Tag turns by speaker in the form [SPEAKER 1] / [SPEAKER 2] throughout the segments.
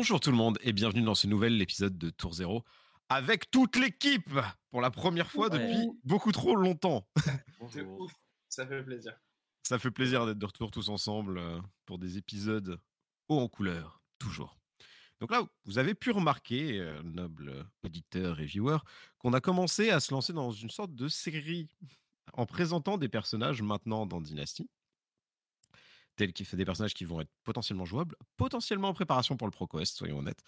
[SPEAKER 1] Bonjour tout le monde et bienvenue dans ce nouvel épisode de Tour Zéro avec toute l'équipe pour la première fois
[SPEAKER 2] Ouais.
[SPEAKER 1] depuis beaucoup trop longtemps.
[SPEAKER 3] C'est ouf, ça fait plaisir.
[SPEAKER 1] Ça fait plaisir d'être de retour tous ensemble euh, pour des épisodes haut en couleur, toujours. Donc là, vous avez pu remarquer, euh, noble auditeur et viewer, qu'on a commencé à se lancer dans une sorte de série en présentant des personnages maintenant dans Dynasty, tels qui fait des personnages qui vont être potentiellement jouables, potentiellement en préparation pour le ProQuest, soyons honnêtes.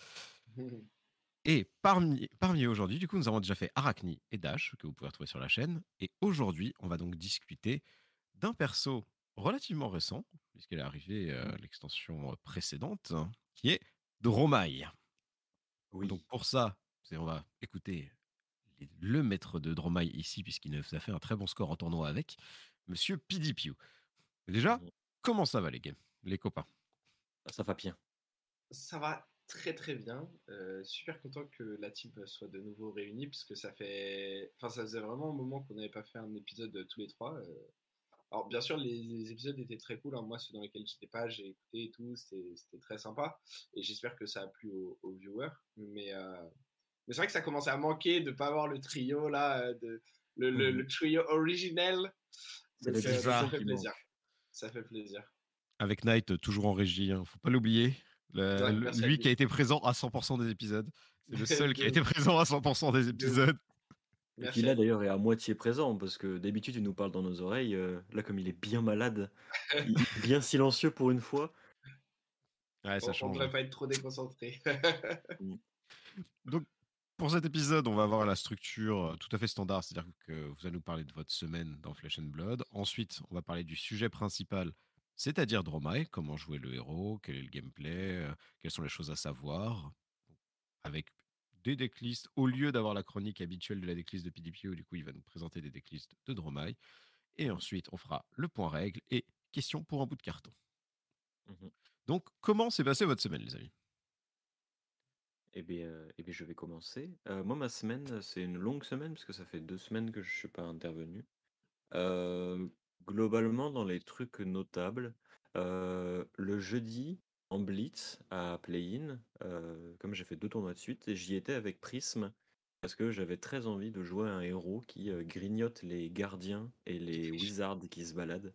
[SPEAKER 1] Et parmi, parmi aujourd'hui, du coup, nous avons déjà fait Arachni et Dash, que vous pouvez retrouver sur la chaîne. Et aujourd'hui, on va donc discuter d'un perso relativement récent, puisqu'elle est arrivée euh, à l'extension précédente, hein, qui est Dromai.
[SPEAKER 2] Oui.
[SPEAKER 1] Donc pour ça, on va écouter les- le maître de Dromai ici, puisqu'il nous a fait un très bon score en tournoi avec, Monsieur Pidipiu. Déjà,
[SPEAKER 2] Mhm.
[SPEAKER 1] Comment ça va les gars, les copains?
[SPEAKER 2] Ça va bien.
[SPEAKER 3] Ça va très très bien. Euh, super content que la team soit de nouveau réunie parce que ça fait, enfin ça faisait vraiment un moment qu'on n'avait pas fait un épisode euh, tous les trois. euh. Alors bien sûr les, les épisodes étaient très cool. hein. Moi ceux dans lesquels j'étais pas, j'ai écouté et tout, c'était très sympa. Et j'espère que ça a plu aux, aux viewers. Mais euh, mais c'est vrai que ça commençait à manquer de pas avoir le trio là, de, le, le-
[SPEAKER 2] Mhm.
[SPEAKER 3] le trio originel. Ça fait plaisir. Ça fait plaisir.
[SPEAKER 1] Avec Knight, euh, toujours en régie, hein, faut pas l'oublier. Le- le- lui qui a été présent à 100% des épisodes. C'est le seul qui a été présent à 100% des épisodes.
[SPEAKER 2] Et qui là d'ailleurs est à moitié présent parce que d'habitude il nous parle dans nos oreilles. euh, là comme il est bien malade, il est bien silencieux pour une fois.
[SPEAKER 1] Ouais, ça
[SPEAKER 3] On- on
[SPEAKER 1] change.
[SPEAKER 3] devrait pas être trop déconcentré.
[SPEAKER 1] Donc, pour cet épisode, on va avoir la structure euh, tout à fait standard, c'est-à-dire que vous allez nous parler de votre semaine dans Flesh and Blood. Ensuite, on va parler du sujet principal, c'est-à-dire Dromai, comment jouer le héros, quel est le gameplay, euh, quelles sont les choses à savoir, avec des decklists. Au lieu d'avoir la chronique habituelle de la decklist de PDPO, du coup, il va nous présenter des decklists de Dromai. Et ensuite, on fera le point règle et question pour un bout de carton.
[SPEAKER 2] Mhm.
[SPEAKER 1] Donc, comment s'est passée votre semaine, les amis?
[SPEAKER 2] Eh bien, euh, eh bien, je vais commencer. Euh, moi ma semaine c'est une longue semaine parce que ça fait deux semaines que je suis pas intervenu. Euh, globalement dans les trucs notables, euh, le jeudi en blitz à Play-in, euh, comme j'ai fait deux tournois de suite, et j'y étais avec Prism parce que j'avais très envie de jouer un héros qui euh, grignote les gardiens et les wizards qui se baladent.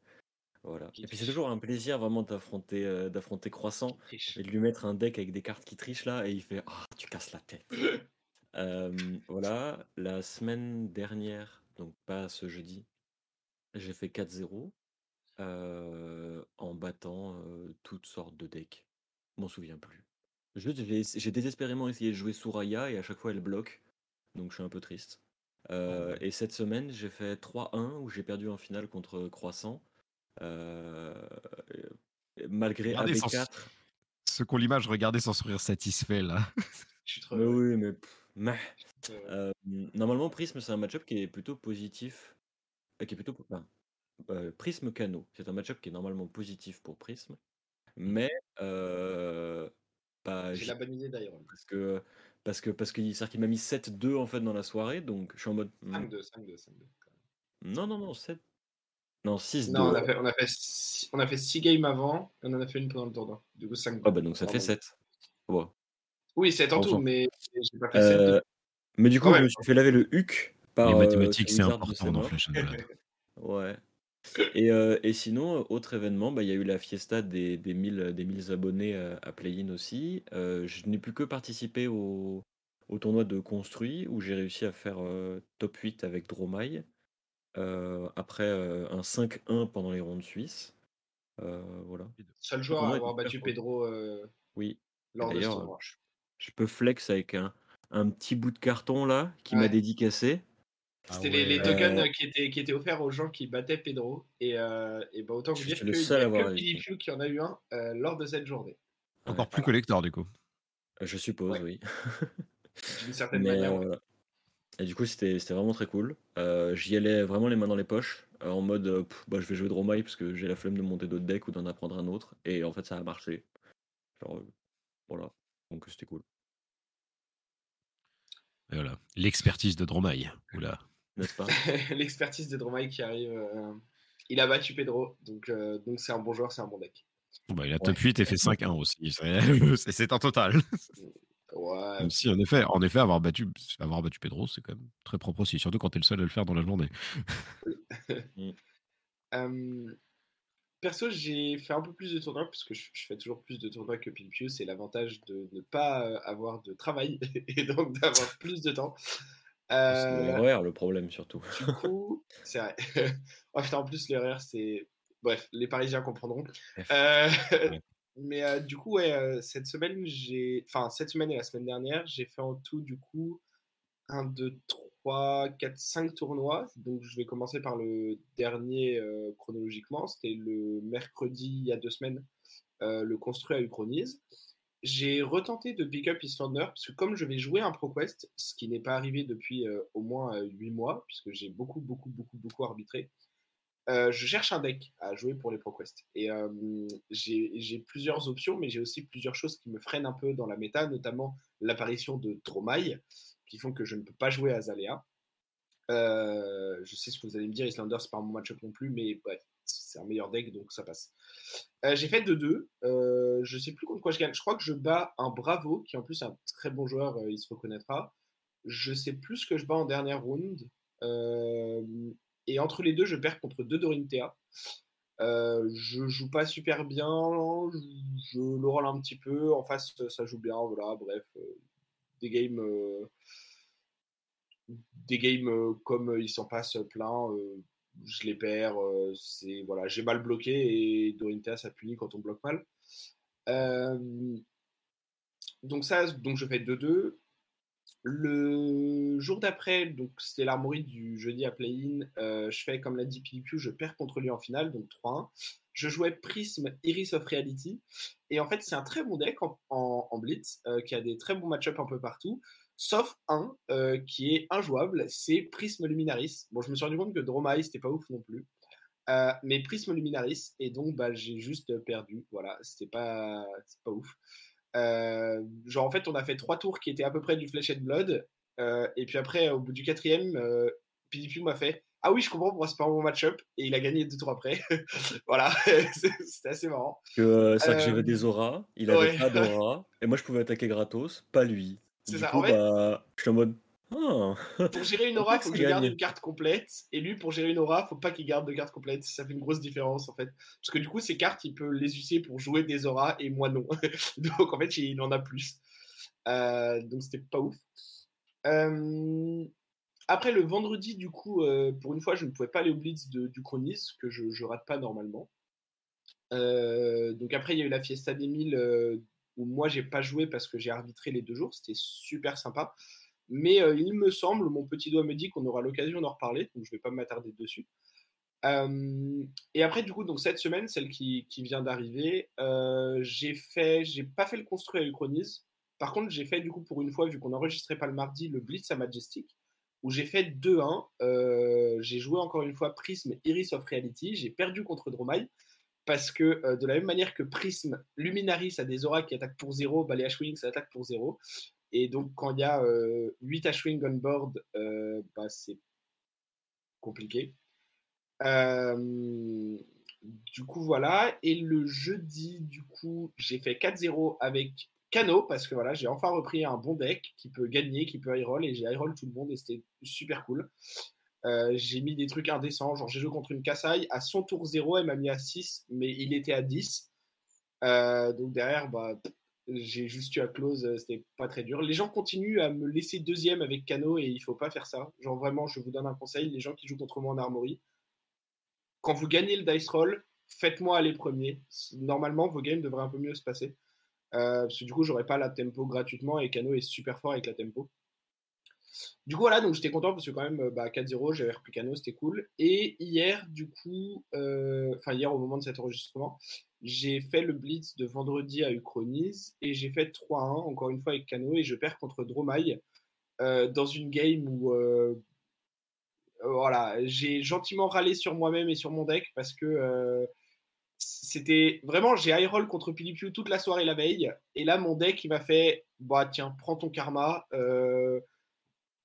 [SPEAKER 2] Voilà. Et puis c'est toujours un plaisir vraiment d'affronter euh, d'affronter Croissant et de lui mettre un deck avec des cartes qui trichent là et il fait ah tu casses la tête. Euh, voilà, la semaine dernière, donc pas ce jeudi, j'ai fait 4-0 euh, en battant euh, toutes sortes de decks. Je m'en souviens plus. Juste, j'ai désespérément essayé de jouer Souraya et à chaque fois elle bloque, donc je suis un peu triste. Euh, et cette semaine, j'ai fait 3-1 où j'ai perdu en finale contre Croissant. Euh, malgré
[SPEAKER 1] Regardez sans-
[SPEAKER 2] AB4.
[SPEAKER 1] Ceux qui ont l'image, regardez sans sourire satisfait, là.
[SPEAKER 3] Je suis trop
[SPEAKER 2] Mais oui, mais meh.
[SPEAKER 3] Euh,
[SPEAKER 2] normalement, Prism, c'est un match-up qui est plutôt positif. euh, qui est plutôt. enfin, euh, Prism Cano, c'est un match-up qui est normalement positif pour Prism. Mais. Euh, bah,
[SPEAKER 3] J'ai la bonne idée d'ailleurs.
[SPEAKER 2] parce que. Parce que parce qu'il c'est-à-dire qu'il m'a mis 7-2 en fait dans la soirée, donc je suis en mode. hmm,
[SPEAKER 3] 5-2, 5-2, 5-2.
[SPEAKER 2] Non, non, non, 7. Non, 6-2.
[SPEAKER 3] Non, on a fait, on a fait, six, on a fait 6 games avant et on en a fait une pendant le tournoi. Du coup, 5
[SPEAKER 2] Ah bah donc ça fait 7. Bon.
[SPEAKER 3] Oui, 7 en
[SPEAKER 2] Enfin.
[SPEAKER 3] tout, mais j'ai pas fait 7
[SPEAKER 2] Euh, mais du coup, je me suis fait laver le huc par.
[SPEAKER 1] Les
[SPEAKER 2] euh,
[SPEAKER 1] mathématiques,
[SPEAKER 2] ce
[SPEAKER 1] c'est important dans. Flash and Blood.
[SPEAKER 2] Ouais. Et, euh, et sinon, autre événement, bah, il y a eu la fiesta des, des, 1000, des 1000 abonnés à Play-in aussi. Euh, je n'ai plus que participé au, au tournoi de Construit où j'ai réussi à faire euh, top 8 avec Dromai. Euh, après euh, un 5-1 pendant les rondes suisses. Euh, voilà.
[SPEAKER 3] Seul joueur à avoir battu Pedro euh,
[SPEAKER 2] Oui.
[SPEAKER 3] lors de ce
[SPEAKER 2] je, peux flex avec un, un petit bout de carton là qui m'a dédicacé.
[SPEAKER 3] C'était
[SPEAKER 1] Ah
[SPEAKER 3] les, les
[SPEAKER 1] ouais.
[SPEAKER 3] tokens
[SPEAKER 2] Euh,
[SPEAKER 3] qui, étaient, qui étaient offerts aux gens qui battaient Pedro. Et, euh, et bah, autant vous
[SPEAKER 2] Je
[SPEAKER 3] dire
[SPEAKER 2] suis le
[SPEAKER 3] qu'il
[SPEAKER 2] à
[SPEAKER 3] a
[SPEAKER 2] avoir
[SPEAKER 3] que. Philippe qui en a eu un euh, lors de cette journée.
[SPEAKER 1] Encore
[SPEAKER 2] Ouais.
[SPEAKER 1] plus collector, du coup.
[SPEAKER 2] Je suppose,
[SPEAKER 3] Ouais.
[SPEAKER 2] oui.
[SPEAKER 3] D'une certaine
[SPEAKER 2] Mais
[SPEAKER 3] manière.
[SPEAKER 2] Et du coup, c'était c'était vraiment très cool. Euh, J'y allais vraiment les mains dans les poches, euh, en mode euh, pff, bah, je vais jouer Dromai parce que j'ai la flemme de monter d'autres decks ou d'en apprendre un autre. Et en fait, ça a marché. Genre, euh, voilà. Donc c'était cool.
[SPEAKER 1] Et voilà. L'expertise de Dromai. Oula.
[SPEAKER 2] N'est-ce pas?
[SPEAKER 3] L'expertise de Dromai qui arrive. euh, il a battu Pedro, donc euh, donc c'est un bon joueur, c'est un bon deck.
[SPEAKER 1] Bah, il a top 8 et fait 5-1 aussi. C'est un total.
[SPEAKER 3] Ouais.
[SPEAKER 1] Même si, en effet, en effet avoir, battu, avoir battu Pedro, c'est quand même très propre aussi, surtout quand tu es le seul à le faire dans la journée.
[SPEAKER 3] Mmh. perso, j'ai fait un peu plus de tournois, parce que je, fais toujours plus de tournois que Pimpiu. C'est l'avantage de ne pas avoir de travail et donc d'avoir plus de temps.
[SPEAKER 2] C'est l'horaire le problème surtout.
[SPEAKER 3] Du coup, c'est vrai. en plus, l'horaire, c'est. Bref, les Parisiens comprendront. Euh, mais du coup, ouais, cette semaine, j'ai. Enfin, cette semaine et la semaine dernière, j'ai fait en tout, du coup, 1, 2, 3, 4, 5 tournois. Donc, je vais commencer par le dernier chronologiquement. C'était le mercredi, il y a deux semaines, le construit à Uchronise j'ai retenté de pick up Islander parce que comme je vais jouer un ProQuest, ce qui n'est pas arrivé depuis euh, au moins 8 euh, mois, puisque j'ai beaucoup, beaucoup, beaucoup, beaucoup arbitré, euh, je cherche un deck à jouer pour les ProQuest. Et j'ai plusieurs options, mais j'ai aussi plusieurs choses qui me freinent un peu dans la méta, notamment l'apparition de Tromaille, qui font que je ne peux pas jouer à Zalea. je sais ce que vous allez me dire, Islander, c'est pas mon match-up non plus, mais bref, c'est un meilleur deck, donc ça passe. Euh, j'ai fait 2-2. Euh, je sais plus contre quoi je gagne. Je crois que je bats un Bravo, qui en plus est un très bon joueur, euh, il se reconnaîtra. Je sais plus ce que je bats en dernière round. Et entre les deux, je perds contre deux Dorinthea. je joue pas super bien, je, le rôle un petit peu. En face, ça joue bien. Voilà, bref, des games, des games comme il s'en passe plein je les perds. Euh, c'est voilà, j'ai mal bloqué et Dorinthea ça punit quand on bloque mal. Euh, donc ça, donc je fais 2-2. Le jour d'après, donc c'était l'armory du jeudi à play-in, euh, je fais comme l'a dit PDQ, je perds contre lui en finale, donc 3-1. Je jouais Prism Iris of Reality, et en fait c'est un très bon deck en, Blitz, qui a des très bons match-up un peu partout sauf un euh, qui est injouable, c'est Prisme Luminaris. Bon, je me suis rendu compte que Dromai, c'était pas ouf non plus. Euh, mais Prisme Luminaris, et donc bah, j'ai juste perdu. Voilà, c'était pas, pas ouf. Euh, genre, en fait, on a fait trois tours qui étaient à peu près du Flesh Blood. et puis après, au bout du quatrième, PDP m'a fait Ah oui, je comprends pourquoi c'est pas un bon match-up. Et il a gagné deux tours après. voilà, c'était assez marrant.
[SPEAKER 2] C'est ça que j'avais des auras, il avait pas d'aura. Et moi, je pouvais attaquer gratos, pas lui.
[SPEAKER 3] C'est ça. en fait,
[SPEAKER 2] bah, je suis en mode. Ah.
[SPEAKER 3] Pour gérer une aura, il faut que je garde une carte complète. Et lui, pour gérer une aura, faut pas qu'il garde de carte complète. Ça fait une grosse différence en fait. Parce que du coup, ces cartes, il peut les utiliser pour jouer des auras et moi non. donc en fait, il en a plus. Euh, donc c'était pas ouf. Euh, après le vendredi, du coup, euh, pour une fois, je ne pouvais pas aller au Blitz de, du Chronis, que je, je rate pas normalement. donc après, il y a eu la Fiesta des 1000 où moi j'ai pas joué parce que j'ai arbitré les deux jours, c'était super sympa. Mais euh, il me semble, mon petit doigt me dit qu'on aura l'occasion d'en reparler, donc je vais pas m'attarder dessus. Euh, et après, du coup, donc cette semaine, celle qui, vient d'arriver, euh, j'ai fait, j'ai pas fait le construit à Uchronise. Par contre, j'ai fait du coup pour une fois, vu qu'on n'enregistrait pas le mardi, le Blitz à Majestic, où j'ai fait 2-1. j'ai joué encore une fois Prism Iris of Reality. J'ai perdu contre Dromai parce que de la même manière que Prism, Luminaris a des auras qui attaquent pour 0, bah, les Ashwing ça attaque pour 0. Et donc quand il y a 8 euh, Ashwing on board, euh, bah, c'est compliqué. du coup voilà, et le jeudi du coup j'ai fait 4-0 avec Kano parce que voilà j'ai enfin repris un bon deck qui peut gagner, qui peut high roll et j'ai high roll tout le monde et c'était super cool. Euh, j'ai mis des trucs indécents, genre j'ai joué contre une Kassai, à son tour 0, elle m'a mis à 6, mais il était à 10. Euh, donc derrière, bah, j'ai juste eu à close, euh, c'était pas très dur. Les gens continuent à me laisser deuxième avec Kano et il faut pas faire ça. Genre vraiment, je vous donne un conseil, les gens qui jouent contre moi en armory, quand vous gagnez le dice roll, faites-moi aller premier. Normalement, vos games devraient un peu mieux se passer. parce que du coup, j'aurais pas la tempo gratuitement et Kano est super fort avec la tempo. Du coup, voilà, donc j'étais content parce que quand même, euh, bah, 4-0, j'avais repris Cano, c'était cool. Et hier, du coup, euh, enfin hier au moment de cet enregistrement, j'ai fait le blitz de vendredi à Uchronise et j'ai fait 3-1, encore une fois avec Cano, et je perds contre Dromai euh, dans une game où voilà, j'ai gentiment râlé sur moi-même et sur mon deck parce que c'était vraiment, j'ai high roll contre Pilipiu toute la soirée la veille, et là mon deck il m'a fait, bah tiens, prends ton karma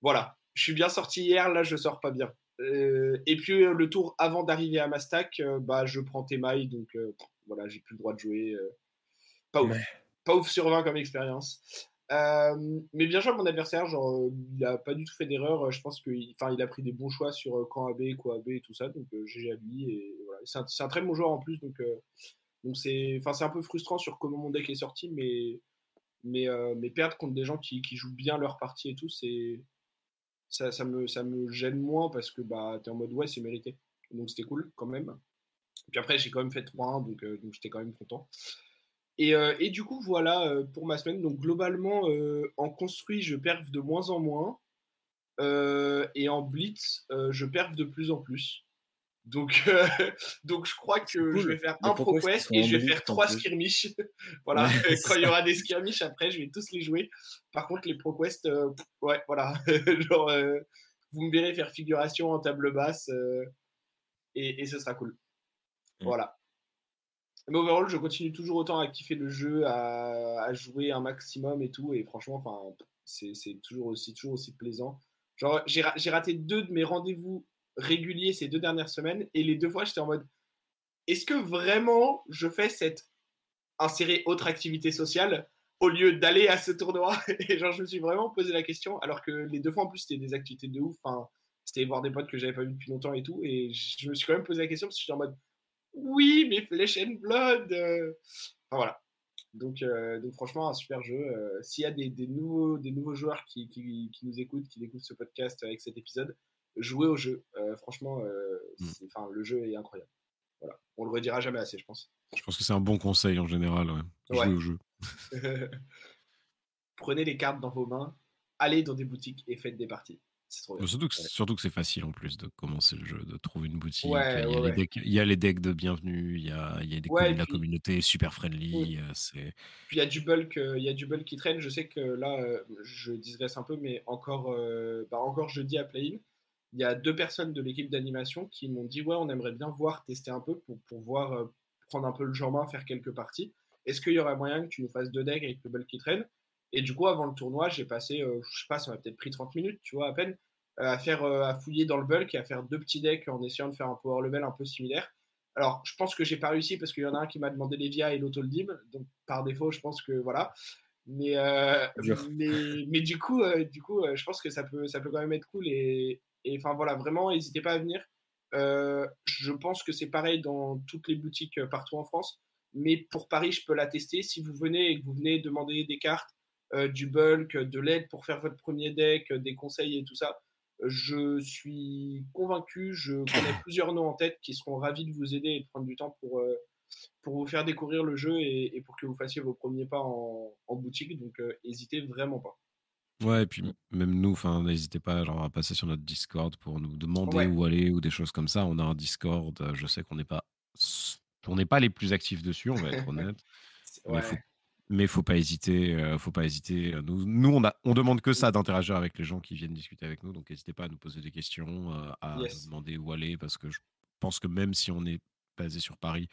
[SPEAKER 3] voilà, je suis bien sorti hier, là je sors pas bien. Euh, et puis euh, le tour avant d'arriver à ma stack, euh, bah, je prends tes mailles, donc voilà, j'ai plus le droit de jouer. pas ouf. Pas ouf sur 20 comme expérience. mais bien joué à mon adversaire, genre, il a pas du tout fait d'erreur. Je pense qu'il il a pris des bons choix sur quand AB, quoi AB et tout ça. Donc GG à lui. Et voilà. C'est un, un, très bon joueur en plus. Donc donc c'est un peu frustrant sur comment mon deck est sorti. Mais, mais, mais perdre contre des gens qui, qui jouent bien leur partie et tout, c'est ça, me, ça me gêne moins parce que bah, tu es en mode ouais, c'est mérité. Donc c'était cool quand même. Puis après, j'ai quand même fait 3-1, donc, euh, donc j'étais quand même content. Et, euh, et, du coup, voilà euh, pour ma semaine. Donc globalement, en construit, je perf de moins en moins. et en blitz, je perf de plus en plus. Donc, euh, donc je crois que je vais faire un ProQuest et je vais faire trois skirmish. voilà, quand il y aura des skirmish après, je vais tous les jouer. Par contre, les ProQuest, euh, ouais, voilà. Genre, euh, vous me verrez faire figuration en table basse et, et, ce sera cool. Mm. Voilà. Mais overall, je continue toujours autant à kiffer le jeu, à, à jouer un maximum et tout. Et franchement, enfin, c'est toujours aussi, toujours aussi plaisant. Genre, j'ai raté deux de mes rendez-vous régulier ces deux dernières semaines. Et les deux fois, j'étais en mode est-ce que vraiment je fais cette insérer autre activité sociale au lieu d'aller à ce tournoi Et genre, je me suis vraiment posé la question, alors que les deux fois en plus, c'était des activités de ouf. Enfin, c'était voir des potes que j'avais pas vu depuis longtemps et tout. Et je me suis quand même posé la question parce que j'étais en mode oui, mais Flesh and Blood. Euh. Enfin voilà. Donc, euh, donc franchement, un super jeu. Euh, s'il y a des, nouveaux, des nouveaux joueurs qui, qui, qui, nous écoutent, qui découvrent ce podcast avec cet épisode, jouer au jeu. Euh, franchement, euh, mmh. le jeu est incroyable. Voilà. On le redira jamais assez, je pense.
[SPEAKER 1] Je pense que c'est un bon conseil en général. Ouais. Jouer au jeu.
[SPEAKER 3] Prenez les cartes dans vos mains, allez dans des boutiques et faites des parties.
[SPEAKER 1] Trop bien. Surtout que, surtout que c'est facile en plus de commencer le jeu, de trouver une boutique. il, y a les decks, il, y a les decks, de bienvenue, il y a, il y a des la communauté super friendly. Euh, c'est...
[SPEAKER 3] Puis il y a du bulk, il y a du bulk qui traîne. Je sais que là, je digresse un peu, mais encore, bah encore jeudi à Play-in, il y a deux personnes de l'équipe d'animation qui m'ont dit ouais on aimerait bien voir tester un peu pour, pour voir euh, prendre un peu le genre main faire quelques parties. Est-ce qu'il y aurait moyen que tu nous fasses deux decks avec le bulk qui traîne? Et du coup avant le tournoi j'ai passé euh, je sais pas ça m'a peut-être pris 30 minutes tu vois à peine euh, à faire à fouiller dans le bulk et à faire deux petits decks en essayant de faire un power level un peu similaire. Alors je pense que j'ai pas réussi parce qu'il y en a un qui m'a demandé l'Evia et l'Autoldim donc par défaut je pense que voilà. Mais, mais, mais, du coup, du coup je pense que ça peut, ça peut quand même être cool et, et enfin voilà, vraiment, n'hésitez pas à venir. Euh, je pense que c'est pareil dans toutes les boutiques euh, partout en France. Mais pour Paris, je peux la tester. Si vous venez et que vous venez demander des cartes, euh, du bulk, de l'aide pour faire votre premier deck, des conseils et tout ça, je suis convaincu, je connais plusieurs noms en tête qui seront ravis de vous aider et de prendre du temps pour, pour vous faire découvrir le jeu et, pour que vous fassiez vos premiers pas en, en boutique. Donc, n'hésitez vraiment pas.
[SPEAKER 1] Ouais, et puis même nous, enfin, n'hésitez pas genre, à passer sur notre Discord pour nous demander où aller ou des choses comme ça. On a un Discord, je sais qu'on n'est pas, on n'est pas les plus actifs dessus, on va être honnête. Mais, faut, mais faut pas hésiter, faut pas hésiter. Nous, nous on, a, on demande que ça d'interagir avec les gens qui viennent discuter avec nous, donc n'hésitez pas à nous poser des questions, à nous demander où aller, parce que je pense que même si on est basé sur Paris,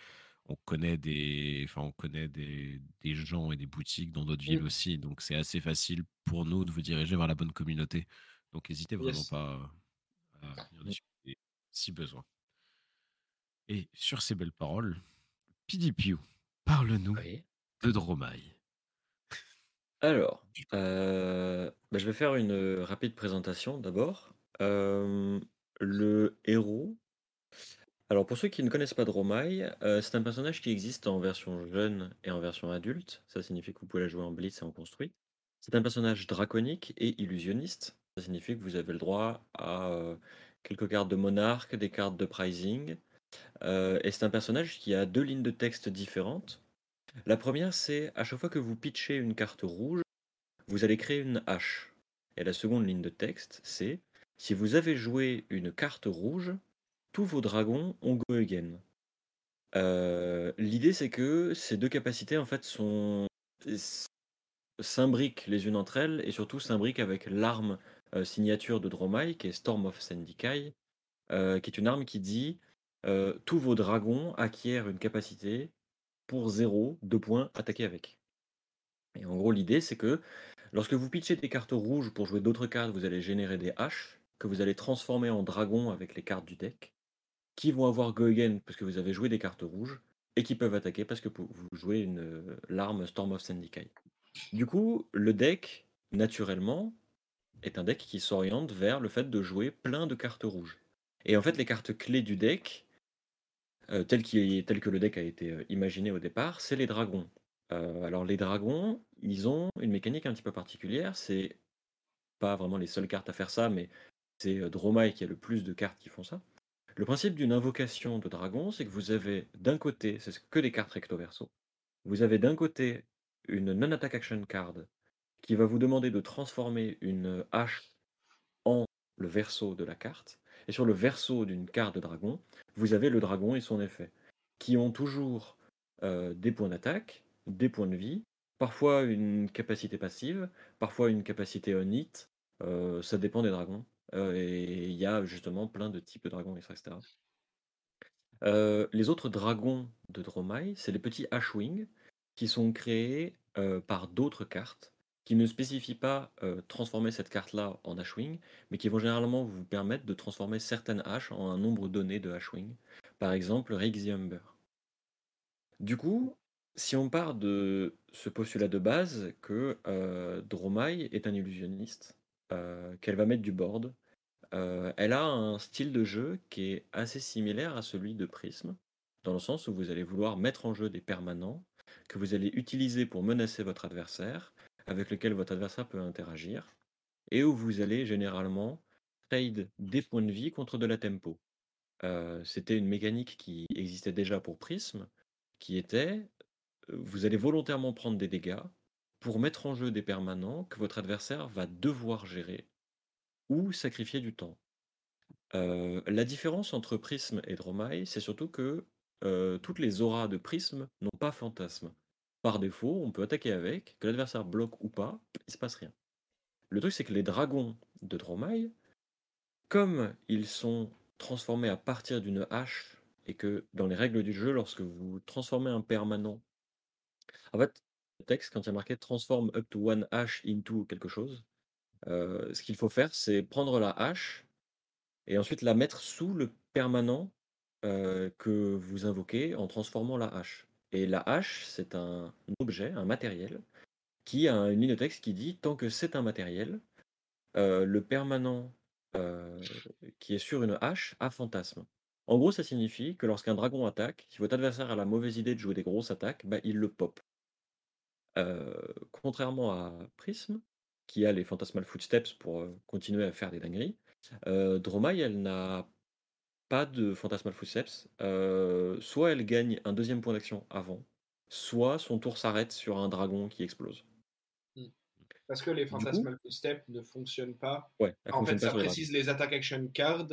[SPEAKER 1] on connaît des, enfin, on connaît des, des, gens et des boutiques dans d'autres villes mmh. aussi. Donc, c'est assez facile pour nous de vous diriger vers la bonne communauté. Donc, n'hésitez vraiment pas à venir mmh. discuter si besoin. Et sur ces belles paroles, Pidipiu, parle-nous de Dromaille.
[SPEAKER 2] Alors, euh, bah, je vais faire une rapide présentation d'abord. Euh, le héros alors pour ceux qui ne connaissent pas Dromai, euh, c'est un personnage qui existe en version jeune et en version adulte. Ça signifie que vous pouvez la jouer en blitz et en construit. C'est un personnage draconique et illusionniste. Ça signifie que vous avez le droit à euh, quelques cartes de monarque, des cartes de pricing. Euh, et c'est un personnage qui a deux lignes de texte différentes. La première, c'est à chaque fois que vous pitchez une carte rouge, vous allez créer une hache. Et la seconde ligne de texte, c'est si vous avez joué une carte rouge, tous vos dragons ont Go Again. Euh, l'idée, c'est que ces deux capacités, en fait, sont s'imbriquent les unes entre elles et surtout s'imbriquent avec l'arme euh, signature de Dromai, qui est Storm of Sandikai, euh, qui est une arme qui dit tous vos dragons acquièrent une capacité pour 0, 2 points, attaquer avec. Et en gros, l'idée, c'est que lorsque vous pitchez des cartes rouges pour jouer d'autres cartes, vous allez générer des haches que vous allez transformer en dragons avec les cartes du deck qui vont avoir Go Again parce que vous avez joué des cartes rouges, et qui peuvent attaquer parce que vous jouez une l'arme Storm of Sandikai. Du coup, le deck, naturellement, est un deck qui s'oriente vers le fait de jouer plein de cartes rouges. Et en fait, les cartes clés du deck, euh, telles, que le deck a été euh, imaginé au départ, c'est les dragons. Euh, alors les dragons, ils ont une mécanique un petit peu particulière. C'est pas vraiment les seules cartes à faire ça, mais c'est Dromai qui a le plus de cartes qui font ça. Le principe d'une invocation de dragon, c'est que vous avez d'un côté, c'est que des cartes recto verso, vous avez d'un côté une non-attack action card qui va vous demander de transformer une hache en le verso de la carte. Et sur le verso d'une carte de dragon, vous avez le dragon et son effet, qui ont toujours euh, des points d'attaque, des points de vie, parfois une capacité passive, parfois une capacité on hit, euh, ça dépend des dragons. Euh, et il y a justement plein de types de dragons, etc. Euh, les autres dragons de Dromai, c'est les petits Ashwing qui sont créés euh, par d'autres cartes qui ne spécifient pas transformer cette carte-là en Ashwing, mais qui vont généralement vous permettre de transformer certaines haches en un nombre donné de Ashwing. Par exemple, Humber. Du coup, si on part de ce postulat de base que Dromai est un illusionniste, euh, qu'elle va mettre du board. Euh, elle a un style de jeu qui est assez similaire à celui de Prism, dans le sens où vous allez vouloir mettre en jeu des permanents que vous allez utiliser pour menacer votre adversaire, avec lequel votre adversaire peut interagir, et où vous allez généralement trade des points de vie contre de la tempo. Euh, c'était une mécanique qui existait déjà pour Prism, qui était vous allez volontairement prendre des dégâts pour mettre en jeu des permanents que votre adversaire va devoir gérer ou sacrifier du temps. Euh, la différence entre Prisme et Dromai, c'est surtout que euh, toutes les auras de Prisme n'ont pas fantasme. Par défaut, on peut attaquer avec, que l'adversaire bloque ou pas, il se passe rien. Le truc, c'est que les dragons de Dromai, comme ils sont transformés à partir d'une hache, et que dans les règles du jeu, lorsque vous transformez un permanent, en fait, texte, quand il y a marqué transform up to one hash into quelque chose, ce qu'il faut faire, c'est prendre la hache et ensuite la mettre sous le permanent que vous invoquez en transformant la hache. Et la hache, c'est un objet, un matériel, qui a une ligne de texte qui dit tant que c'est un matériel, le permanent qui est sur une hache a fantasme. En gros, ça signifie que lorsqu'un dragon attaque, si votre adversaire a la mauvaise idée de jouer des grosses attaques, bah, il le pop. Euh, contrairement à Prism, qui a les Phantasmal Footsteps pour euh, continuer à faire des dingueries, euh, Dromai, elle n'a pas de Phantasmal Footsteps. soit elle gagne un deuxième point d'action avant, soit son tour s'arrête sur un dragon qui explose.
[SPEAKER 3] Hmm. Parce que les Phantasmal Footsteps ne fonctionnent pas.
[SPEAKER 2] Ouais,
[SPEAKER 3] en fait, ça précise les, attaques action cards.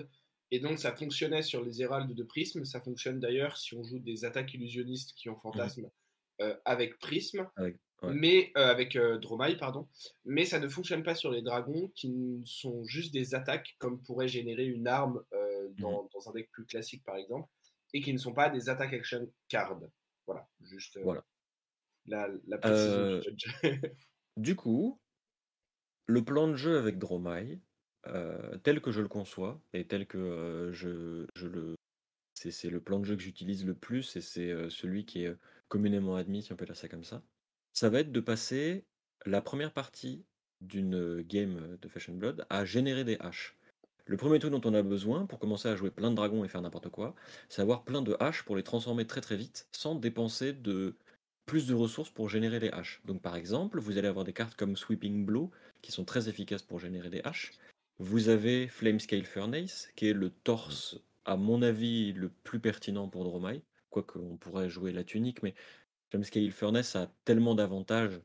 [SPEAKER 3] Et donc, ça fonctionnait sur les Héraldes de Prism. Ça fonctionne d'ailleurs si on joue des attaques illusionnistes qui ont mmh fantasme avec Mais euh, avec euh, Dromai, pardon. Mais ça ne fonctionne pas sur les dragons qui sont juste des attaques comme pourrait générer une arme euh, mmh dans, un deck plus classique par exemple, et qui ne sont pas des attaques action cards. Voilà, juste
[SPEAKER 2] voilà.
[SPEAKER 3] La, la précision
[SPEAKER 2] du coup, le plan de jeu avec Dromai, tel que je le conçois et tel que je, je le c'est le plan de jeu que j'utilise le plus et c'est celui qui est communément admis, si on peut dire ça comme ça ça va être de passer la première partie d'une game de Fashion Blood à générer des haches. Le premier truc dont on a besoin pour commencer à jouer plein de dragons et faire n'importe quoi, c'est avoir plein de haches pour les transformer très très vite sans dépenser de plus de ressources pour générer les haches. Donc par exemple, vous allez avoir des cartes comme Sweeping Blow qui sont très efficaces pour générer des haches. Vous avez Flamescale Furnace qui est le torse, à mon avis, le plus pertinent pour Dromai. Quoique on pourrait jouer la tunique, mais Scale Furnace a tellement d'avantages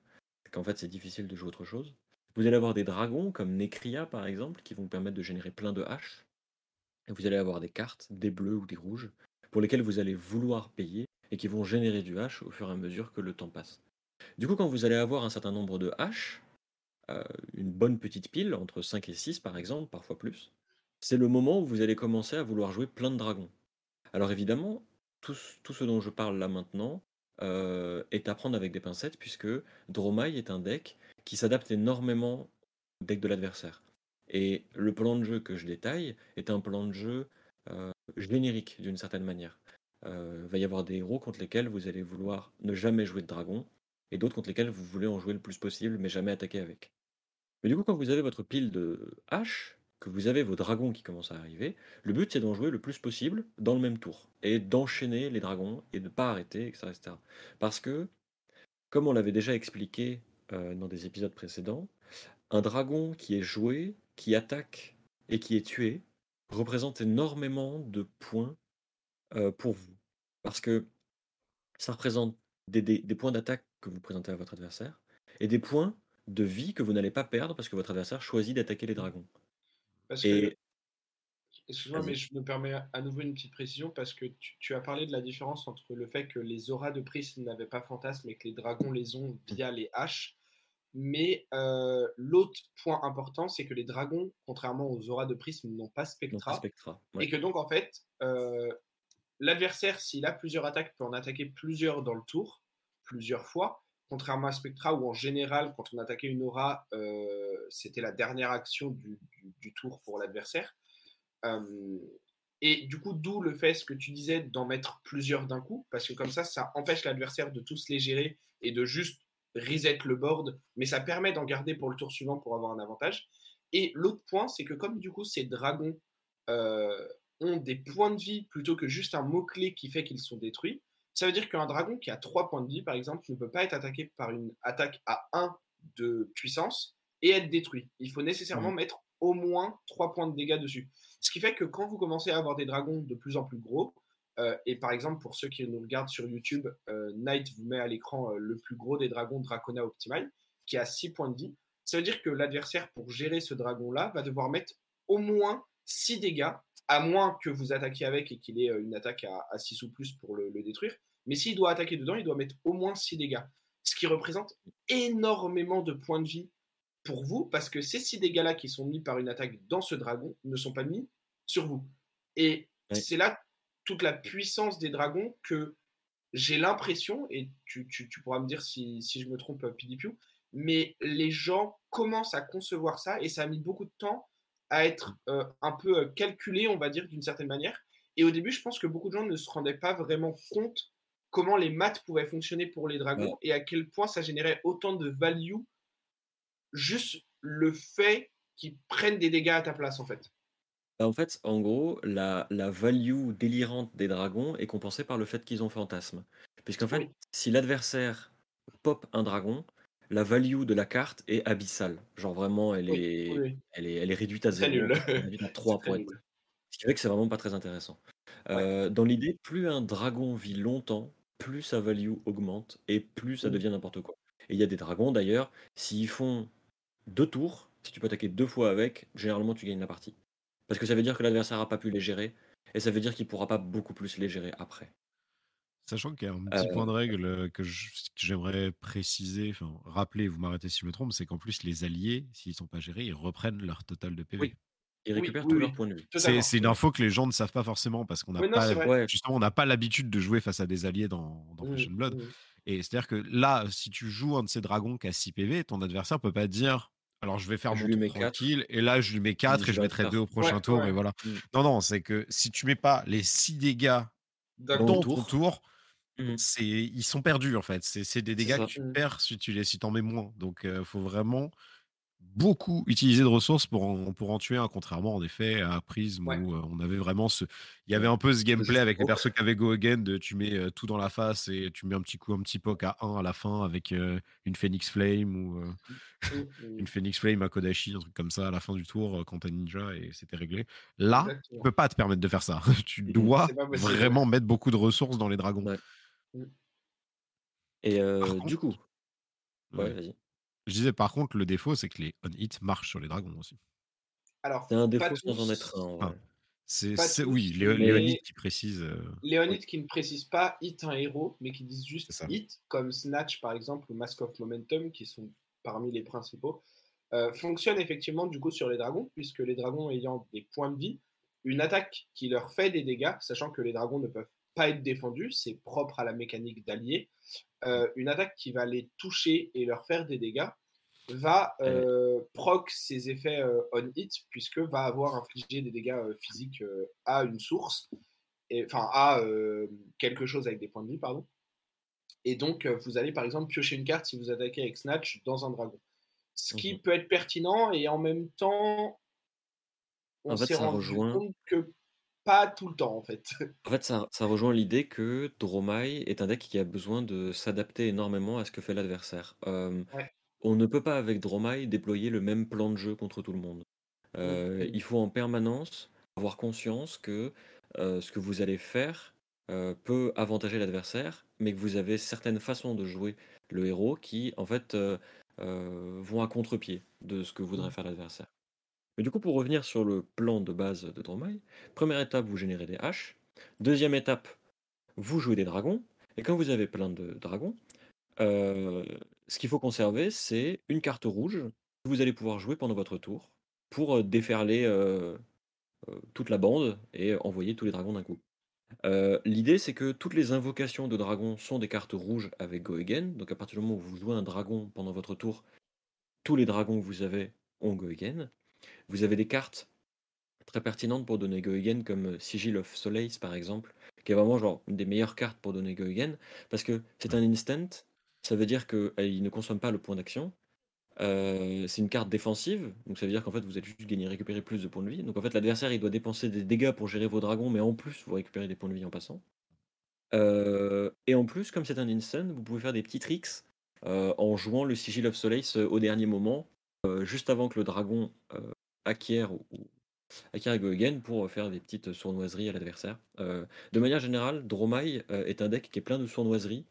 [SPEAKER 2] qu'en fait c'est difficile de jouer autre chose. Vous allez avoir des dragons comme Necria par exemple qui vont vous permettre de générer plein de haches. Vous allez avoir des cartes, des bleus ou des rouges, pour lesquelles vous allez vouloir payer et qui vont générer du hache au fur et à mesure que le temps passe. Du coup, quand vous allez avoir un certain nombre de haches, euh, une bonne petite pile, entre 5 et 6 par exemple, parfois plus, c'est le moment où vous allez commencer à vouloir jouer plein de dragons. Alors évidemment, tout ce dont je parle là maintenant, euh, est à prendre avec des pincettes, puisque Dromai est un deck qui s'adapte énormément au deck de l'adversaire. Et le plan de jeu que je détaille est un plan de jeu euh, générique d'une certaine manière. euh, va y avoir des héros contre lesquels vous allez vouloir ne jamais jouer de dragon, et d'autres contre lesquels vous voulez en jouer le plus possible, mais jamais attaquer avec. Mais du coup, quand vous avez votre pile de haches, que vous avez vos dragons qui commencent à arriver, le but c'est d'en jouer le plus possible dans le même tour, et d'enchaîner les dragons, et de ne pas arrêter, etc.. Parce que, comme on l'avait déjà expliqué euh, dans des épisodes précédents, un dragon qui est joué, qui attaque et qui est tué, représente énormément de points euh, pour vous. Parce que ça représente des points d'attaque que vous présentez à votre adversaire et des points de vie que vous n'allez pas perdre parce que votre adversaire choisit d'attaquer les dragons.
[SPEAKER 3] Parce que, excuse-moi, mais je me permets à nouveau une petite précision parce que tu, tu as parlé de la différence entre le fait que les auras de prisme n'avaient pas fantasme et que les dragons les ont via les haches. Mais euh, l'autre point important, c'est que les dragons, contrairement aux auras de prisme, n'ont pas spectra. Et que donc, en fait, euh, l'adversaire, s'il a plusieurs attaques, peut en attaquer plusieurs dans le tour, plusieurs fois. Contrairement à Spectra, où en général, quand on attaquait une aura, euh, c'était la dernière action du, tour pour l'adversaire. Euh, et du coup, d'où le fait, ce que tu disais, d'en mettre plusieurs d'un coup, parce que comme ça, ça empêche l'adversaire de tous les gérer et de juste reset le board, mais ça permet d'en garder pour le tour suivant pour avoir un avantage. Et l'autre point, c'est que comme du coup, ces dragons euh, ont des points de vie plutôt que juste un mot-clé qui fait qu'ils sont détruits, ça veut dire qu'un dragon qui a 3 points de vie, par exemple, ne peut pas être attaqué par une attaque à 1 de puissance et être détruit. Il faut nécessairement mettre au moins 3 points de dégâts dessus. Ce qui fait que quand vous commencez à avoir des dragons de plus en plus gros, euh, et par exemple, pour ceux qui nous regardent sur YouTube, euh, Knight vous met à l'écran euh, le plus gros des dragons, Dracona Optimal, qui a 6 points de vie. Ça veut dire que l'adversaire, pour gérer ce dragon-là, va devoir mettre au moins 6 dégâts, à moins que vous attaquiez avec et qu'il ait une attaque à, à 6 ou plus pour le, le détruire. Mais s'il doit attaquer dedans, il doit mettre au moins 6 dégâts. Ce qui représente énormément de points de vie pour vous, parce que ces 6 dégâts-là qui sont mis par une attaque dans ce dragon ne sont pas mis sur vous. Et c'est là toute la puissance des dragons que j'ai l'impression, et tu, tu- tu pourras me dire si, si je me trompe, euh, Pidipiu, mais les gens commencent à concevoir ça et ça a mis beaucoup de temps à être euh, un peu euh, calculé, on va dire, d'une certaine manière. Et au début, je pense que beaucoup de gens ne se rendaient pas vraiment compte comment les maths pouvaient fonctionner pour les dragons
[SPEAKER 2] Ouais.
[SPEAKER 3] et à quel point ça générait autant de value juste le fait qu'ils prennent des dégâts à ta place, en fait.
[SPEAKER 2] Bah, en fait, en gros, la, la value délirante des dragons est compensée par le fait qu'ils ont fantasme. Puisqu'en fait,
[SPEAKER 3] Oui.
[SPEAKER 2] si l'adversaire pop un dragon, la value de la carte est abyssale. Genre vraiment, elle, est,
[SPEAKER 3] oui.
[SPEAKER 2] Elle, est, elle est réduite à
[SPEAKER 3] Très
[SPEAKER 2] 0,
[SPEAKER 3] nul.
[SPEAKER 2] elle est réduite à 3
[SPEAKER 3] C'est
[SPEAKER 2] pour être. Ce qui fait que c'est vraiment pas très intéressant. Euh, Dans l'idée, plus un dragon vit longtemps, plus sa value augmente et plus ça
[SPEAKER 3] Mm.
[SPEAKER 2] devient n'importe quoi. Et il y a des dragons d'ailleurs, s'ils font deux tours, si tu peux attaquer deux fois avec, généralement tu gagnes la partie. Parce que ça veut dire que l'adversaire a pas pu les gérer, et ça veut dire qu'il pourra pas beaucoup plus les gérer après.
[SPEAKER 1] Sachant qu'il y a un petit
[SPEAKER 2] Euh,
[SPEAKER 1] point de règle euh, que j'aimerais préciser, enfin rappeler, vous m'arrêtez si je me trompe, c'est qu'en plus les alliés, s'ils sont pas gérés, ils reprennent leur total de PV.
[SPEAKER 2] Oui. Ils récupèrent
[SPEAKER 3] oui,
[SPEAKER 2] tous
[SPEAKER 3] oui.
[SPEAKER 2] leurs points de vue.
[SPEAKER 1] C'est une info que les gens ne savent pas forcément parce qu'on n'a
[SPEAKER 3] Oui,
[SPEAKER 1] pas,
[SPEAKER 3] vrai.
[SPEAKER 2] Ouais,
[SPEAKER 1] justement, on n'a pas l'habitude de jouer face à des alliés dans, dans
[SPEAKER 3] Mm,
[SPEAKER 1] Flesh and Blood.
[SPEAKER 3] mm.
[SPEAKER 1] Et c'est-à-dire que là, si tu joues un de ces dragons qui a 6 PV, ton adversaire peut pas dire alors je vais faire
[SPEAKER 2] Je
[SPEAKER 1] mon
[SPEAKER 2] lui
[SPEAKER 1] tour
[SPEAKER 2] quatre.
[SPEAKER 1] tranquille et là je lui mets 4 et
[SPEAKER 2] je
[SPEAKER 1] mettrai
[SPEAKER 2] faire.
[SPEAKER 1] 2 au prochain
[SPEAKER 3] Ouais,
[SPEAKER 1] tour
[SPEAKER 3] ouais.
[SPEAKER 1] et voilà.
[SPEAKER 2] Mm.
[SPEAKER 1] Non, non, c'est que si tu mets pas les 6 dégâts
[SPEAKER 3] D'un
[SPEAKER 2] Dans
[SPEAKER 1] ton
[SPEAKER 2] tour.
[SPEAKER 1] tour, c'est ils sont perdus en fait. C'est des dégâts que tu perds si tu les si t'en mets moins. Donc il faut vraiment beaucoup utiliser de ressources pour en, pour en tuer un, contrairement en effet à Prism
[SPEAKER 3] Ouais.
[SPEAKER 1] où euh, on avait vraiment ce. Il y avait un peu ce gameplay avec les persos qui avaient Go Again de tu mets euh, tout dans la face et tu mets un petit coup, un petit poke à 1 à la fin avec euh, une Phoenix Flame ou euh,
[SPEAKER 3] Mm, mm.
[SPEAKER 1] une Phoenix Flame à Kodashi, un truc comme ça à la fin du tour euh, quand t'as Ninja et c'était réglé. Là, tu
[SPEAKER 3] Exactement.
[SPEAKER 1] peux pas te permettre de faire ça. tu dois vraiment mettre beaucoup de ressources dans les dragons.
[SPEAKER 2] Ouais. Et euh, du coup, ouais,
[SPEAKER 1] Ouais.
[SPEAKER 2] vas-y.
[SPEAKER 1] Je disais par contre, le défaut, c'est que les on-hit marchent sur les dragons aussi.
[SPEAKER 3] Alors,
[SPEAKER 2] C'est un défaut sans en être un.
[SPEAKER 1] Ah. C'est, oui, les, les on-hit qui précisent. euh,
[SPEAKER 3] Léonide qui ne précise pas hit un héros, mais qui disent juste hit, comme Snatch par exemple ou Mask of Momentum, qui sont parmi les principaux, euh, fonctionnent effectivement du coup sur les dragons, puisque les dragons ayant des points de vie, une attaque qui leur fait des dégâts, sachant que les dragons ne peuvent pas être défendus, c'est propre à la mécanique d'allié, euh, une attaque qui va les toucher et leur faire des dégâts va euh, proc ses effets euh, on hit puisque va avoir infligé des dégâts physiques à une source et, enfin euh, quelque chose avec des points de vie, pardon. Et donc, vous allez par exemple piocher une carte si vous attaquez avec Snatch dans un dragon. Ce qui
[SPEAKER 2] Mhm.
[SPEAKER 3] peut être pertinent et en même temps, on s'est rendu
[SPEAKER 2] rejoint.
[SPEAKER 3] compte que pas tout le temps en fait.
[SPEAKER 2] En fait, ça, ça rejoint l'idée que Dromai est un deck qui a besoin de s'adapter énormément à ce que fait l'adversaire. Euh,
[SPEAKER 3] Ouais.
[SPEAKER 2] on ne peut pas avec Dromai déployer le même plan de jeu contre tout le monde. Euh, il faut en permanence avoir conscience que euh, ce que vous allez faire peut avantager l'adversaire, mais que vous avez certaines façons de jouer le héros qui, en fait, vont à contre-pied de ce que voudrait
[SPEAKER 3] Mhm.
[SPEAKER 2] faire l'adversaire. Mais du coup, pour revenir sur le plan de base de Dromai, première étape, vous générez des haches. Deuxième étape, vous jouez des dragons. Et quand vous avez plein de dragons, euh, ce qu'il faut conserver, c'est une carte rouge que vous allez pouvoir jouer pendant votre tour pour euh, déferler euh, toute la bande et envoyer tous les dragons d'un coup. L'idée, c'est que toutes les invocations de dragons sont des cartes rouges avec Go. Donc à partir du moment où vous jouez un dragon pendant votre tour, tous les dragons que vous avez ont Go. Vous avez des cartes très pertinentes pour donner Go Again, comme euh, Sigil of Solace par exemple, qui est vraiment genre une des meilleures cartes pour donner Go Again, parce que c'est un instant, ça veut dire qu'il ne consomme pas le point d'action. Euh, c'est une carte défensive, donc ça veut dire qu'en fait vous allez juste gagner, récupérer plus de points de vie. Donc en fait l'adversaire il doit dépenser des dégâts pour gérer vos dragons, mais en plus vous récupérez des points de vie en passant. Euh, et en plus, comme c'est un instant, vous pouvez faire des petits tricks en jouant le Sigil of Solace au dernier moment, juste avant que le dragon acquiert ou, ou acquiert Go Again pour faire des petites sournoiseries à l'adversaire. Euh, de manière générale, Dromai euh, est un deck qui est plein de sournoiseries,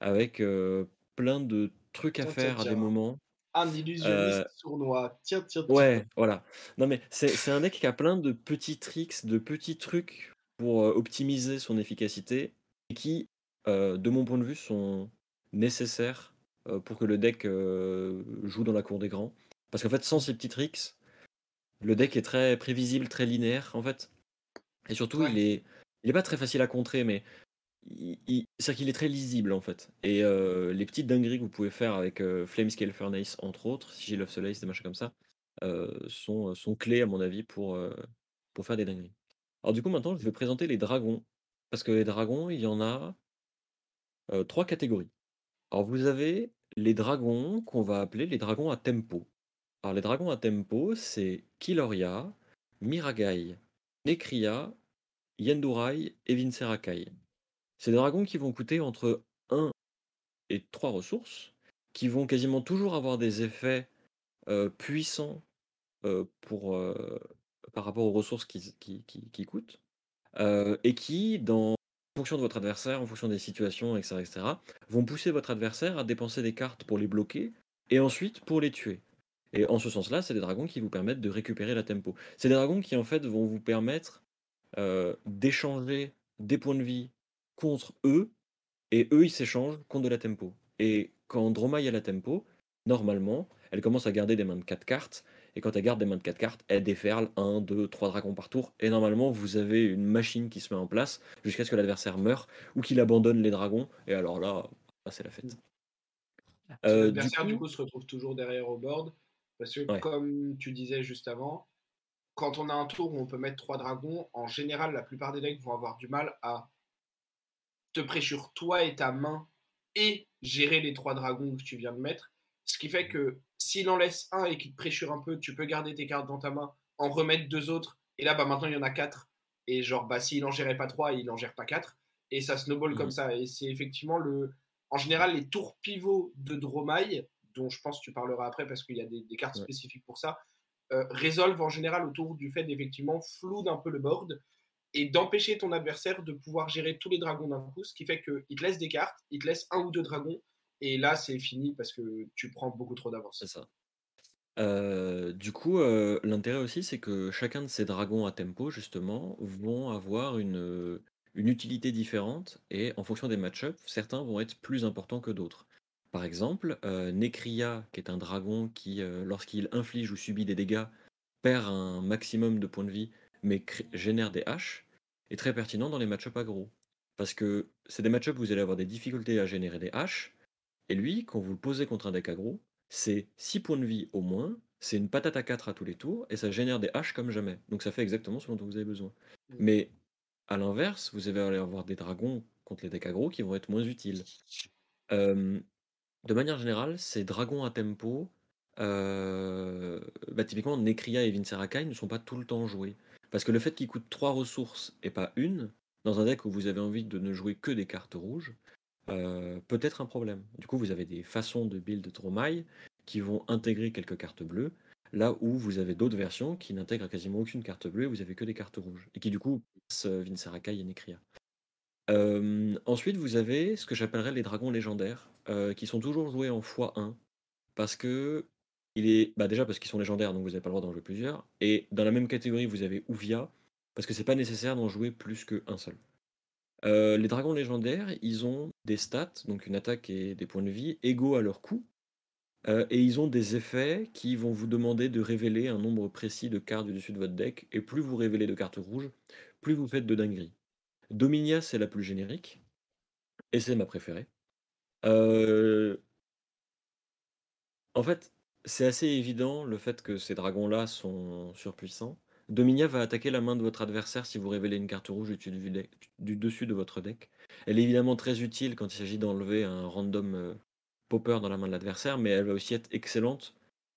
[SPEAKER 2] avec euh, plein de trucs à
[SPEAKER 3] Tiens, tiens,
[SPEAKER 2] faire à des moments.
[SPEAKER 3] Un
[SPEAKER 2] Euh,
[SPEAKER 3] illusionniste sournois. Tiens, tiens, tiens.
[SPEAKER 2] Ouais, voilà. Non mais c'est un deck qui a plein de petits tricks, de petits trucs pour euh, optimiser son efficacité et qui, euh, de mon point de vue, sont nécessaires euh, pour que le deck euh, joue dans la cour des grands. Parce qu'en fait, sans ces petits tricks, le deck est très prévisible, très linéaire en fait. Et surtout,
[SPEAKER 3] Ouais.
[SPEAKER 2] il est, il est pas très facile à contrer, mais c'est-à-dire qu'il est très lisible en fait. Et euh, les petites dingueries que vous pouvez faire avec euh, Flamescale Furnace entre autres, Sigil of Solace, des machins comme ça, euh, sont, sont clés à mon avis pour, euh, pour faire des dingueries. Alors du coup maintenant je vais présenter les dragons. Parce que les dragons, il y en a euh, trois catégories. Alors vous avez les dragons qu'on va appeler les dragons à tempo. Alors les dragons à tempo, c'est Kiloria, Miragai, Nekria, Yendurai et Vincerakai. C'est des dragons qui vont coûter entre 1 et 3 ressources, qui vont quasiment toujours avoir des effets euh, puissants euh, euh, par rapport aux ressources qui, coûtent, et qui, en fonction de votre adversaire, en fonction des situations, etc., etc., vont pousser votre adversaire à dépenser des cartes pour les bloquer, et ensuite pour les tuer. Et en ce sens-là, c'est des dragons qui vous permettent de récupérer la tempo. C'est des dragons qui, en fait, vont vous permettre euh, d'échanger des points de vie contre eux, et eux, ils s'échangent contre de la tempo. Et quand Dromai a la tempo, normalement, elle commence à garder des mains de 4 cartes, et quand elle garde des mains de 4 cartes, elle déferle 1, 2, 3 dragons par tour, et normalement, vous avez une machine qui se met en place jusqu'à ce que l'adversaire meure, ou qu'il abandonne les dragons, et alors là, bah, c'est la fête. Euh, du
[SPEAKER 3] L'adversaire, du
[SPEAKER 2] coup,
[SPEAKER 3] coup, se retrouve toujours derrière au board. Parce que,
[SPEAKER 2] Ouais.
[SPEAKER 3] comme tu disais juste avant, quand on a un tour où on peut mettre trois dragons, en général, la plupart des decks vont avoir du mal à te pressure toi et ta main et gérer les trois dragons que tu viens de mettre. Ce qui fait que s'il en laisse un et qu'il te pressure un peu, tu peux garder tes cartes dans ta main, en remettre deux autres, et là, bah, maintenant, il y en a quatre. Et genre, bah, s'il en gérait pas trois, il en gère pas quatre. Et ça snowball comme
[SPEAKER 2] Mhm.
[SPEAKER 3] ça. Et c'est effectivement le. En général, les tours pivots de Dromai, dont je pense que tu parleras après parce qu'il y a des, des cartes
[SPEAKER 2] Ouais.
[SPEAKER 3] spécifiques pour ça, euh, résolvent en général autour du fait d'effectivement floud un peu le board et d'empêcher ton adversaire de pouvoir gérer tous les dragons d'un coup, ce qui fait qu'il te laisse des cartes, il te laisse un ou deux dragons, et là c'est fini parce que tu prends beaucoup trop d'avance.
[SPEAKER 2] C'est ça. Euh, du coup, euh, l'intérêt aussi, c'est que chacun de ces dragons à tempo, justement, vont avoir une, une utilité différente et en fonction des match-ups, certains vont être plus importants que d'autres. Par exemple, euh, Nekria, qui est un dragon qui, euh, lorsqu'il inflige ou subit des dégâts, perd un maximum de points de vie, mais génère des haches, est très pertinent dans les match-ups aggro. Parce que c'est des match-ups où vous allez avoir des difficultés à générer des haches, et lui, quand vous le posez contre un deck aggro, c'est 6 points de vie au moins, c'est une patate à 4 à tous les tours, et ça génère des haches comme jamais. Donc ça fait exactement ce dont vous avez besoin.
[SPEAKER 3] Mm.
[SPEAKER 2] Mais à l'inverse, vous allez avoir des dragons contre les decks aggro qui vont être moins utiles. De manière générale, ces dragons à tempo, euh, bah, typiquement, Nekria et Vincerakai ne sont pas tout le temps joués. Parce que le fait qu'ils coûtent 3 ressources et pas une, dans un deck où vous avez envie de ne jouer que des cartes rouges, euh, peut être un problème. Du coup, vous avez des façons de build Dromai qui vont intégrer quelques cartes bleues, là où vous avez d'autres versions qui n'intègrent quasiment aucune carte bleue et vous avez que des cartes rouges, et qui du coup passent euh, Vincerakai et Nekria. Ensuite, vous avez ce que j'appellerais les dragons légendaires, qui sont toujours joués en x1, parce que bah, déjà parce qu'ils sont légendaires, donc vous n'avez pas le droit d'en jouer plusieurs. Et dans la même catégorie, vous avez Ouvia, parce que c'est pas nécessaire d'en jouer plus qu'un seul. Les dragons légendaires, ils ont des stats, donc une attaque et des points de vie, égaux à leur coût. Et ils ont des effets qui vont vous demander de révéler un nombre précis de cartes du dessus de votre deck. Et plus vous révélez de cartes rouges, plus vous faites de dingueries. Dominia, c'est la plus générique. Et c'est ma préférée. Euh, en fait, c'est assez évident le fait que ces dragons-là sont surpuissants. Dominia va attaquer la main de votre adversaire si vous révélez une carte rouge du, dessus de votre deck. Elle est évidemment très utile quand il s'agit d'enlever un random euh, popper dans la main de l'adversaire, mais elle va aussi être excellente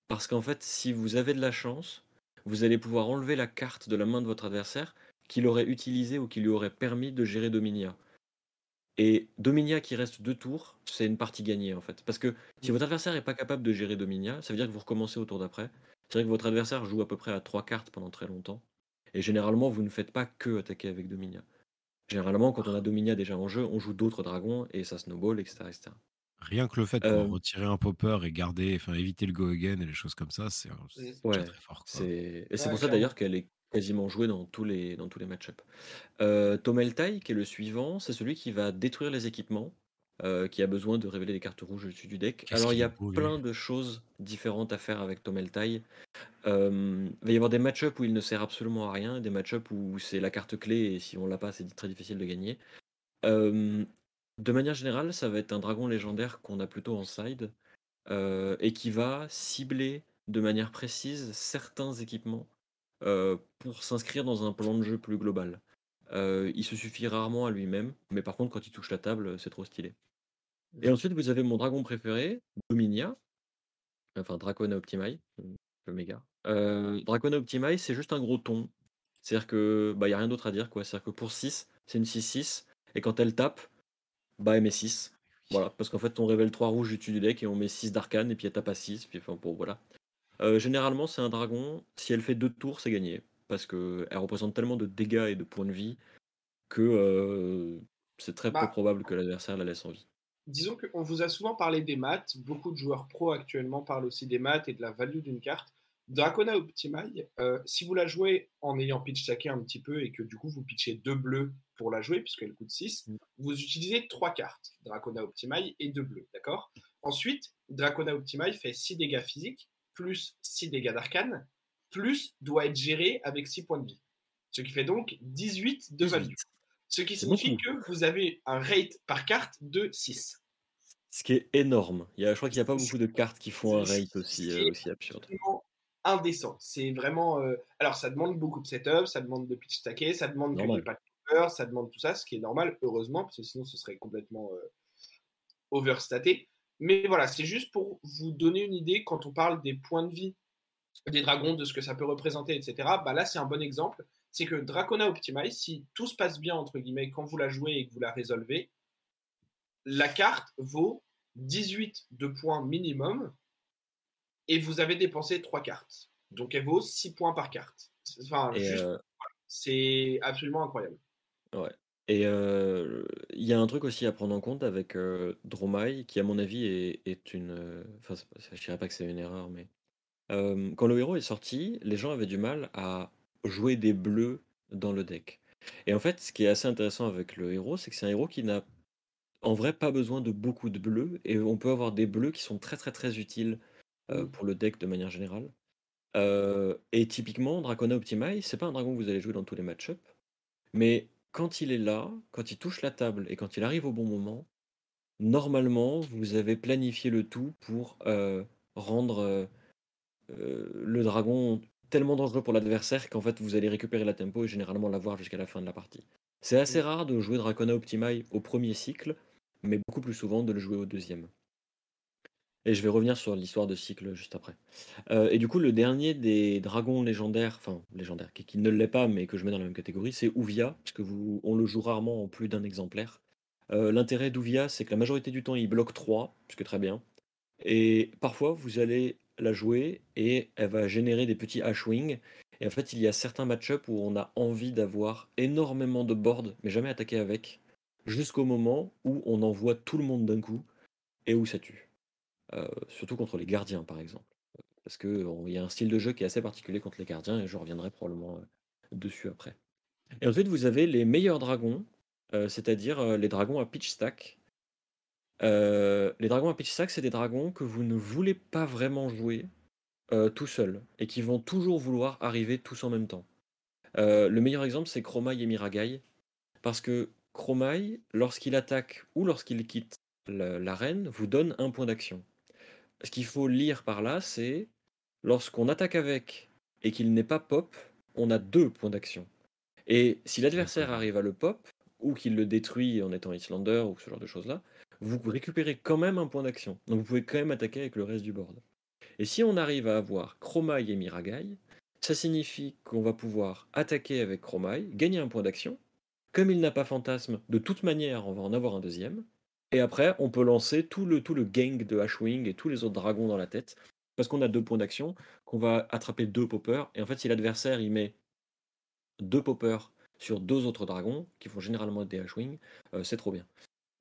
[SPEAKER 2] parce qu'en fait, si vous avez de la chance, vous allez pouvoir enlever la carte de la main de votre adversaire qu'il aurait utilisée ou qui lui aurait permis de gérer Dominia. Et Dominia qui reste deux tours, c'est une partie gagnée en fait. Parce que si votre adversaire n'est pas capable de gérer Dominia, ça veut dire que vous recommencez au tour d'après. C'est vrai que votre adversaire joue à peu près à trois cartes pendant très longtemps. Et généralement, vous ne faites pas que attaquer avec Dominia. Généralement, quand on a Dominia déjà en jeu, on joue d'autres dragons et ça snowball, etc. etc.
[SPEAKER 1] Rien que le fait de euh, retirer un popper et garder, enfin éviter le go again et les choses comme ça, c'est très fort.
[SPEAKER 2] Et c'est pour ça d'ailleurs qu'elle est quasiment joué dans tous les, dans tous les match-ups. Euh, Tomeltai, qui est le suivant, c'est celui qui va détruire les équipements, euh, qui a besoin de révéler les cartes rouges au-dessus du deck. Alors il y a plein de choses différentes à faire avec Tomeltai. Euh, il va y avoir des match-ups où il ne sert absolument à rien, des match-ups où c'est la carte clé et si on l'a pas, c'est très difficile de gagner. Euh, de manière générale, ça va être un dragon légendaire qu'on a plutôt en side et qui va cibler de manière précise certains équipements pour s'inscrire dans un plan de jeu plus global. Euh, il se suffit rarement à lui-même, mais par contre, quand il touche la table, c'est trop stylé. Et ensuite, vous avez mon dragon préféré, Dominia, enfin Dracona Optimai, je m'égare. Euh, Dracona Optimai, c'est juste un gros ton. C'est-à-dire que bah, y a rien d'autre à dire. quoi. C'est-à-dire que pour 6, c'est une 6-6, et quand elle tape, bah elle met 6. Voilà, parce qu'en fait, on révèle 3 rouges du dessus du deck et on met 6 d'arcane, et puis elle tape à 6, puis enfin, bon, voilà. Euh, généralement, c'est un dragon. Si elle fait deux tours, c'est gagné. Parce qu'elle représente tellement de dégâts et de points de vie que euh, c'est très peu bah probable que l'adversaire la laisse en vie.
[SPEAKER 3] Disons qu'on vous a souvent parlé des maths. Beaucoup de joueurs pro actuellement parlent aussi des maths et de la value d'une carte. Dracona Optimai, euh, si vous la jouez en ayant pitch stacké un petit peu et que du coup vous pitchez deux bleus pour la jouer, puisqu'elle coûte 6, mm. vous utilisez trois cartes, Dracona Optimai et deux bleus, d'accord? Ensuite, Dracona Optimai fait 6 dégâts physiques plus 6 dégâts d'arcane, plus doit être géré avec 6 points de vie. Ce qui fait donc 18 de value. Ce qui signifie que vous avez un rate par carte de 6.
[SPEAKER 2] Ce qui est énorme. Il y a, je crois qu'il n'y a pas beaucoup de cartes qui font un rate aussi, euh, aussi absurde.
[SPEAKER 3] Indécent. C'est vraiment. Euh, alors, ça demande beaucoup de setup, ça demande de pitch stacker, ça demande qu'il n'y ait pas de peur, ça demande tout ça, ce qui est normal, heureusement, parce que sinon ce serait complètement euh, overstaté. Mais voilà, c'est juste pour vous donner une idée quand on parle des points de vie des dragons, de ce que ça peut représenter, etc. Bah là, c'est un bon exemple. C'est que Dracona Optimize, si tout se passe bien, entre guillemets, quand vous la jouez et que vous la résolvez, la carte vaut 18 de points minimum et vous avez dépensé 3 cartes. Donc elle vaut 6 points par carte. Enfin, euh, c'est absolument incroyable.
[SPEAKER 2] Ouais. Et il y a un truc aussi à prendre en compte avec Dromai, qui à mon avis est, une. Enfin, je dirais pas que c'est une erreur, mais quand le héros est sorti, les gens avaient du mal à jouer des bleus dans le deck. Et en fait, ce qui est assez intéressant avec le héros, c'est que c'est un héros qui n'a en vrai pas besoin de beaucoup de bleus, et on peut avoir des bleus qui sont très très très utiles mmh. pour le deck de manière générale. et typiquement, Dracona Optimize, c'est pas un dragon que vous allez jouer dans tous les match-ups, mais quand il est là, quand il touche la table et quand il arrive au bon moment, normalement, vous avez planifié le tout pour euh, rendre euh, euh, le dragon tellement dangereux pour l'adversaire qu'en fait, vous allez récupérer la tempo et généralement l'avoir jusqu'à la fin de la partie. C'est assez
[SPEAKER 3] Mm.
[SPEAKER 2] rare de jouer Dracona Optimi au premier cycle, mais beaucoup plus souvent de le jouer au deuxième. Et je vais revenir sur l'histoire de cycle juste après. Euh, et du coup, le dernier des dragons légendaires, enfin légendaire, qui, ne l'est pas, mais que je mets dans la même catégorie, c'est Ouvia, puisque vous, on le joue rarement en plus d'un exemplaire. Euh, L'intérêt d'Ouvia, c'est que la majorité du temps, il bloque 3, puisque très bien. Et parfois, vous allez la jouer et elle va générer des petits H-Wing. Et en fait, il y a certains match-up où on a envie d'avoir énormément de boards, mais jamais attaquer avec, jusqu'au moment où on envoie tout le monde d'un coup et où ça tue. Euh, surtout contre les gardiens, par exemple. Parce qu'il y a un style de jeu qui est assez particulier contre les gardiens et je reviendrai probablement euh, dessus après. Et ensuite, vous avez les meilleurs dragons, euh, c'est-à-dire euh, les dragons à pitch stack. Euh, les dragons à pitch stack, c'est des dragons que vous ne voulez pas vraiment jouer euh, tout seul et qui vont toujours vouloir arriver tous en même temps. Euh, le meilleur exemple, c'est Chromai et Miragai. Parce que Chromai, lorsqu'il attaque ou lorsqu'il quitte la- l'arène, vous donne un point d'action. Ce qu'il faut lire par là, c'est lorsqu'on attaque avec et qu'il n'est pas pop, on a deux points d'action. Et si l'adversaire arrive à le pop, ou qu'il le détruit en étant Islander, ou ce genre de choses-là, vous récupérez quand même un point d'action. Donc vous pouvez quand même attaquer avec le reste du board. Et si on arrive à avoir Chromai et Miragai, ça signifie qu'on va pouvoir attaquer avec Chromai, gagner un point d'action. Comme il n'a pas fantasme, de toute manière, on va en avoir un deuxième. Et après, on peut lancer tout le, tout le gang de Ashwing et tous les autres dragons dans la tête. Parce qu'on a deux points d'action, qu'on va attraper deux poppers. Et en fait, si l'adversaire il met deux poppers sur deux autres dragons, qui font généralement des Ashwing, euh, c'est trop bien.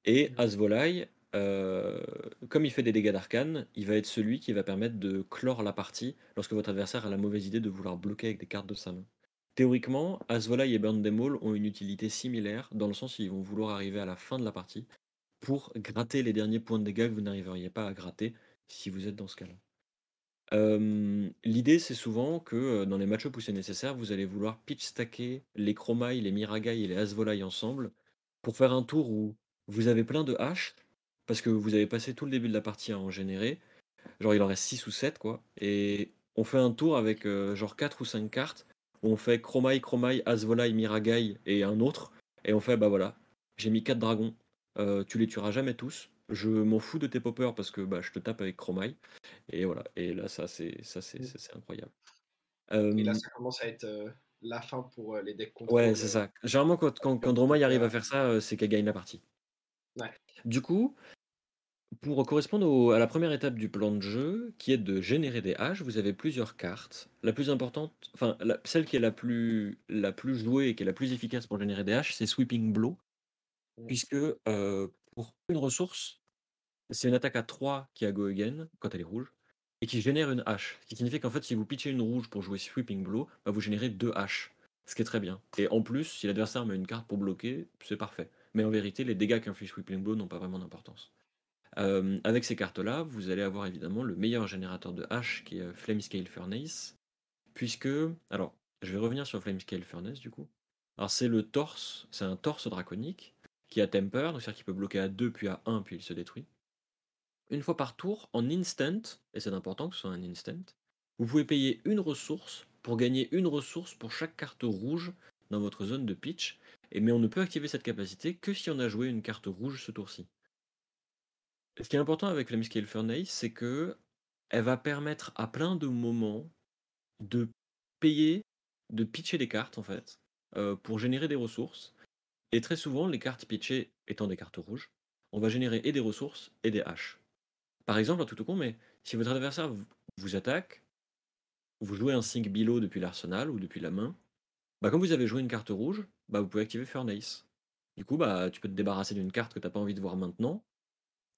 [SPEAKER 2] Et. Asvolai, euh, comme il fait des dégâts d'arcane, il va être celui qui va permettre de clore la partie lorsque votre adversaire a la mauvaise idée de vouloir bloquer avec des cartes de sa main. Théoriquement, Asvolai et Burn Them All ont une utilité similaire, dans le sens où ils vont vouloir arriver à la fin de la partie pour gratter les derniers points de dégâts que vous n'arriveriez pas à gratter si vous êtes dans ce cas-là. Euh, L'idée, c'est souvent que euh, dans les match-ups où c'est nécessaire, vous allez vouloir pitch stacker les Chromai, les Miragai et les Asvolai ensemble pour faire un tour où vous avez plein de haches parce que vous avez passé tout le début de la partie à en générer. Genre, il en reste 6 ou 7, quoi. Et on fait un tour avec euh, genre 4 ou 5 cartes où on fait Chromai, Chromai, Asvolai, Miragai et un autre. Et on fait, bah voilà, j'ai mis 4 dragons. Euh, tu les tueras jamais tous. Je m'en fous de tes poppers parce que bah, je te tape avec Chromai. Et voilà. Et là, ça, c'est ça, c'est
[SPEAKER 3] Mm.
[SPEAKER 2] incroyable.
[SPEAKER 3] Et là,
[SPEAKER 2] Euh,
[SPEAKER 3] ça commence à être euh, la fin pour euh, les decks contrôle.
[SPEAKER 2] Ouais, c'est
[SPEAKER 3] euh,
[SPEAKER 2] ça. Généralement, quand, quand, quand Dromai arrive à
[SPEAKER 3] euh,
[SPEAKER 2] faire ça, euh, c'est qu'elle gagne la partie.
[SPEAKER 3] Ouais.
[SPEAKER 2] Du coup, pour correspondre au- à la première étape du plan de jeu, qui est de générer des haches, vous avez plusieurs cartes. La plus importante, enfin, la- celle qui est la plus, la plus jouée et qui est la plus efficace pour générer des haches, c'est Sweeping Blow.
[SPEAKER 3] Mm.
[SPEAKER 2] Puisque pour une ressource, c'est une attaque à 3 qui a Go Again, quand elle est rouge, et qui génère une hache. Ce qui signifie qu'en fait, si vous pitchez une rouge pour jouer Sweeping Blow, bah, vous générez deux haches. Ce qui est très bien. Et en plus, si l'adversaire met une carte pour bloquer, c'est parfait. Mais en vérité, les dégâts qu'inflige Sweeping Blow n'ont pas vraiment d'importance. Avec ces cartes-là, vous allez avoir évidemment le meilleur générateur de hache qui est Flamescale Furnace. Puisque. Alors, je vais revenir sur Flamescale Furnace du coup. Alors, c'est le torse, c'est un torse draconique qui a Temper, donc c'est-à-dire qu'il peut bloquer à 2 puis à 1 puis il se détruit. Une fois par tour, en instant, et c'est important que ce soit un instant, vous pouvez payer une ressource pour gagner une ressource pour chaque carte rouge dans votre zone de pitch, mais on ne peut activer cette capacité que si on a joué une carte rouge ce tour-ci. Ce qui est important avec la Scale Furnace, c'est que elle va permettre à plein de moments de payer, de pitcher des cartes en fait, euh, pour générer des ressources. Et très souvent, les cartes pitchées étant des cartes rouges, on va générer et des ressources et des haches. Par exemple, un tout au con, si votre adversaire vous- attaque, vous jouez un sync below depuis l'arsenal ou depuis la main, bah comme vous avez joué une carte rouge, bah vous pouvez activer Furnace. Du coup, bah tu peux te débarrasser d'une carte que t'as pas envie de voir maintenant,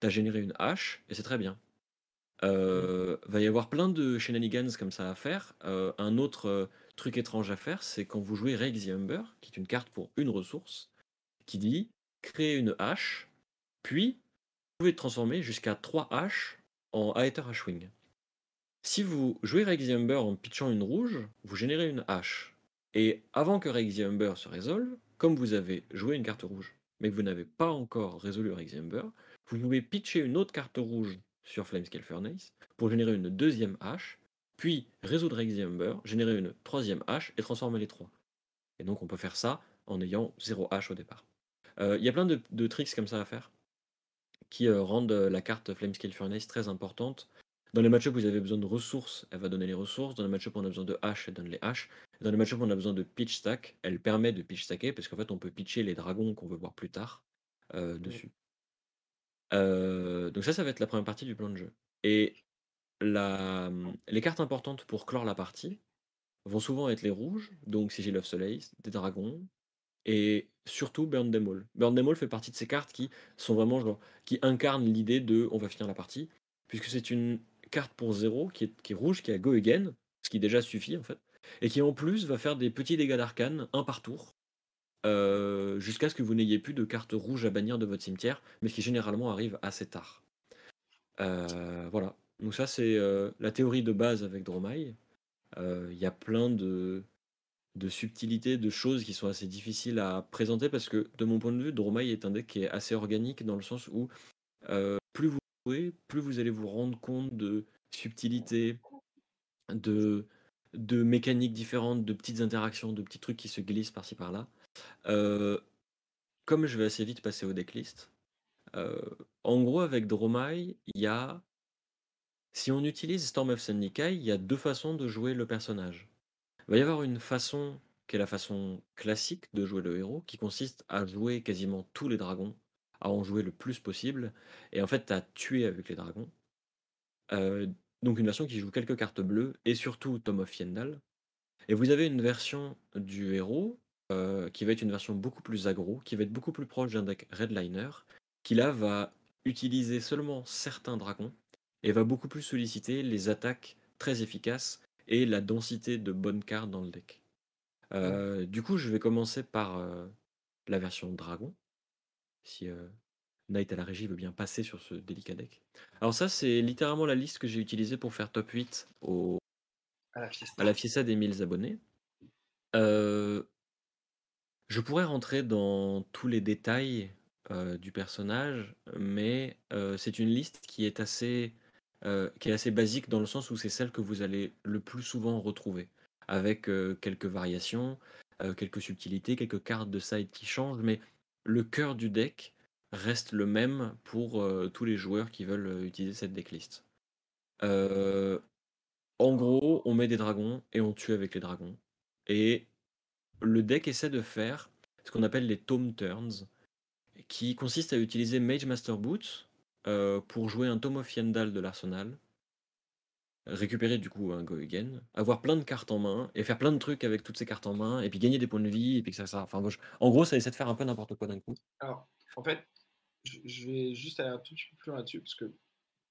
[SPEAKER 2] t'as généré une hache, et c'est très bien. Euh, va y avoir plein de shenanigans comme ça à faire. Euh, un autre euh, truc étrange à faire, c'est quand vous jouez Rake the qui est une carte pour une ressource, qui dit créer une hache, puis vous pouvez transformer jusqu'à 3 haches en Aether Hashwing. Si vous jouez Humber en pitchant une rouge, vous générez une hache. Et avant que Humber se résolve, comme vous avez joué une carte rouge, mais que vous n'avez pas encore résolu Humber, vous pouvez pitcher une autre carte rouge sur Flamescale Furnace pour générer une deuxième hache, puis résoudre Humber, générer une troisième hache et transformer les trois. Et donc on peut faire ça en ayant 0 H au départ. Euh, il y a plein de, de tricks comme ça à faire qui euh, rendent euh, la carte Flamescale Furnace très importante. Dans les match-ups où vous avez besoin de ressources, elle va donner les ressources. Dans les match-ups où on a besoin de hash, elle donne les hash. Dans les match-ups où on a besoin de pitch stack, elle permet de pitch stacker parce qu'en fait on peut pitcher les dragons qu'on veut voir plus tard euh, dessus. Euh, donc ça, ça va être la première partie du plan de jeu. Et la, les cartes importantes pour clore la partie vont souvent être les rouges, donc Sigil of Soleil, des dragons, et surtout Burn Them All. Burn Them All fait partie de ces cartes qui sont vraiment qui incarnent l'idée de on va finir la partie, puisque c'est une carte pour zéro qui est, qui est rouge, qui a Go Again, ce qui déjà suffit en fait, et qui en plus va faire des petits dégâts d'arcane, un par tour, euh, jusqu'à ce que vous n'ayez plus de cartes rouges à bannir de votre cimetière, mais qui généralement arrive assez tard. Euh, voilà. Donc ça c'est euh, la théorie de base avec Dromai. Il y a plein de, de subtilités, de choses qui sont assez difficiles à présenter parce que de mon point de vue, Dromai est un deck qui est assez organique dans le sens où plus vous jouez, plus vous allez vous rendre compte de subtilités, de, de mécaniques différentes, de petites interactions, de petits trucs qui se glissent par-ci par-là. Euh, comme je vais assez vite passer au decklist, euh, en gros, avec Dromai, il y a. Si on utilise Storm of Nikai, il y a deux façons de jouer le personnage. Il va y avoir une façon qui est la façon classique de jouer le héros, qui consiste à jouer quasiment tous les dragons, à en jouer le plus possible, et en fait à tuer avec les dragons. Euh, donc une version qui joue quelques cartes bleues, et surtout Tom of Yendal. Et vous avez une version du héros euh, qui va être une version beaucoup plus aggro, qui va être beaucoup plus proche d'un deck Redliner, qui là va utiliser seulement certains dragons et va beaucoup plus solliciter les attaques très efficaces et la densité de bonnes cartes dans le deck. Euh, du coup, je vais commencer par euh, la version dragon, si Knight à la régie veut bien passer sur ce délicat deck. Alors ça, c'est littéralement la liste que j'ai utilisée pour faire top 8 au...
[SPEAKER 3] À la fiesta.
[SPEAKER 2] à la fiesta des 1000 abonnés. Euh, je pourrais rentrer dans tous les détails euh, du personnage, mais euh, c'est une liste qui est assez, euh, qui est assez basique dans le sens où c'est celle que vous allez le plus souvent retrouver, avec euh, quelques variations, euh, quelques subtilités, quelques cartes de side qui changent, mais le cœur du deck reste le même pour tous les joueurs qui veulent utiliser cette decklist. En gros, on met des dragons et on tue avec les dragons. Et le deck essaie de faire ce qu'on appelle les Tome Turns, qui consiste à utiliser Mage Master Boots euh, pour jouer un Tome of Yendal de l'arsenal, récupérer du coup un Go Again, avoir plein de cartes en main et faire plein de trucs avec toutes ces cartes en main, et puis gagner des points de vie, et puis ça. Enfin, en gros, ça essaie de faire un peu n'importe quoi d'un coup.
[SPEAKER 3] Alors, en fait, je vais juste aller un tout petit peu plus loin là-dessus, parce que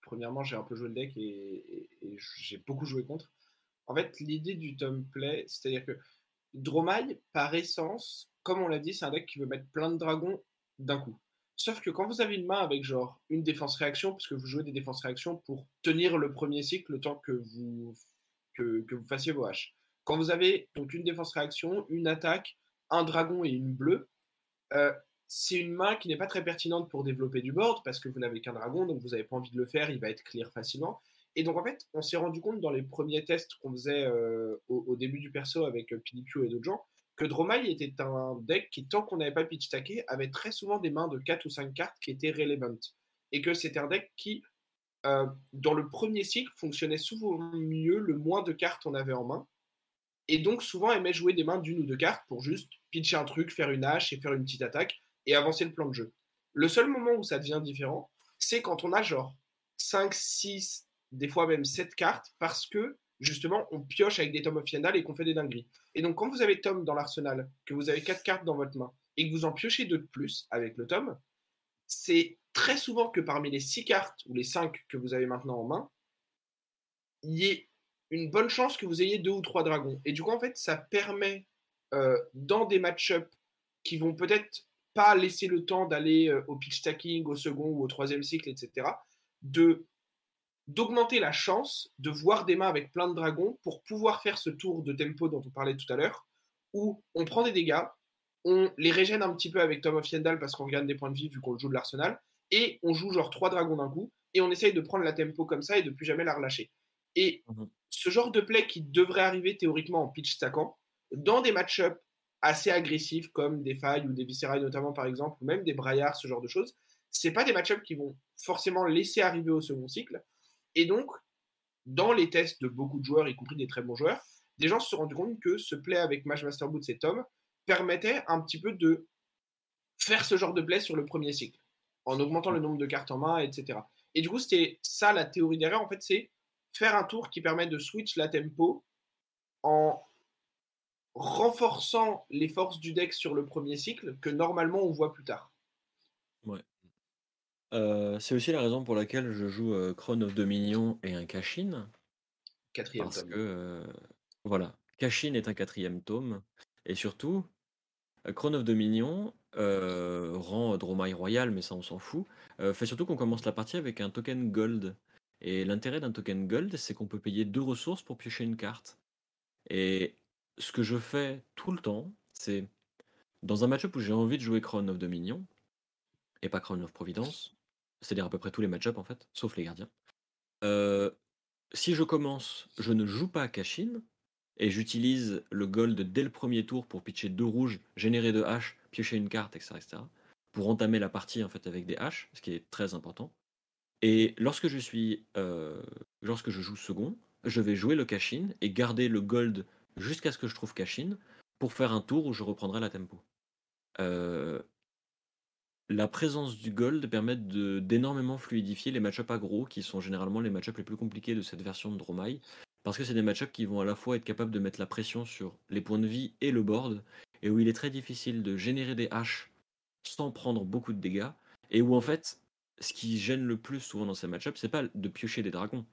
[SPEAKER 3] premièrement, j'ai un peu joué le deck et, j'ai beaucoup joué contre. En fait, l'idée du Tom Play, c'est-à-dire que Dromai, par essence, comme on l'a dit, c'est un deck qui veut mettre plein de dragons d'un coup. Sauf que quand vous avez une main avec genre une défense réaction, parce que vous jouez des défenses réactions pour tenir le premier cycle le temps que vous, que, vous fassiez vos haches. Quand vous avez donc une défense réaction, une attaque, un dragon et une bleue, euh, c'est une main qui n'est pas très pertinente pour développer du board parce que vous n'avez qu'un dragon, donc vous n'avez pas envie de le faire, il va être clear facilement. Et donc en fait, on s'est rendu compte dans les premiers tests qu'on faisait euh, au, début du perso avec euh, et d'autres gens, que Dromai était un deck qui, tant qu'on n'avait pas pitch stacké, avait très souvent des mains de 4 ou 5 cartes qui étaient relevant. Et que c'était un deck qui, euh, dans le premier cycle, fonctionnait souvent mieux le moins de cartes on avait en main. Et donc souvent aimait jouer des mains d'une ou deux cartes pour juste pitcher un truc, faire une hache et faire une petite attaque et avancer le plan de jeu. Le seul moment où ça devient différent, c'est quand on a genre 5, 6, des fois même 7 cartes parce que justement on pioche avec des tomes of et qu'on fait des dingueries. Et donc quand vous avez Tom dans l'arsenal, que vous avez 4 cartes dans votre main et que vous en piochez deux de plus avec le Tom, c'est très souvent que parmi les 6 cartes ou les 5 que vous avez maintenant en main, il y ait une bonne chance que vous ayez deux ou trois dragons. Et du coup, en fait, ça permet, euh, dans des match-up qui vont peut-être pas laisser le temps d'aller euh, au pitch stacking, au second ou au troisième cycle, etc., de d'augmenter la chance de voir des mains avec plein de dragons pour pouvoir faire ce tour de tempo dont on parlait tout à l'heure, où on prend des dégâts, on les régène un petit peu avec Tom of Yendal parce qu'on regagne des points de vie vu qu'on joue de l'arsenal, et on joue genre trois dragons d'un coup, et on essaye de prendre la tempo comme ça et de plus jamais la relâcher. Et
[SPEAKER 2] Mhm.
[SPEAKER 3] ce genre de play qui devrait arriver théoriquement en pitch stackant, dans des match-up assez agressifs comme des failles ou des viscérailles notamment par exemple, ou même des braillards, ce genre de choses, c'est pas des match-ups qui vont forcément laisser arriver au second cycle. Et donc, dans les tests de beaucoup de joueurs, y compris des très bons joueurs, des gens se sont rendus compte que ce play avec Match Master Boots et Tom permettait un petit peu de faire ce genre de play sur le premier cycle, en augmentant le nombre de cartes en main, etc. Et du coup, c'était ça la théorie derrière, en fait, c'est faire un tour qui permet de switch la tempo en renforçant les forces du deck sur le premier cycle que normalement on voit plus tard.
[SPEAKER 2] Ouais. Euh, c'est aussi la raison pour laquelle je joue euh, Crown of Dominion et un Kashin.
[SPEAKER 3] Quatrième
[SPEAKER 2] Parce
[SPEAKER 3] tome.
[SPEAKER 2] que, euh, voilà, Kashin est un quatrième tome. Et surtout, euh, Crown of Dominion rend Dromai royal, mais ça on s'en fout. fait surtout qu'on commence la partie avec un token gold. Et l'intérêt d'un token gold, c'est qu'on peut payer deux ressources pour piocher une carte. Et ce que je fais tout le temps, c'est dans un match-up où j'ai envie de jouer Crown of Dominion, et pas Crown of Providence, c'est-à-dire à peu près tous les match-ups en fait, sauf les gardiens. euh, si je commence, je ne joue pas à Kashin, et j'utilise le gold dès le premier tour pour pitcher deux rouges, générer deux haches, piocher une carte, etc., pour entamer la partie en fait avec des haches, ce qui est très important. Et lorsque je suis, euh, lorsque je joue second, je vais jouer le Kashin et garder le gold jusqu'à ce que je trouve Kashin pour faire un tour où je reprendrai la tempo. Euh, la présence du gold permet d'énormément fluidifier les match-ups aggro, qui sont généralement les match-ups les plus compliqués de cette version de Dromai, parce que c'est des match-ups qui vont à la fois être capables de mettre la pression sur les points de vie et le board, et où il est très difficile de générer des haches sans prendre beaucoup de dégâts, et où en fait, ce qui gêne le plus souvent dans ces match-ups, c'est pas de piocher des dragons,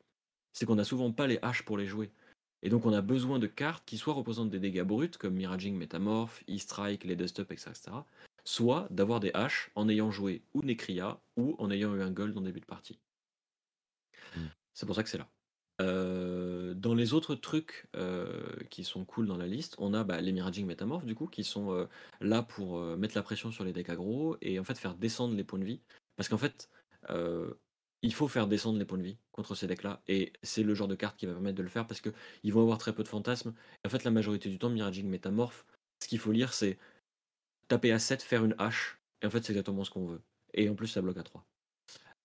[SPEAKER 2] c'est qu'on n'a souvent pas les haches pour les jouer. Et donc on a besoin de cartes qui soit représentent des dégâts bruts, comme Miraging Metamorph, E-Strike, les Dust Up, etc., etc., soit d'avoir des haches en ayant joué ou Necria ou en ayant eu un gold en début de partie.
[SPEAKER 1] Mm.
[SPEAKER 2] C'est pour ça que c'est là. Euh, dans les autres trucs euh, qui sont cool dans la liste, on a bah, les Miraging Metamorph du coup qui sont euh, là pour mettre la pression sur les decks aggro et en fait faire descendre les points de vie. Parce qu'en fait, il faut faire descendre les points de vie contre ces decks là et c'est le genre de carte qui va permettre de le faire parce que ils vont avoir très peu de fantasmes. Et en fait, la majorité du temps, Miraging Metamorph, ce qu'il faut lire, c'est taper à 7, faire une hache. Et en fait, c'est exactement ce qu'on veut. Et en plus, ça bloque à 3.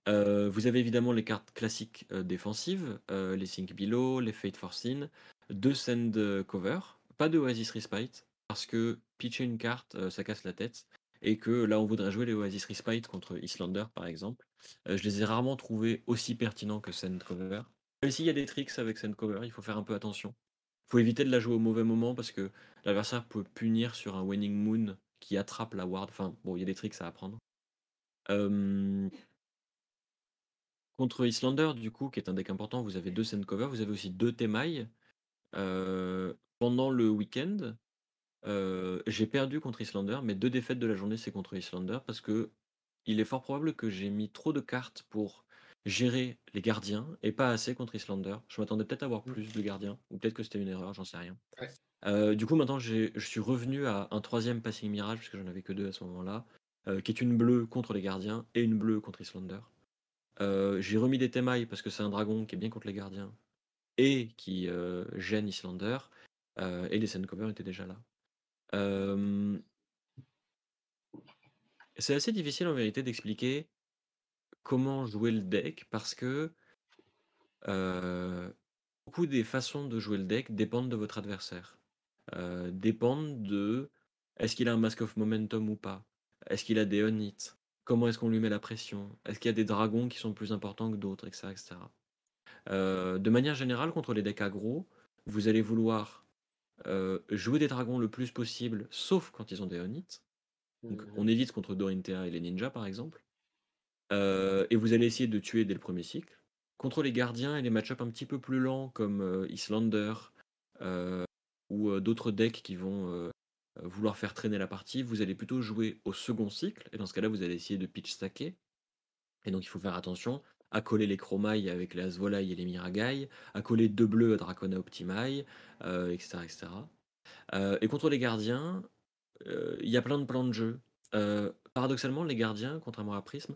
[SPEAKER 2] Euh, vous avez évidemment les cartes classiques euh, défensives, euh, les Think Below, les Fate Forcing, deux Send Cover, pas de Oasis Respite, parce que pitcher une carte, ça casse la tête, et que là on voudrait jouer les Oasis Respite contre Islander par exemple. Je les ai rarement trouvés aussi pertinents que Send Cover. Même s'il y a des tricks avec Send Cover, il faut faire un peu attention. Il faut éviter de la jouer au mauvais moment parce que l'adversaire peut punir sur un Winning Moon qui attrape la ward. Enfin, bon, il y a des tricks à apprendre. Euh, Contre Islander, du coup, qui est un deck important, vous avez deux Send Cover, vous avez aussi deux. Euh, pendant le week-end, euh, j'ai perdu contre Islander, mais deux défaites de la journée, c'est contre Islander, parce que il est fort probable que j'ai mis trop de cartes pour gérer les gardiens, et pas assez contre Islander. Je m'attendais peut-être à avoir plus de gardiens, ou peut-être que c'était une erreur, j'en sais rien.
[SPEAKER 3] Ouais.
[SPEAKER 2] Euh, du coup, maintenant, je suis revenu à un troisième Passing Mirage, parce que j'en avais que deux à ce moment-là, euh, qui est une bleue contre les gardiens, et une bleue contre Islander. Euh, j'ai remis des Temailles parce que c'est un dragon qui est bien contre les gardiens et qui gêne Islander. et les Sand Cover étaient déjà là. C'est assez difficile en vérité d'expliquer comment jouer le deck parce que beaucoup des façons de jouer le deck dépendent de votre adversaire. Euh, dépendent de est-ce qu'il a un Mask of Momentum ou pas? Est-ce qu'il a des Onits Comment est-ce qu'on lui met la pression? Est-ce qu'il y a des dragons qui sont plus importants que d'autres, etc. etc. Euh, de manière générale, contre les decks aggro, vous allez vouloir euh, jouer des dragons le plus possible, sauf quand ils ont des. Donc,
[SPEAKER 3] Mhm.
[SPEAKER 2] on évite contre Dorinthea et les ninjas, par exemple. Euh, et vous allez essayer de tuer dès le premier cycle. Contre les gardiens et les match-ups un petit peu plus lents, comme Islander ou d'autres decks qui vont vouloir faire traîner la partie, vous allez plutôt jouer au second cycle. Et dans ce cas-là, vous allez essayer de pitch stacker. Et donc, il faut faire attention à coller les chromailles avec les Asvolaï et les Miragai, à coller deux bleus à Dracona Optimai, euh, etc. etc. Et contre les gardiens, il y a plein de plans de jeu. Paradoxalement, les gardiens, contrairement à Prism,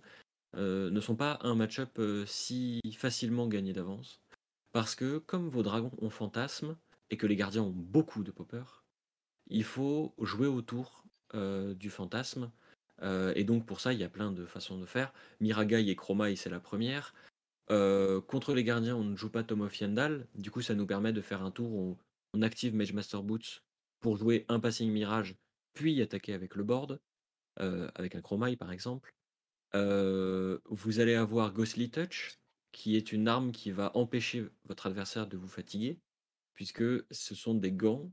[SPEAKER 2] ne sont pas un match-up si facilement gagné d'avance. Parce que, comme vos dragons ont fantasme, et que les gardiens ont beaucoup de poppers, il faut jouer autour euh, du fantasme. Euh, et donc pour ça, il y a plein de façons de faire. Miragai et Chromai, c'est la première. Euh, contre les gardiens, on ne joue pas Tom of. Du coup, ça nous permet de faire un tour où on active Mage Master Boots pour jouer un Passing Mirage, puis attaquer avec le board, avec un Chromai par exemple. vous allez avoir Ghostly Touch, qui est une arme qui va empêcher votre adversaire de vous fatiguer, puisque ce sont des gants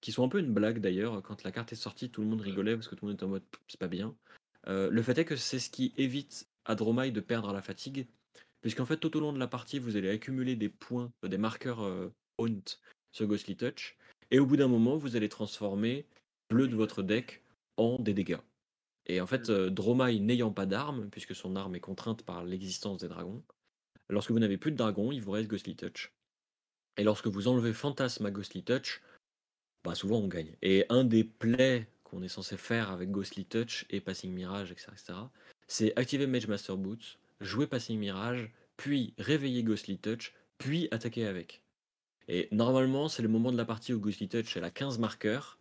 [SPEAKER 2] qui sont un peu une blague d'ailleurs. Quand la carte est sortie, tout le monde rigolait parce que tout le monde était en mode c'est pas bien. le fait est que c'est ce qui évite à Dromai de perdre la fatigue, puisqu'en fait tout au long de la partie, vous allez accumuler des points, des marqueurs Haunt sur Ghostly Touch, et au bout d'un moment, vous allez transformer bleu de votre deck en des dégâts. Et en fait, Dromai n'ayant pas d'arme, puisque son arme est contrainte par l'existence des dragons, lorsque vous n'avez plus de dragons, il vous reste Ghostly Touch. Et lorsque vous enlevez Fantasme à Ghostly Touch, bah souvent on gagne. Et un des plays qu'on est censé faire avec Ghostly Touch et Passing Mirage, etc., c'est activer Mage Master Boots, jouer Passing Mirage, puis réveiller Ghostly Touch, puis attaquer avec. Et normalement, c'est le moment de la partie où Ghostly Touch est à 15 marqueurs.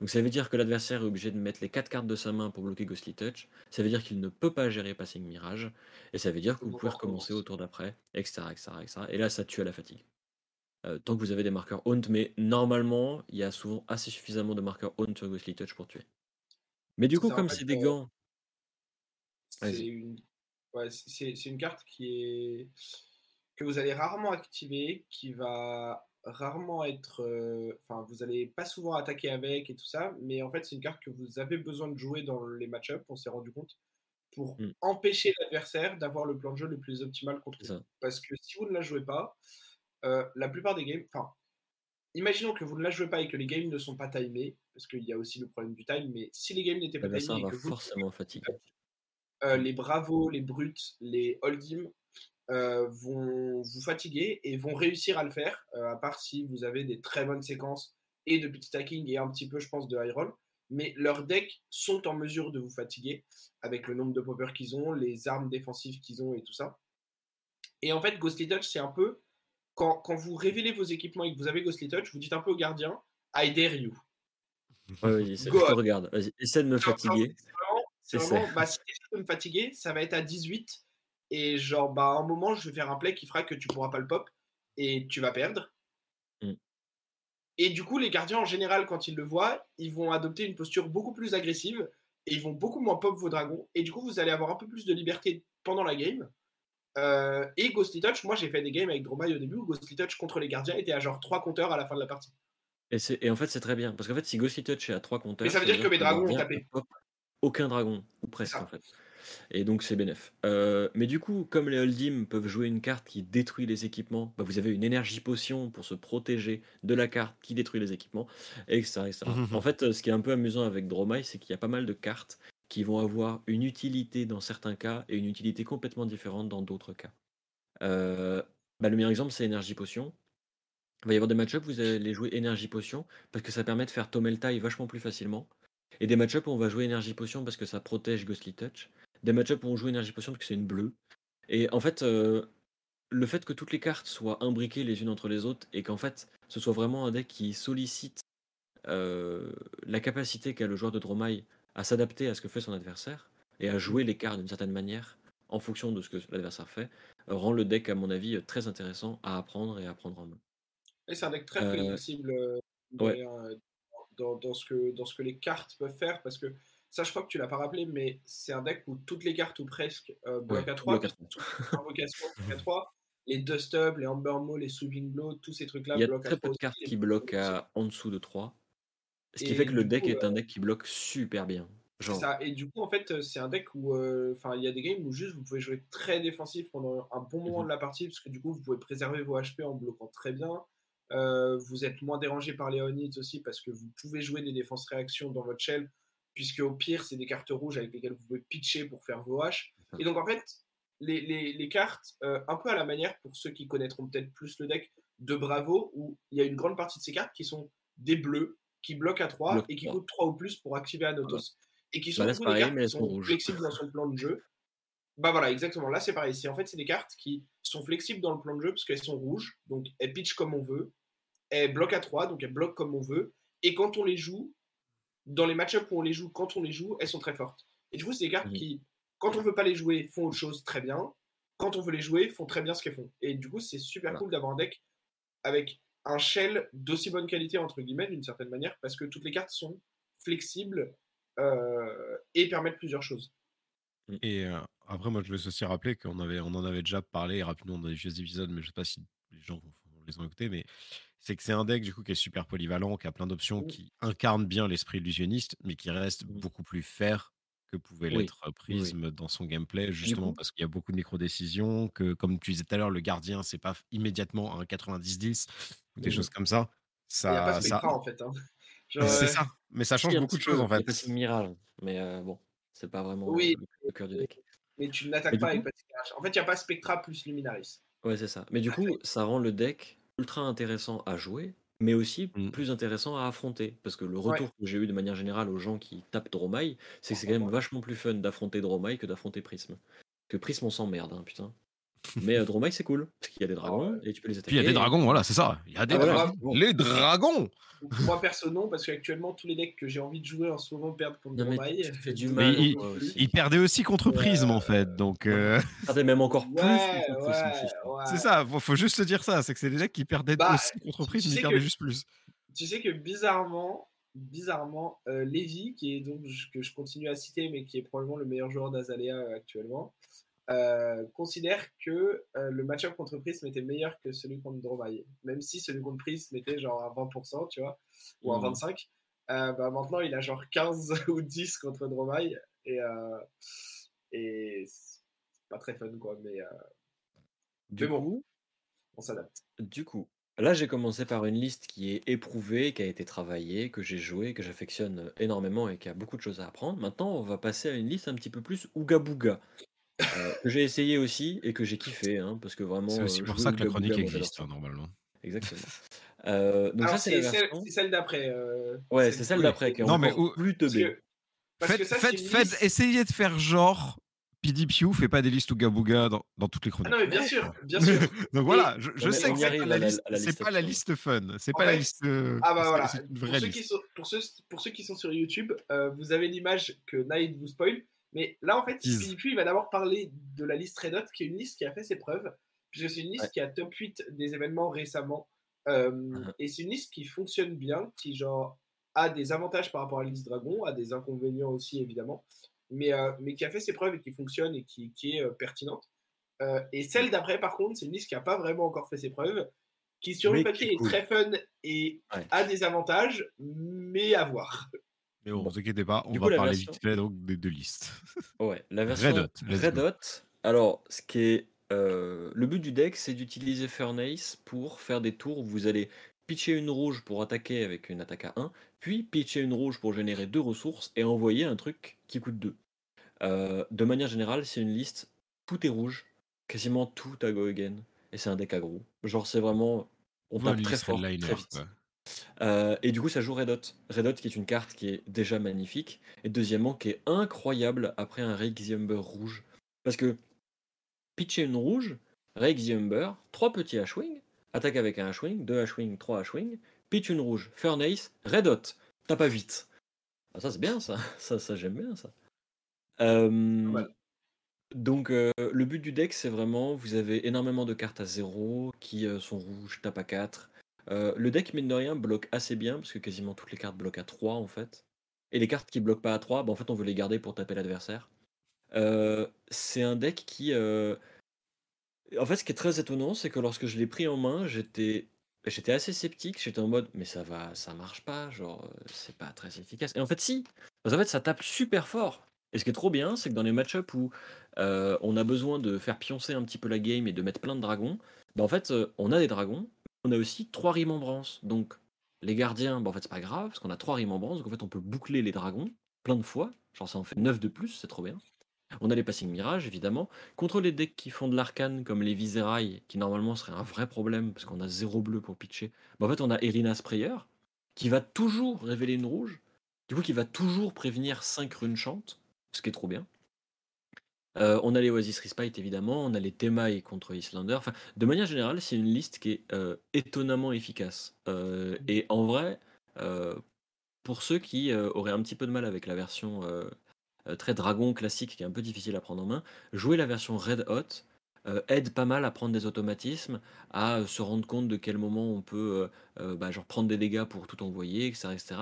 [SPEAKER 2] Donc ça veut dire que l'adversaire est obligé de mettre les 4 cartes de sa main pour bloquer Ghostly Touch. Ça veut dire qu'il ne peut pas gérer Passing Mirage. Et ça veut dire que vous pouvez recommencer au tour d'après, etc., etc., etc. Et là, ça tue à la fatigue. Euh, tant que vous avez des marqueurs Haunt, mais normalement, il y a souvent assez suffisamment de marqueurs Haunt sur Ghostly Touch pour tuer. Mais du coup, comme c'est des gants.
[SPEAKER 3] C'est une... une... carte qui est que vous allez rarement activer, qui va rarement être. Euh, enfin, vous allez pas souvent attaquer avec et tout ça, mais en fait, c'est une carte que vous avez besoin de jouer dans les match-ups, on s'est rendu compte, pour mmh. empêcher l'adversaire d'avoir le plan de jeu le plus optimal contre vous. Parce que si vous ne la jouez pas, euh, la plupart des games, enfin, imaginons que vous ne la jouez pas et que les games ne sont pas timés, parce qu'il y a aussi le problème du time, mais si les games n'étaient pas timés,
[SPEAKER 2] que forcément fatiguer.
[SPEAKER 3] Euh, les bravos, les brutes, les holdim euh, vont vous fatiguer et vont réussir à le faire, à part si vous avez des très bonnes séquences et de petit stacking et un petit peu, je pense, de high roll. Mais leurs decks sont en mesure de vous fatiguer avec le nombre de poppers qu'ils ont, les armes défensives qu'ils ont et tout ça. Et en fait, Ghostly Touch, c'est un peu quand, vous révélez vos équipements et que vous avez Ghostly Touch, vous dites un peu au gardien I dare you.
[SPEAKER 2] Oui, je te regarde. Essaie de me fatiguer.
[SPEAKER 3] C'est vraiment, bah, si tu essaies de me fatiguer, ça va être à 18. Et genre, bah, à un moment, je vais faire un play qui fera que tu pourras pas le pop et tu vas perdre. Mm. Et du coup, les gardiens, en général, quand ils le voient, ils vont adopter une posture beaucoup plus agressive et ils vont beaucoup moins pop vos dragons. Et du coup, vous allez avoir un peu plus de liberté pendant la game. Euh, et Ghostly Touch, moi j'ai fait des games avec Dromai au début où Ghostly Touch contre les gardiens était à genre 3 compteurs à la fin de la partie.
[SPEAKER 2] Et, et en fait c'est très bien, parce qu'en fait si Ghostly Touch est à 3 compteurs...
[SPEAKER 3] Mais ça veut dire, que mes dragons ont tapé.
[SPEAKER 2] Aucun dragon, ou presque en fait. Et donc c'est bénef. Euh, mais du coup, comme les Holdim peuvent jouer une carte qui détruit les équipements, bah, vous avez une énergie potion pour se protéger de la carte qui détruit les équipements, etc. en fait, ce qui est un peu amusant avec Dromai, c'est qu'il y a pas mal de cartes qui vont avoir une utilité dans certains cas et une utilité complètement différente dans d'autres cas. Euh, bah, le meilleur exemple, c'est Énergie Potion. Il va y avoir des match-ups où vous allez jouer Énergie Potion parce que ça permet de faire Tomeltai vachement plus facilement. Et des match-ups où on va jouer Énergie Potion parce que ça protège Ghostly Touch. Des match-ups où on joue Énergie Potion parce que c'est une bleue. Et en fait, euh, le fait que toutes les cartes soient imbriquées les unes entre les autres et qu'en fait, ce soit vraiment un deck qui sollicite euh, la capacité qu'a le joueur de Dromai à s'adapter à ce que fait son adversaire et à jouer les cartes d'une certaine manière en fonction de ce que l'adversaire fait, euh, rend le deck, à mon avis, euh, très intéressant à apprendre et à prendre en main.
[SPEAKER 3] Et c'est un deck très flexible dans, ce que, dans ce que les cartes peuvent faire, parce que ça, je crois que tu l'as pas rappelé, mais c'est un deck où toutes les cartes, ou presque, bloquent à 3, à 3. Les Dust Up, les Amber Maw, les Sweeping Blow, tous ces trucs-là
[SPEAKER 2] bloquent à 3. Il y a très peu de cartes qui bloquent à en dessous de 3. Ce qui fait que le deck est un deck qui bloque super bien.
[SPEAKER 3] Ça. Et du coup, en fait, c'est un deck où enfin il y a des games où juste vous pouvez jouer très défensif pendant un bon moment mmh de la partie, parce que du coup, vous pouvez préserver vos HP en bloquant très bien. vous êtes moins dérangé par les Onites aussi, parce que vous pouvez jouer des défenses réactions dans votre shell, puisque au pire, c'est des cartes rouges avec lesquelles vous pouvez pitcher pour faire vos H. Et donc, en fait, les, les, les cartes, un peu à la manière, pour ceux qui connaîtront peut-être plus le deck, de Bravo, où il y a une grande partie de ces cartes qui sont des bleus, qui bloquent à 3 et qui coûtent 3 ou plus pour activer Anotos. Et qui sont,
[SPEAKER 2] bah des cartes
[SPEAKER 3] qui sont flexibles dans son plan de jeu. Bah voilà, exactement. Là, c'est pareil. En fait, c'est des cartes qui sont flexibles dans le plan de jeu parce qu'elles sont rouges, donc elles pitch comme on veut. Elles bloquent à 3, donc elles bloquent comme on veut. Et quand on les joue, dans les match-ups où on les joue, quand on les joue, elles sont très fortes. Et du coup, c'est des cartes
[SPEAKER 2] Mhm.
[SPEAKER 3] qui, quand on veut pas les jouer, font autre chose très bien. Quand on veut les jouer, font très bien ce qu'elles font. Et du coup, c'est super
[SPEAKER 2] Voilà.
[SPEAKER 3] cool d'avoir un deck avec un shell d'aussi bonne qualité, entre guillemets, d'une certaine manière, parce que toutes les cartes sont flexibles euh, et permettent plusieurs choses.
[SPEAKER 1] Et euh, après, moi, je veux aussi rappeler qu'on avait, on en avait déjà parlé rapidement dans les vieux épisodes, mais je sais pas si les gens vont- les ont écoutés, mais c'est que c'est un deck du coup qui est super polyvalent, qui a plein d'options,
[SPEAKER 3] Mm.
[SPEAKER 1] qui incarne bien l'esprit illusionniste, mais qui reste
[SPEAKER 2] Mm.
[SPEAKER 1] beaucoup plus fair que pouvait
[SPEAKER 2] Oui,
[SPEAKER 1] l'être
[SPEAKER 2] oui,
[SPEAKER 1] Prism dans son gameplay, justement parce qu'il y a beaucoup de micro-décisions, que comme tu disais tout à l'heure, le gardien, c'est pas immédiatement un 90-10 ou des choses comme ça.
[SPEAKER 3] Il n'y a pas
[SPEAKER 1] Ça, ça...
[SPEAKER 3] En fait. hein.
[SPEAKER 1] C'est
[SPEAKER 3] euh,
[SPEAKER 1] ça, mais ça change
[SPEAKER 2] un
[SPEAKER 1] beaucoup de choses en
[SPEAKER 2] il
[SPEAKER 1] fait.
[SPEAKER 2] Passing Mirage, mais euh, bon, c'est pas vraiment
[SPEAKER 3] Oui.
[SPEAKER 2] le, cœur du deck.
[SPEAKER 3] mais tu n'attaques pas
[SPEAKER 2] coup-
[SPEAKER 3] avec. En fait, il n'y a pas Spectra plus Luminaris.
[SPEAKER 2] Ouais, c'est ça. Mais du coup, ça rend le deck ultra intéressant à jouer, mais aussi
[SPEAKER 1] Mm.
[SPEAKER 2] plus intéressant à affronter. Parce que le retour que j'ai eu de manière générale aux gens qui tapent Dromai, c'est que c'est quand même vachement plus fun d'affronter Dromai que d'affronter Prism. Que Prism, on s'emmerde, hein, putain. Mais euh, Dromai, c'est cool, parce qu'il y a des dragons et tu peux les attaquer.
[SPEAKER 1] Puis il y a des dragons, voilà, c'est ça. Il y a des
[SPEAKER 3] Ah, voilà.
[SPEAKER 1] dragons. Les dragons
[SPEAKER 3] Moi, perso, non, parce qu'actuellement, tous les decks que j'ai envie de jouer en ce moment perdent contre
[SPEAKER 2] Non, mais
[SPEAKER 3] Dromai.
[SPEAKER 2] tu fais du mal,
[SPEAKER 1] il-
[SPEAKER 2] toi aussi.
[SPEAKER 1] Il perdait aussi contre. Prism en fait, donc euh,
[SPEAKER 2] Ah, même encore plus.
[SPEAKER 3] Ouais,
[SPEAKER 2] contre
[SPEAKER 3] ouais, ouais.
[SPEAKER 1] c'est ça. Faut, faut juste se dire ça, c'est que c'est des decks qui perdaient
[SPEAKER 3] Bah,
[SPEAKER 1] aussi contre
[SPEAKER 3] tu
[SPEAKER 1] Prism, mais
[SPEAKER 3] sais
[SPEAKER 1] ils perdaient
[SPEAKER 3] que-
[SPEAKER 1] juste plus.
[SPEAKER 3] Tu sais que bizarrement, bizarrement, euh, Lévi, qui est donc que je continue à citer, mais qui est probablement le meilleur joueur d'Azalea euh, actuellement, euh, considère que euh, le match-up contre Prism était meilleur que celui contre Dromai. Même si celui contre Prism était genre à 20%, tu vois, ou à
[SPEAKER 2] Mhm.
[SPEAKER 3] 25%. euh, bah, maintenant, il a genre 15 ou 10 contre Dromai. Et, et c'est pas très fun, quoi, mais
[SPEAKER 2] Du
[SPEAKER 3] Mais bon.
[SPEAKER 2] coup,
[SPEAKER 3] on s'adapte.
[SPEAKER 2] Du coup, là j'ai commencé par une liste qui est éprouvée, qui a été travaillée, que j'ai joué, que j'affectionne énormément et qui a beaucoup de choses à apprendre. Maintenant, on va passer à une liste un petit peu plus Ouga Booga, euh, que j'ai essayé aussi et que j'ai kiffé, hein, parce que vraiment.
[SPEAKER 1] C'est aussi
[SPEAKER 2] euh,
[SPEAKER 1] pour
[SPEAKER 2] jouer
[SPEAKER 1] ça que la chronique existe, hein, normalement.
[SPEAKER 2] Exactement. Euh, donc
[SPEAKER 3] Alors,
[SPEAKER 2] ça c'est
[SPEAKER 3] celle,
[SPEAKER 2] version.
[SPEAKER 3] c'est celle d'après. euh,
[SPEAKER 2] Ouais, c'est celle d'après qui est
[SPEAKER 1] Non, mais
[SPEAKER 2] encore
[SPEAKER 1] où-
[SPEAKER 2] plus
[SPEAKER 3] parce que
[SPEAKER 1] Faites,
[SPEAKER 3] ça,
[SPEAKER 1] faites, essayez de faire genre PDPU fait pas des listes Ouga Booga dans, dans toutes les
[SPEAKER 3] Ah
[SPEAKER 1] chroniques.
[SPEAKER 3] non, mais bien sûr, bien sûr.
[SPEAKER 1] Donc voilà, je, sais que c'est pas la liste,
[SPEAKER 2] à la
[SPEAKER 1] c'est
[SPEAKER 2] liste
[SPEAKER 1] pas la
[SPEAKER 2] option.
[SPEAKER 1] liste fun, c'est pas la liste.
[SPEAKER 3] Ah bah voilà, pour ceux, qui sont, pour, ceux, pour ceux qui sont sur YouTube, euh, vous avez l'image que Naïd vous spoil. Mais là, en fait, il va d'abord parler de la liste Red Hot, qui est une liste qui a fait ses preuves, puisque c'est une liste
[SPEAKER 2] Ouais.
[SPEAKER 3] qui a top 8 des événements récemment. Euh,
[SPEAKER 2] Mhm.
[SPEAKER 3] Et c'est une liste qui fonctionne bien, qui genre a des avantages par rapport à la liste Dragon, a des inconvénients aussi, évidemment, mais, euh, mais qui a fait ses preuves et qui fonctionne et qui, qui est euh, pertinente. Et celle d'après, par contre, c'est une liste qui n'a pas vraiment encore fait ses preuves, qui sur
[SPEAKER 2] Mais
[SPEAKER 3] le papier
[SPEAKER 2] est
[SPEAKER 3] est,
[SPEAKER 2] cool.
[SPEAKER 3] très fun et
[SPEAKER 2] Ouais.
[SPEAKER 3] a des avantages, mais à voir.
[SPEAKER 1] Mais bon,
[SPEAKER 2] Bon.
[SPEAKER 1] vous inquiétez pas, on
[SPEAKER 2] Du
[SPEAKER 1] va
[SPEAKER 2] coup,
[SPEAKER 1] parler
[SPEAKER 2] version-
[SPEAKER 1] vite fait donc des deux listes.
[SPEAKER 2] Ouais, la version
[SPEAKER 1] Red Hot,
[SPEAKER 2] Red. Alors, ce qui est euh, le but du deck, c'est d'utiliser Furnace pour faire des tours où vous allez pitcher une rouge pour attaquer avec une attaque à 1, puis pitcher une rouge pour générer deux ressources et envoyer un truc qui coûte 2. de manière générale, c'est une liste, tout est rouge, quasiment tout à go again, et c'est un deck aggro. Genre, c'est vraiment. On tape très fort, très vite.
[SPEAKER 1] quoi.
[SPEAKER 2] Euh, et du coup, ça joue Red Hot. Red Hot, qui est une carte qui est déjà magnifique, et deuxièmement, qui est incroyable après un Rake the Umber rouge. Parce que pitcher une rouge, Rake the Umber, trois petits H-Wing, attaque avec un H-Wing, deux H-Wing, trois H-Wing, pitch une rouge, Furnace, Red Hot, tape à 8. Ah, ça, c'est bien, ça. Ça, ça j'aime bien, ça. Euh, donc, euh, le but du deck, c'est vraiment, vous avez énormément de cartes à 0 qui euh, sont rouges, tape à 4. Euh, le deck, mine de rien, bloque assez bien, parce que quasiment toutes les cartes bloquent à 3, en fait. Et les cartes qui bloquent pas à 3, bah, en fait, on veut les garder pour taper l'adversaire. Euh, c'est un deck qui... euh, En fait, ce qui est très étonnant, c'est que lorsque je l'ai pris en main, j'étais... J'étais assez sceptique, j'étais en mode mais ça va, ça marche pas, genre c'est pas très efficace. Et en fait si, parce qu'en fait ça tape super fort. Et ce qui est trop bien, c'est que dans les match-up où on a besoin de faire pioncer un petit peu la game et de mettre plein de dragons, bah en fait on a des dragons, on a aussi trois remembrances. Donc les gardiens, bah en fait c'est pas grave, parce qu'on a trois remembrances, donc en fait on peut boucler les dragons plein de fois, genre ça en fait 9 de plus, c'est trop bien. On a les passing mirage évidemment. Contre les decks qui font de l'arcane comme les Viserailles, qui normalement serait un vrai problème parce qu'on a zéro bleu pour pitcher, bah en fait on a Erina Sprayer qui va toujours révéler une rouge, du coup qui va toujours prévenir 5 runes chantes, ce qui est trop bien. Euh, on a les Oasis Respite évidemment, on a les Temailles contre Islander. Enfin, de manière générale, c'est une liste qui est euh, étonnamment efficace. Euh, et en vrai, pour ceux qui auraient un petit peu de mal avec la version très dragon classique, qui est un peu difficile à prendre en main, jouer la version Red Hot aide pas mal à prendre des automatismes, à se rendre compte de quel moment on peut bah, genre prendre des dégâts pour tout envoyer, etc. etc.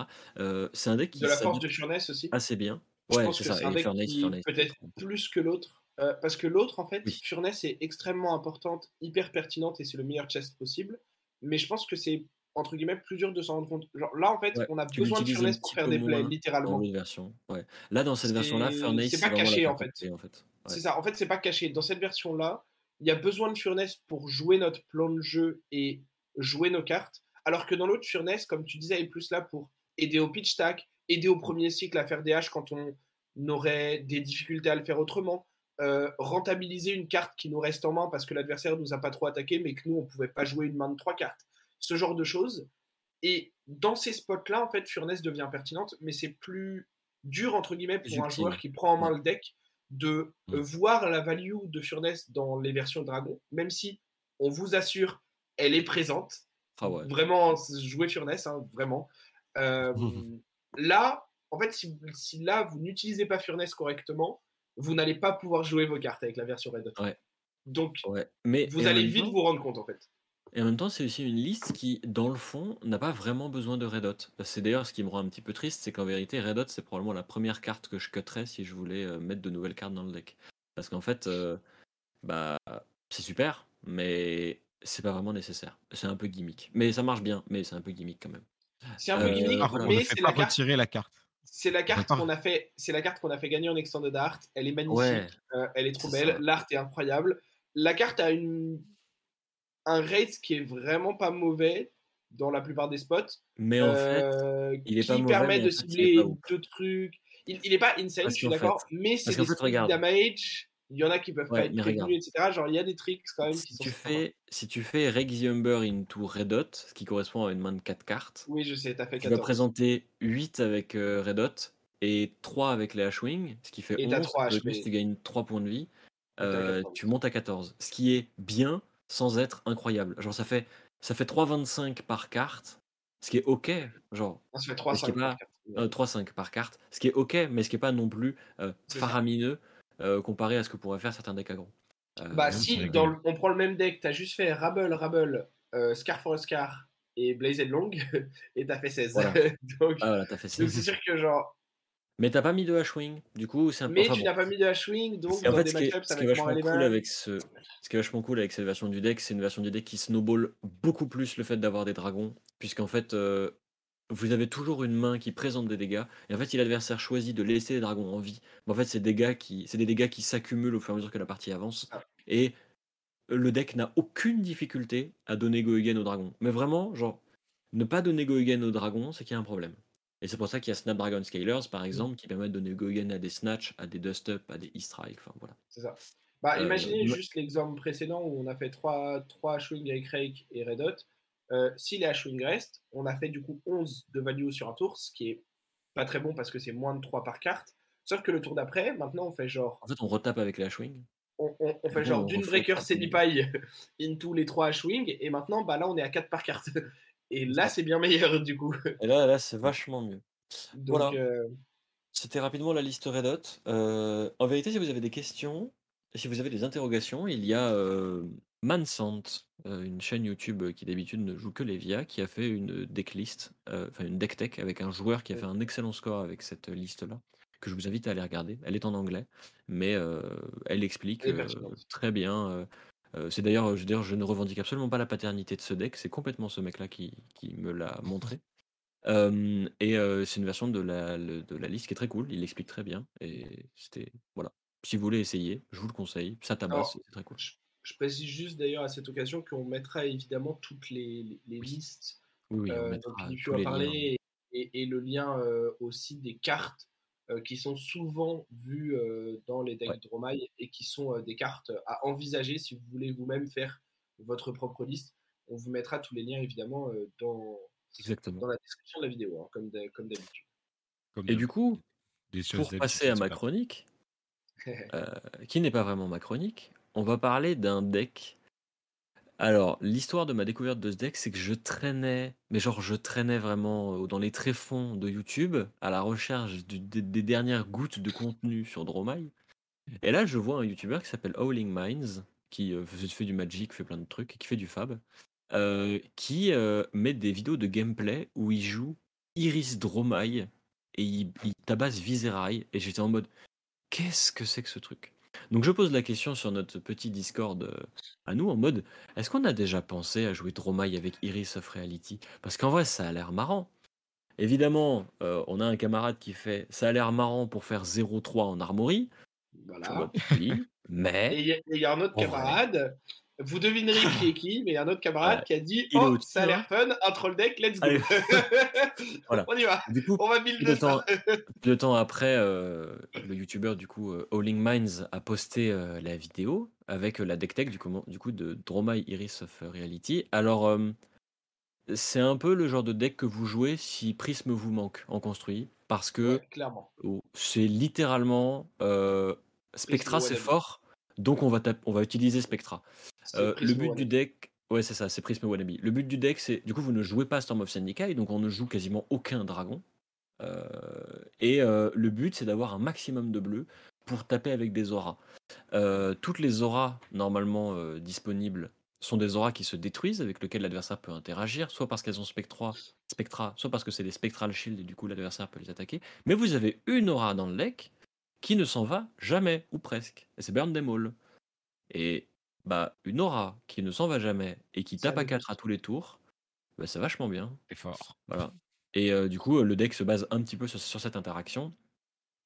[SPEAKER 2] C'est un deck qui
[SPEAKER 3] De la force de Furnace aussi.
[SPEAKER 2] assez bien.
[SPEAKER 3] Je
[SPEAKER 2] Ouais,
[SPEAKER 3] pense
[SPEAKER 2] c'est
[SPEAKER 3] que
[SPEAKER 2] ça.
[SPEAKER 3] c'est un
[SPEAKER 2] Et
[SPEAKER 3] deck peut-être plus que l'autre. euh, parce que l'autre, en fait,
[SPEAKER 2] Oui.
[SPEAKER 3] Furnace est extrêmement importante, hyper pertinente et c'est le meilleur chest possible. Mais je pense que c'est, entre guillemets, plus dur de s'en rendre compte. Genre, là, en fait,
[SPEAKER 2] Ouais,
[SPEAKER 3] on a besoin de Furnace pour faire des plays,
[SPEAKER 2] dans
[SPEAKER 3] littéralement.
[SPEAKER 2] l'autre version. Ouais. Là, dans cette version-là,
[SPEAKER 3] C'est
[SPEAKER 2] Furnace,
[SPEAKER 3] c'est pas caché, en fait.
[SPEAKER 2] en.
[SPEAKER 3] C'est ça, en fait, c'est pas caché. Dans cette version-là, il y a besoin de Furnace pour jouer notre plan de jeu et jouer nos cartes. Alors que dans l'autre, Furnace, comme tu disais, est plus là pour aider au pitch stack, aider au premier cycle à faire des haches quand on aurait des difficultés à le faire autrement, euh, rentabiliser une carte qui nous reste en main parce que l'adversaire nous a pas trop attaqué, mais que nous, on pouvait pas jouer une main de trois cartes. Ce genre de choses. Et dans ces spots-là, en fait, Furnace devient pertinente, mais c'est plus dur, entre guillemets, pour un joueur qui prend en main le deck de
[SPEAKER 2] Mm.
[SPEAKER 3] euh, voir la value de Furnace dans les versions Dragon, même si on vous assure, elle est présente.
[SPEAKER 2] Ah ouais.
[SPEAKER 3] Vraiment, jouer Furnace, hein, vraiment. Euh, là, en fait, si, si là, vous n'utilisez pas Furnace correctement, vous n'allez pas pouvoir jouer vos cartes avec la version Red Hot.
[SPEAKER 2] Ouais.
[SPEAKER 3] Donc,
[SPEAKER 2] Ouais. Mais
[SPEAKER 3] vous allez vite
[SPEAKER 2] temps-
[SPEAKER 3] vous rendre compte, en fait.
[SPEAKER 2] Et en même temps, c'est aussi une liste qui, dans le fond, n'a pas vraiment besoin de Red Hot. C'est d'ailleurs ce qui me rend un petit peu triste, c'est qu'en vérité, Red Hot, c'est probablement la première carte que je cutterais si je voulais euh, mettre de nouvelles cartes dans le deck. Parce qu'en fait, euh, bah, c'est super, mais c'est pas vraiment nécessaire. C'est un peu gimmick. Mais ça marche bien, mais c'est un peu gimmick quand même.
[SPEAKER 3] C'est un peu
[SPEAKER 2] Euh,
[SPEAKER 3] gimmick, mais
[SPEAKER 1] fait
[SPEAKER 3] c'est la carte.
[SPEAKER 1] retirer la carte.
[SPEAKER 3] C'est la carte qu'on a fait. C'est la carte qu'on a fait gagner en Extended Art. Elle est magnifique.
[SPEAKER 2] Ouais.
[SPEAKER 3] euh, elle est trop belle. L'art est incroyable. La carte a une un rate qui est vraiment pas mauvais dans la plupart des spots.
[SPEAKER 2] Mais en fait,
[SPEAKER 3] euh,
[SPEAKER 2] il est
[SPEAKER 3] qui
[SPEAKER 2] pas mauvais,
[SPEAKER 3] permet de
[SPEAKER 2] fait,
[SPEAKER 3] cibler deux trucs. Il, il est pas insane,
[SPEAKER 2] Parce
[SPEAKER 3] je suis d'accord,
[SPEAKER 2] fait-
[SPEAKER 3] mais c'est des
[SPEAKER 2] fait, regarde.
[SPEAKER 3] damage. Il y en a qui peuvent
[SPEAKER 2] Ouais,
[SPEAKER 3] pas être prévenus, etc. Genre, il y a des tricks quand même qui
[SPEAKER 2] si
[SPEAKER 3] sont.
[SPEAKER 2] tu,
[SPEAKER 3] sympas.
[SPEAKER 2] fais, si tu fais Regiumber into Red Hot, ce qui correspond à une main de 4 cartes,
[SPEAKER 3] Oui, je sais, t'as fait
[SPEAKER 2] tu vas
[SPEAKER 3] 14.
[SPEAKER 2] présenter 8 avec euh, Red Hot et 3 avec les H-Wing, ce qui fait
[SPEAKER 3] Et t'as
[SPEAKER 2] 11.
[SPEAKER 3] trois
[SPEAKER 2] De plus,
[SPEAKER 3] HP.
[SPEAKER 2] tu gagnes 3 points de vie. Euh,
[SPEAKER 3] 14.
[SPEAKER 2] tu montes à 14. Ce qui est bien sans être incroyable. Genre, ça fait, ça fait 3,25 par carte, ce qui est ok. Genre,
[SPEAKER 3] On se fait
[SPEAKER 2] Mais
[SPEAKER 3] 3
[SPEAKER 2] ce qui est
[SPEAKER 3] 5
[SPEAKER 2] pas- euh, 3,5 par carte, ce qui est ok, mais ce qui est pas non plus euh,
[SPEAKER 3] C'est ça.
[SPEAKER 2] Euh, comparé à ce que pourraient faire certains decks aggro. Euh,
[SPEAKER 3] Bah si,
[SPEAKER 1] c'est
[SPEAKER 3] dans le- on prend le même deck, t'as juste fait Rabble, Rabble, euh, Scar for a Scar et Blazed Long, et t'as fait 16.
[SPEAKER 2] Voilà.
[SPEAKER 3] donc
[SPEAKER 2] ah voilà, ça.
[SPEAKER 3] c'est sûr que genre...
[SPEAKER 2] Mais t'as pas mis de H-Wing, du coup, c'est un peu.
[SPEAKER 3] Mais
[SPEAKER 2] enfin,
[SPEAKER 3] tu
[SPEAKER 2] bon.
[SPEAKER 3] n'as pas mis de H-Wing, donc dans
[SPEAKER 2] fait,
[SPEAKER 3] des
[SPEAKER 2] ce qui est,
[SPEAKER 3] matchups
[SPEAKER 2] est
[SPEAKER 3] avec
[SPEAKER 2] vachement
[SPEAKER 3] Moral
[SPEAKER 2] cool avec ce, ce qui est vachement cool avec cette version du deck, c'est une version du deck qui snowball beaucoup plus le fait d'avoir des dragons, puisqu'en fait, euh, vous avez toujours une main qui présente des dégâts, et en fait, si l'adversaire choisit de laisser les dragons en vie, ben, en fait, c'est des dégâts qui, c'est des dégâts qui s'accumulent au fur et à mesure que la partie avance,
[SPEAKER 3] Ah.
[SPEAKER 2] et le deck n'a aucune difficulté à donner Go Again au dragon. Mais vraiment, genre, ne pas donner Go Again au dragon, c'est qu'il y a un problème. Et c'est pour ça qu'il y a Snapdragon Scalers, par exemple, qui permet de donner Go Again à des Snatch, à des Dust Up, à des E-Strike, enfin voilà.
[SPEAKER 3] C'est ça. Bah,
[SPEAKER 2] Euh,
[SPEAKER 3] imaginez
[SPEAKER 2] ima-
[SPEAKER 3] juste l'exemple précédent où on a fait 3, 3 H-Wing avec Rake et Red Hot. Euh, si les H-Wing restent, on a fait du coup 11 de value sur un tour, ce qui est pas très bon parce que c'est moins de 3 par carte. Sauf que le tour d'après, maintenant on fait genre
[SPEAKER 2] En fait, on retape avec les H-Wing.
[SPEAKER 3] on, on- on fait genre d'une breaker Senipie into les 3 H-Wing et maintenant bah là on est à 4 par carte. Et là c'est bien meilleur du coup.
[SPEAKER 2] Et là, là c'est vachement mieux.
[SPEAKER 3] Donc,
[SPEAKER 2] Voilà.
[SPEAKER 3] euh,
[SPEAKER 2] C'était rapidement la liste Red Hot. Euh, en vérité, si vous avez des questions, si vous avez des interrogations, il y a euh, Mansant, euh, une chaîne YouTube qui d'habitude ne joue que les VIA, qui a fait une decklist, euh, enfin une deck tech avec un joueur qui a fait un excellent score avec cette liste-là, que je vous invite à aller regarder. Elle est en anglais, mais euh, elle explique euh, très bien. euh, euh, c'est d'ailleurs, je veux dire, je ne revendique absolument pas la paternité de ce deck, c'est complètement ce mec-là qui, qui me l'a montré. Euh, et euh, c'est une version de la, de la liste qui est très cool, il l'explique très bien. Et c'était. Voilà. Si vous voulez essayer, je vous le conseille. Ça tabasse, c'est très cool.
[SPEAKER 3] je, je précise juste d'ailleurs à cette occasion qu'on mettra évidemment toutes les, les- les
[SPEAKER 2] Oui.
[SPEAKER 3] listes
[SPEAKER 2] Oui, oui, on
[SPEAKER 3] euh, dont tu as parlé et, et- et le lien euh, aussi des cartes euh, qui sont souvent vues euh, dans les decks
[SPEAKER 2] Ouais.
[SPEAKER 3] Dromai et qui sont euh, des cartes à envisager si vous voulez vous-même faire votre propre liste. On vous mettra tous les liens évidemment euh, dans,
[SPEAKER 2] Exactement.
[SPEAKER 3] dans la description de la vidéo, hein, comme d'hab- comme d'habitude.
[SPEAKER 1] Comme
[SPEAKER 2] Et du coup, pour passer à ma chronique, euh, qui n'est pas vraiment ma chronique, on va parler d'un deck Alors, l'histoire de ma découverte de ce deck, c'est que je traînais, mais genre je traînais vraiment euh, dans les tréfonds de YouTube à la recherche des, dernières gouttes de contenu sur Dromai. Et là, je vois un YouTuber qui s'appelle Howling Minds, qui euh, fait, du Magic, fait plein de trucs, qui fait du Fab, euh, qui met des vidéos de gameplay où il joue Iris Dromai et il, il tabasse Viserai. Et j'étais en mode, qu'est-ce que c'est que ce truc? Donc je pose la question sur notre petit Discord euh, à nous, en mode, est-ce qu'on a déjà pensé à jouer Dromai avec Iris of Reality? Parce qu'en vrai, ça a l'air marrant. Évidemment, euh, on a un camarade qui fait ça a l'air marrant pour faire 0-3 en armory.
[SPEAKER 3] Voilà. Et
[SPEAKER 2] mais
[SPEAKER 3] il y, a- et il y a un autre
[SPEAKER 2] vrai.
[SPEAKER 3] Vous devinerez qui est qui, mais il y a un autre camarade
[SPEAKER 2] Ouais.
[SPEAKER 3] qui a dit Oh, ça a l'air fun, un troll deck, let's go.
[SPEAKER 2] Voilà.
[SPEAKER 3] On y va,
[SPEAKER 2] du coup,
[SPEAKER 3] on va build
[SPEAKER 2] le temps, le temps après, euh, le youtubeur du coup, euh, Howling Minds a posté euh, la vidéo avec euh, la deck tech du, comment- du coup de Dromai Iris of Reality. Alors, euh, c'est un peu le genre de deck que vous jouez si Prisme vous manque en construit, parce que
[SPEAKER 3] Ouais,
[SPEAKER 2] oh, c'est littéralement euh, Spectra, c'est fort, donc on va, on va utiliser Spectra. Euh, le but du deck, ouais, c'est ça, c'est Prism Wannabe. Le but du deck, c'est du coup, vous ne jouez pas Storm of Zendikar, donc on ne joue quasiment aucun dragon. Euh, et euh, le but, c'est d'avoir un maximum de bleu pour taper avec des auras. Toutes les auras normalement disponibles sont des auras qui se détruisent, avec lesquelles l'adversaire peut interagir, soit parce qu'elles ont spectra, spectra, soit parce que c'est des spectral shield et du coup l'adversaire peut les attaquer. Mais vous avez une aura dans le deck qui ne s'en va jamais, ou presque. Et c'est Burn Them All. Et bah, une aura qui ne s'en va jamais et qui tape à
[SPEAKER 3] le
[SPEAKER 2] 4 à tous les tours, bah, c'est vachement bien.
[SPEAKER 1] C'est fort.
[SPEAKER 2] Voilà. Et euh, du coup, euh, le deck se base un petit peu sur, sur cette interaction.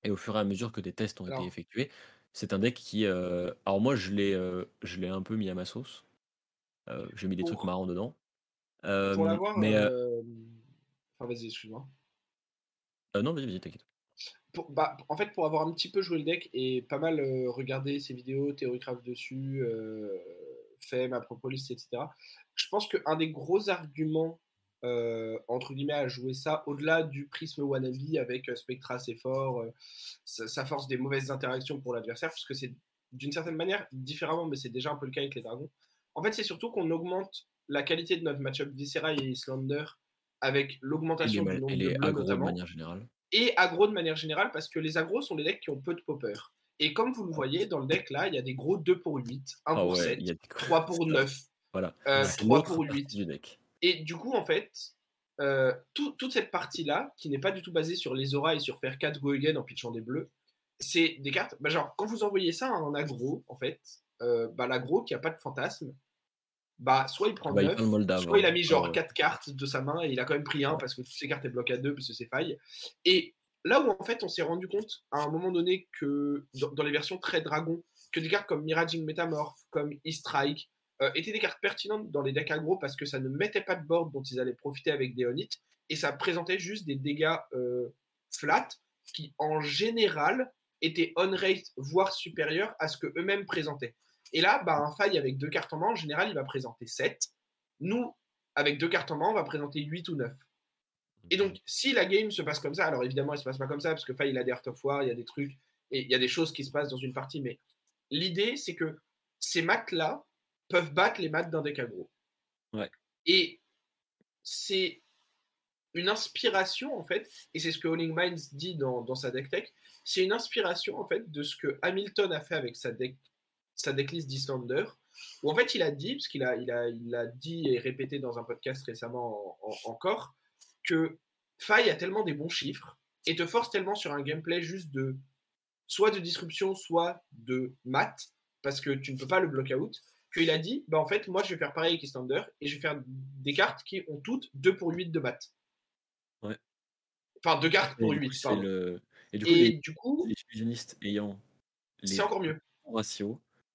[SPEAKER 2] Et au fur et à mesure que des tests ont
[SPEAKER 3] Alors-
[SPEAKER 2] été effectués, c'est un deck qui. euh, Alors, moi, je l'ai euh, je l'ai un peu mis à ma sauce. Euh, J'ai mis des trucs marrants dedans. Euh,
[SPEAKER 3] Pour l'avoir.
[SPEAKER 2] mais. euh,
[SPEAKER 3] euh, Enfin, vas-y, excuse-moi.
[SPEAKER 2] euh, non, vas-y, vas-y, t'inquiète.
[SPEAKER 3] Pour- bah, en fait, pour avoir un petit peu joué le deck et pas mal euh, regardé ses vidéos, Theorycraft dessus, euh, propre liste, etc., je pense qu'un des gros arguments, euh, entre guillemets, à jouer ça, au-delà du prisme wannabe avec euh, Spectra assez fort, ça, ça force des mauvaises interactions pour l'adversaire, parce que c'est d'une certaine manière différemment, mais c'est déjà un peu le cas avec les dragons. En fait, c'est surtout qu'on augmente la qualité de notre match-up Viscera et Islander avec l'augmentation du nombre de bleus
[SPEAKER 2] de
[SPEAKER 3] notamment
[SPEAKER 2] manière générale.
[SPEAKER 3] Et aggro de manière générale parce que les aggros sont des decks qui ont peu de popper. Et comme vous le voyez, dans le deck là, il y a des gros 2 pour 8, 1
[SPEAKER 2] Ah
[SPEAKER 3] pour
[SPEAKER 2] ouais,
[SPEAKER 3] 7,
[SPEAKER 2] il y a des-
[SPEAKER 3] 3 pour 9,
[SPEAKER 2] Voilà.
[SPEAKER 3] euh,
[SPEAKER 2] C'est
[SPEAKER 3] 3
[SPEAKER 2] l'autre
[SPEAKER 3] pour
[SPEAKER 2] partie
[SPEAKER 3] 8.
[SPEAKER 2] du deck.
[SPEAKER 3] Et du coup, en fait, euh, tout- toute cette partie-là, qui n'est pas du tout basée sur les auras et sur faire 4 go again en pitchant des bleus, c'est des cartes. Bah, genre, quand vous envoyez ça en aggro, en fait, euh, bah, l'aggro qui a pas de fantasme, bah, soit il prend
[SPEAKER 2] Bah, il
[SPEAKER 3] 9,
[SPEAKER 2] prend le Moldave,
[SPEAKER 3] soit il a
[SPEAKER 2] hein.
[SPEAKER 3] mis genre
[SPEAKER 2] Ah ouais.
[SPEAKER 3] 4 cartes de sa main et il a quand même pris un parce que toutes ses cartes elles bloquent à 2 parce que c'est faille. Et là où en fait on s'est rendu compte à un moment donné que dans, dans les versions très dragon, que des cartes comme Miraging Metamorph, comme E-Strike, euh, étaient des cartes pertinentes dans les decks aggro parce que ça ne mettait pas de board dont ils allaient profiter avec des Onit et ça présentait juste des dégâts euh, flat qui en général étaient on-rate voire supérieurs à ce que eux-mêmes présentaient. Et là, bah, un faille avec deux cartes en main, en général, il va présenter 7. Nous, avec deux cartes en main, on va présenter 8 ou 9. Et donc, si la game se passe comme ça, alors évidemment, elle se passe pas comme ça, parce que Faye, il a des Art of War, il y a des trucs, et il y a des choses qui se passent dans une partie, mais l'idée, c'est que ces maths-là peuvent battre les maths d'un deck aggro.
[SPEAKER 2] Ouais.
[SPEAKER 3] Et c'est une inspiration, en fait, et c'est ce que Howling Minds dit dans, dans sa deck tech, c'est une inspiration, en fait, de ce que Hamilton a fait avec sa deck, sa decklist d'Islander, où en fait, il a dit, parce qu'il a, il a, il a dit et répété dans un podcast récemment en- en- encore, que Faille a tellement des bons chiffres et te force tellement sur un gameplay juste de soit de disruption, soit de maths, parce que tu ne peux pas le block out, qu'il a dit, bah en fait, moi je vais faire pareil avec Islander et je vais faire des cartes qui ont toutes 2 pour 8 de maths.
[SPEAKER 2] Ouais.
[SPEAKER 3] Enfin, deux cartes
[SPEAKER 2] Et
[SPEAKER 3] pour
[SPEAKER 2] du
[SPEAKER 3] 8,
[SPEAKER 2] coup, le... Et du coup,
[SPEAKER 3] Et
[SPEAKER 2] les,
[SPEAKER 3] du coup,
[SPEAKER 2] les fusionnistes ayant les
[SPEAKER 3] c'est encore mieux.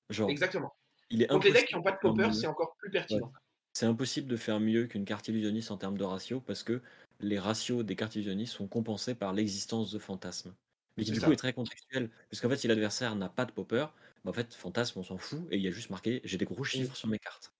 [SPEAKER 2] Genre,
[SPEAKER 3] Exactement.
[SPEAKER 2] il est
[SPEAKER 3] Donc les decks qui n'ont pas de popper, c'est encore plus pertinent.
[SPEAKER 2] C'est impossible de faire mieux qu'une carte illusionniste en termes de ratio parce que les ratios des cartes illusionnistes sont compensés par l'existence de fantasmes. Mais qui du
[SPEAKER 3] ça.
[SPEAKER 2] coup est très contextuel. Parce qu'en fait, si l'adversaire n'a pas de popper, bah, en fait, fantasme, on s'en fout et il y a juste marqué j'ai des gros chiffres sur mes cartes.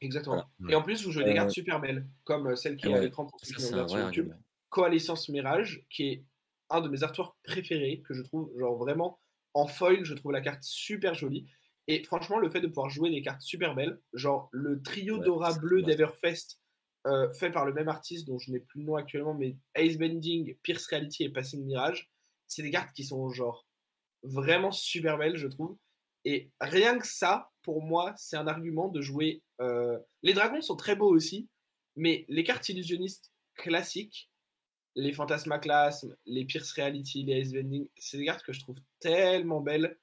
[SPEAKER 3] Exactement.
[SPEAKER 1] Voilà.
[SPEAKER 3] Et en plus, vous jouez des
[SPEAKER 2] Euh,
[SPEAKER 3] cartes super belles, comme euh, celle qui est à
[SPEAKER 2] ouais,
[SPEAKER 3] l'écran pour ceux qui sur YouTube.
[SPEAKER 2] argument.
[SPEAKER 3] Coalescence Mirage, qui est un de mes artworks préférés, que je trouve genre vraiment en foil, je trouve la carte super jolie. Et franchement, le fait de pouvoir jouer des cartes super belles, genre le trio
[SPEAKER 2] Ouais,
[SPEAKER 3] d'aura bleu d'Everfest, euh, fait par le même artiste dont je n'ai plus le nom actuellement, mais Ace Bending, Pierce Reality et Passing Mirage, c'est des cartes qui sont genre vraiment super belles, je trouve. Et rien que ça, pour moi, c'est un argument de jouer. euh, Les dragons sont très beaux aussi, mais les cartes illusionnistes classiques, les Phantasmaclasmes, les Pierce Reality, les Ace Bending, c'est des cartes que je trouve tellement belles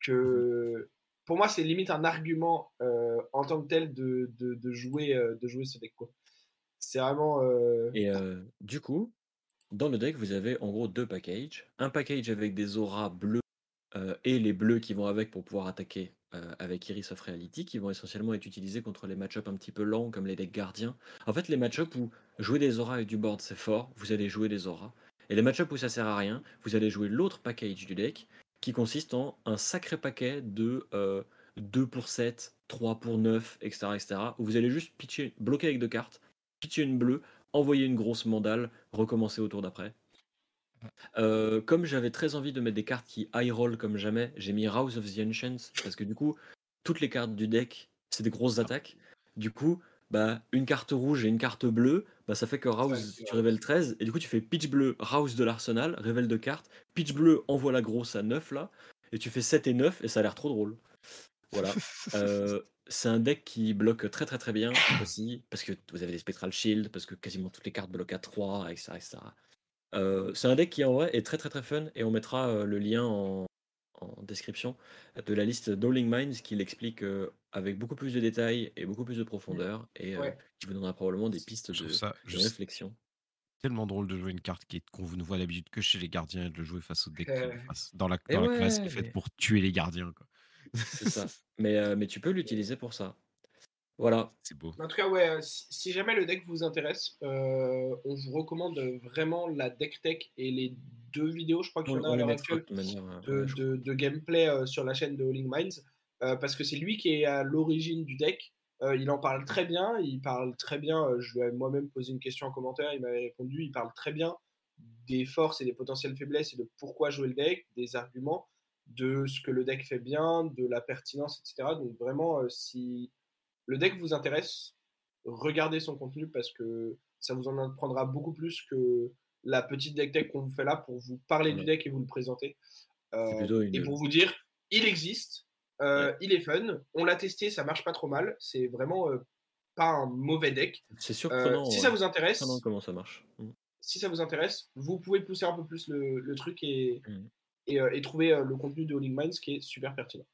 [SPEAKER 3] que pour moi, c'est limite un argument euh, en tant que tel de, de, jouer, euh, de jouer ce deck. C'est vraiment. euh,
[SPEAKER 2] Et du coup, dans le deck, vous avez en gros deux packages. Un package avec des auras bleues et les bleus qui vont avec pour pouvoir attaquer avec Iris of Reality, qui vont essentiellement être utilisés contre les match-ups un petit peu lents comme les decks gardiens. En fait, les match-ups où jouer des auras avec du board c'est fort, vous allez jouer des auras. Et les match-ups où ça sert à rien, vous allez jouer l'autre package du deck qui consiste en un sacré paquet de euh, 2 pour 7, 3 pour 9, etc., etc. Où vous allez juste pitcher, bloquer avec deux cartes, pitcher une bleue, envoyer une grosse mandale, recommencer au tour d'après. Euh, comme j'avais très envie de mettre des cartes qui high roll comme jamais, j'ai mis Rouse of the Ancients parce que du coup, toutes les cartes du deck, c'est des grosses attaques. Du coup, bah, une carte rouge et une carte bleue, bah, ça fait que Rouse, tu révèles 13, et du coup, tu fais pitch bleu, Rouse de l'arsenal, révèle deux cartes, pitch bleu, envoie la grosse à 9 là, et tu fais 7 et 9, et ça a l'air trop drôle. Voilà. Euh, c'est un deck qui bloque très très très bien aussi, parce que vous avez des Spectral Shield, parce que quasiment toutes les cartes bloquent à 3, etc. etc. Euh, c'est un deck qui en vrai est très très très fun, et on mettra euh, le lien en, en description de la liste d'Alling Minds qui l'explique euh, avec beaucoup plus de détails et beaucoup plus de profondeur, et euh,
[SPEAKER 3] Ouais.
[SPEAKER 2] qui vous donnera probablement des pistes de,
[SPEAKER 1] ça
[SPEAKER 2] de réflexion.
[SPEAKER 1] tellement drôle de jouer une carte qui est qu'on ne voit d'habitude que chez les gardiens et de le jouer face au deck
[SPEAKER 3] Euh.
[SPEAKER 1] face- dans la,
[SPEAKER 2] Et
[SPEAKER 1] dans la classe qui est faite pour tuer les gardiens. quoi.
[SPEAKER 2] C'est ça. mais, euh, mais tu peux l'utiliser pour ça. Voilà.
[SPEAKER 1] C'est beau.
[SPEAKER 3] En tout cas, ouais, euh, si, jamais le deck vous intéresse, euh, on vous recommande vraiment la deck tech et les deux vidéos, je crois qu'il y
[SPEAKER 2] On,
[SPEAKER 3] en a à l'heure actuelle,
[SPEAKER 2] euh,
[SPEAKER 3] de, gameplay euh, sur la chaîne de Alling Minds, euh, parce que c'est lui qui est à l'origine du deck. Euh, il en parle très bien, il parle très bien, euh, je lui avais moi-même posé une question en commentaire, il m'avait répondu, il parle très bien des forces et des potentielles faiblesses et de pourquoi jouer le deck, des arguments, de ce que le deck fait bien, de la pertinence, etc. Donc vraiment, euh, si le deck vous intéresse, regardez son contenu parce que ça vous en apprendra beaucoup plus que la petite deck tech qu'on vous fait là pour vous parler du deck et vous le présenter. Euh, et pour vous dire, il existe, euh, il est fun, on l'a testé, ça marche pas trop mal, c'est vraiment euh, pas un mauvais deck.
[SPEAKER 2] C'est
[SPEAKER 3] Euh,
[SPEAKER 2] surprenant.
[SPEAKER 3] si
[SPEAKER 2] ouais.
[SPEAKER 3] ça vous intéresse,
[SPEAKER 2] comment ça marche. Mm.
[SPEAKER 3] si ça vous intéresse, vous pouvez pousser un peu plus le, le truc et,
[SPEAKER 2] Mm.
[SPEAKER 3] et, et trouver le contenu de Alling Minds qui est super pertinent.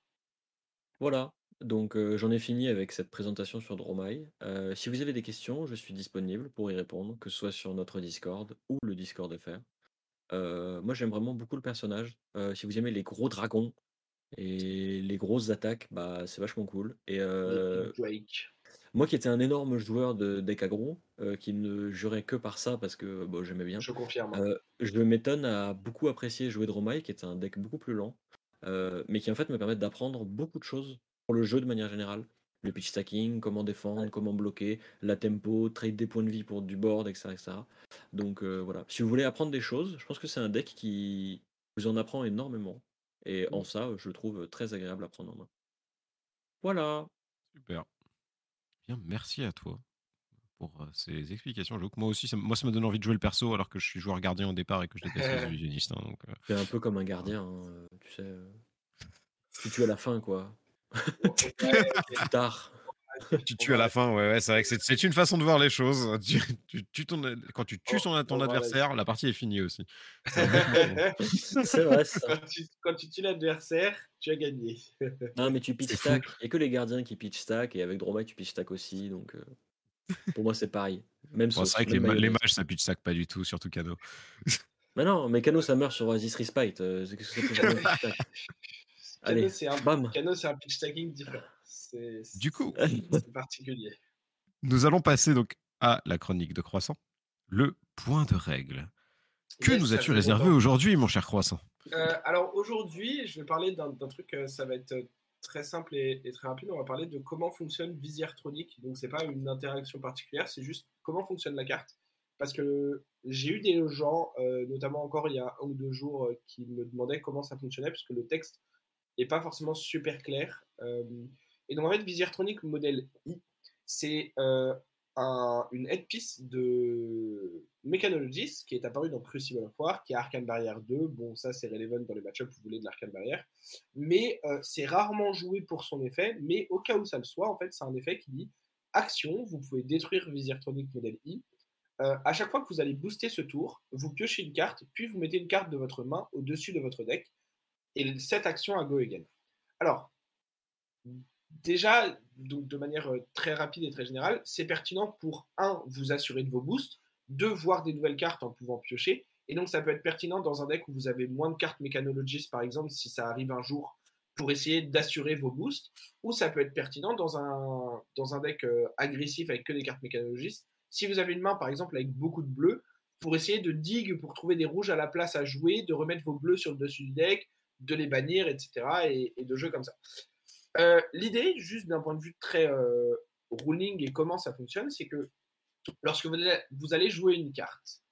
[SPEAKER 2] Voilà. Donc euh, j'en ai fini avec cette présentation sur Dromai. Euh, si vous avez des questions, je suis disponible pour y répondre, que ce soit sur notre Discord ou le Discord FR. Euh, moi j'aime vraiment beaucoup le personnage. Si vous aimez les gros dragons et les grosses attaques, bah c'est vachement cool. Et
[SPEAKER 3] Drake.
[SPEAKER 2] moi qui étais un énorme joueur de deck aggro, euh, qui ne jurait que par ça parce que bon, j'aimais bien.
[SPEAKER 3] Je confirme.
[SPEAKER 2] Euh, je m'étonne à beaucoup apprécier jouer Dromai, qui est un deck beaucoup plus lent, euh, mais qui en fait me permet d'apprendre beaucoup de choses pour le jeu de manière générale. Le pitch stacking, comment défendre,
[SPEAKER 3] Ouais.
[SPEAKER 2] comment bloquer, la tempo, trade des points de vie pour du board, etc. etc. Donc euh, voilà, si vous voulez apprendre des choses, je pense que c'est un deck qui vous en apprend énormément. Et en ça, je le trouve très agréable à prendre en main. Voilà.
[SPEAKER 1] Super. Bien, merci à toi pour euh, ces explications. Moi aussi, ça, moi, ça me donne envie de jouer le perso alors que je suis joueur gardien au départ et que je déteste les illusionnistes. hein, donc, euh,
[SPEAKER 2] C'est un peu comme un gardien, hein, tu sais. euh, Tu tues à la fin, quoi. Plus tard.
[SPEAKER 1] tu tues à la fin, ouais, ouais c'est vrai que c'est- une façon de voir les choses. Tu, tu ton, quand tu tues son, ton adversaire, la partie est finie aussi. C'est
[SPEAKER 2] vrai, ça.
[SPEAKER 3] quand, tu, quand tu tues l'adversaire, tu as gagné.
[SPEAKER 2] Non, mais tu pitch stack. Il n'y a que les gardiens qui pitch stack, et avec Dromai, tu pitch stack aussi. Donc, euh, pour moi, c'est pareil. Même
[SPEAKER 1] Bon,
[SPEAKER 2] sauce,
[SPEAKER 1] c'est vrai que les, ma- les mages, ça pitch sac pas du tout, surtout Cano.
[SPEAKER 2] Mais non, mais Cano, ça meurt sur Oasis Respite. euh, Allez,
[SPEAKER 3] Cano, c'est un,
[SPEAKER 2] bam.
[SPEAKER 3] Cano, c'est un pitch stacking différent. C'est
[SPEAKER 1] Du coup,
[SPEAKER 3] c'est particulier.
[SPEAKER 1] nous allons passer donc à la chronique de Croissant, le point de règle. Que
[SPEAKER 3] Yes,
[SPEAKER 1] nous as-tu réservé
[SPEAKER 3] longtemps.
[SPEAKER 1] aujourd'hui, mon cher Croissant?
[SPEAKER 3] Euh, alors aujourd'hui, je vais parler d'un d'un truc, euh, ça va être euh, très simple et, et très rapide. On va parler de comment fonctionne Visiertronic. Donc c'est pas une interaction particulière, c'est juste comment fonctionne la carte. Parce que j'ai eu des gens, euh, notamment encore il y a un ou deux jours, qui me demandaient comment ça fonctionnait, puisque le texte est pas forcément super clair. Euh, et donc en fait, Visiertronic modèle I, c'est euh, un- une headpiece de Mechanologist qui est apparu dans Crucible of War, qui est Arcane Barrière 2. Bon, ça c'est relevant dans les match-ups, vous voulez de l'Arcane Barrière. Mais euh, c'est rarement joué pour son effet, mais au cas où ça le soit, en fait, c'est un effet qui dit action, vous pouvez détruire Visiertronic modèle I. À chaque fois que vous allez booster ce tour, vous piochez une carte, puis vous mettez une carte de votre main au-dessus de votre deck, et cette action à go again. Alors, déjà, de manière euh, très rapide et très générale, c'est pertinent pour, un, vous assurer de vos boosts, deux, voir des nouvelles cartes en pouvant piocher, et donc ça peut être pertinent dans un deck où vous avez moins de cartes mécanologistes, par exemple, si ça arrive un jour, pour essayer d'assurer vos boosts, ou ça peut être pertinent dans un, deck euh, agressif avec que des cartes mécanologistes, si vous avez une main, par exemple, avec beaucoup de bleus, pour essayer de dig, pour trouver des rouges à la place à jouer, de remettre vos bleus sur le dessus du deck, de les bannir, etc. Et, de jeux comme ça. Euh, L'idée, juste d'un point de vue très euh, ruling et comment ça fonctionne, c'est que lorsque vous allez, vous allez jouer une carte,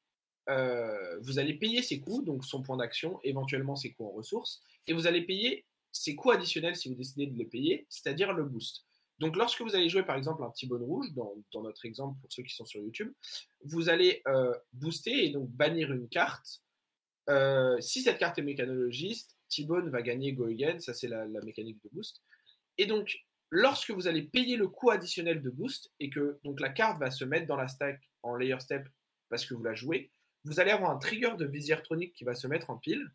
[SPEAKER 3] euh, vous allez payer ses coûts, donc son point d'action, éventuellement ses coûts en ressources, et vous allez payer ses coûts additionnels si vous décidez de les payer, c'est-à-dire le boost. Donc lorsque vous allez jouer par exemple un T-Bone rouge, dans, notre exemple pour ceux qui sont sur YouTube, vous allez booster et donc bannir une carte. Si cette carte est mécanologiste, T-Bone va gagner Go Again, ça c'est la, mécanique de boost. Et donc, lorsque vous allez payer le coût additionnel de boost et que donc la carte va se mettre dans la stack en layer step parce que vous la jouez, vous allez avoir un trigger de Visiertronic qui va se mettre en pile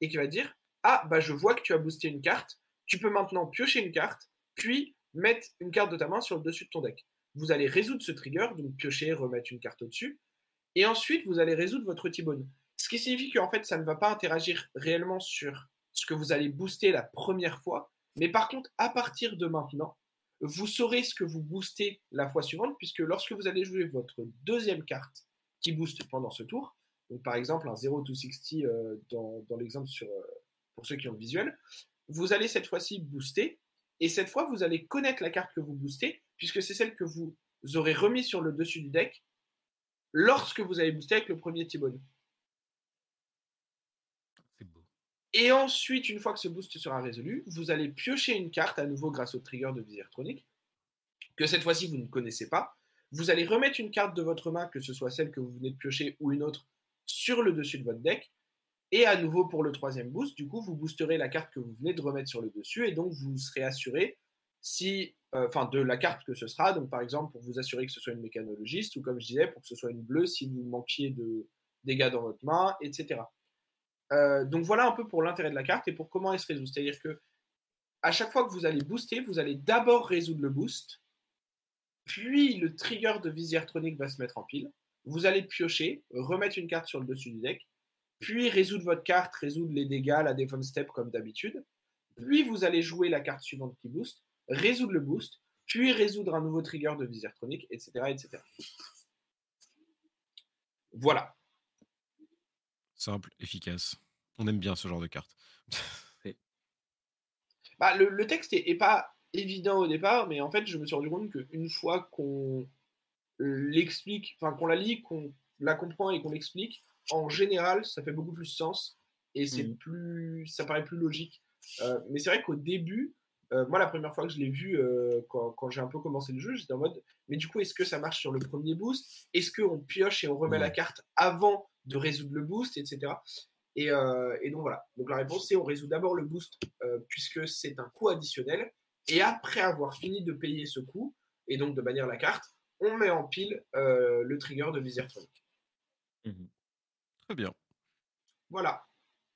[SPEAKER 3] et qui va dire Ah, bah je vois que tu as boosté une carte, tu peux maintenant piocher une carte, puis mettre une carte de ta main sur le dessus de ton deck. Vous allez résoudre ce trigger, donc piocher, remettre une carte au-dessus, et ensuite vous allez résoudre votre T-Bone. Ce qui signifie qu'en fait ça ne va pas interagir réellement sur ce que vous allez booster la première fois, mais par contre, à partir de maintenant, vous saurez ce que vous boostez la fois suivante, puisque lorsque vous allez jouer votre deuxième carte qui booste pendant ce tour, donc par exemple un 0 to 60 euh, dans, l'exemple sur, euh, pour ceux qui ont le visuel, vous allez cette fois-ci booster, et cette fois vous allez connaître la carte que vous boostez, puisque c'est celle que vous aurez remis sur le dessus du deck lorsque vous avez boosté avec le premier T-Bone.
[SPEAKER 1] C'est beau.
[SPEAKER 3] Et ensuite, une fois que ce boost sera résolu, vous allez piocher une carte à nouveau grâce au trigger de Visiertronic, que cette fois-ci vous ne connaissez pas. Vous allez remettre une carte de votre main, que ce soit celle que vous venez de piocher ou une autre, sur le dessus de votre deck. Et à nouveau pour le troisième boost, du coup, vous boosterez la carte que vous venez de remettre sur le dessus et donc vous serez assuré si, euh, de la carte que ce sera. Donc, par exemple, pour vous assurer que ce soit une mécanologiste ou comme je disais, pour que ce soit une bleue si vous manquiez de dégâts dans votre main, etc. Euh, donc voilà un peu pour l'intérêt de la carte et pour comment elle se résout. C'est-à-dire que à chaque fois que vous allez booster, vous allez d'abord résoudre le boost, puis le trigger de Visiertronic va se mettre en pile. Vous allez piocher, remettre une carte sur le dessus du deck, puis résoudre votre carte, résoudre les dégâts, la defense step comme d'habitude. Puis vous allez jouer la carte suivante qui booste, résoudre le boost, puis résoudre un nouveau trigger de Visiertronic, etc., etc. Voilà.
[SPEAKER 1] Simple, efficace. On aime bien ce genre de carte.
[SPEAKER 3] Bah, le, le texte est, est pas évident au départ, mais en fait, je me suis rendu compte qu'une fois qu'on l'explique, enfin qu'on la lit, qu'on la comprend et qu'on l'explique, en général, ça fait beaucoup plus sens et c'est
[SPEAKER 2] Mhm.
[SPEAKER 3] plus, ça paraît plus logique. Euh, mais c'est vrai qu'au début, euh, moi, la première fois que je l'ai vu, euh, quand, quand j'ai un peu commencé le jeu, j'étais en mode, mais du coup, est-ce que ça marche sur le premier boost? Est-ce qu'on pioche et on remet la
[SPEAKER 1] Ouais.
[SPEAKER 3] carte avant de résoudre le boost, etc. Et, euh, et donc voilà. Donc la réponse, c'est on résout d'abord le boost euh, puisque c'est un coût additionnel. Et après avoir fini de payer ce coût et donc de bannir la carte, on met en pile euh, le trigger de Visiertronic.
[SPEAKER 2] Mhm.
[SPEAKER 1] Très bien.
[SPEAKER 3] Voilà.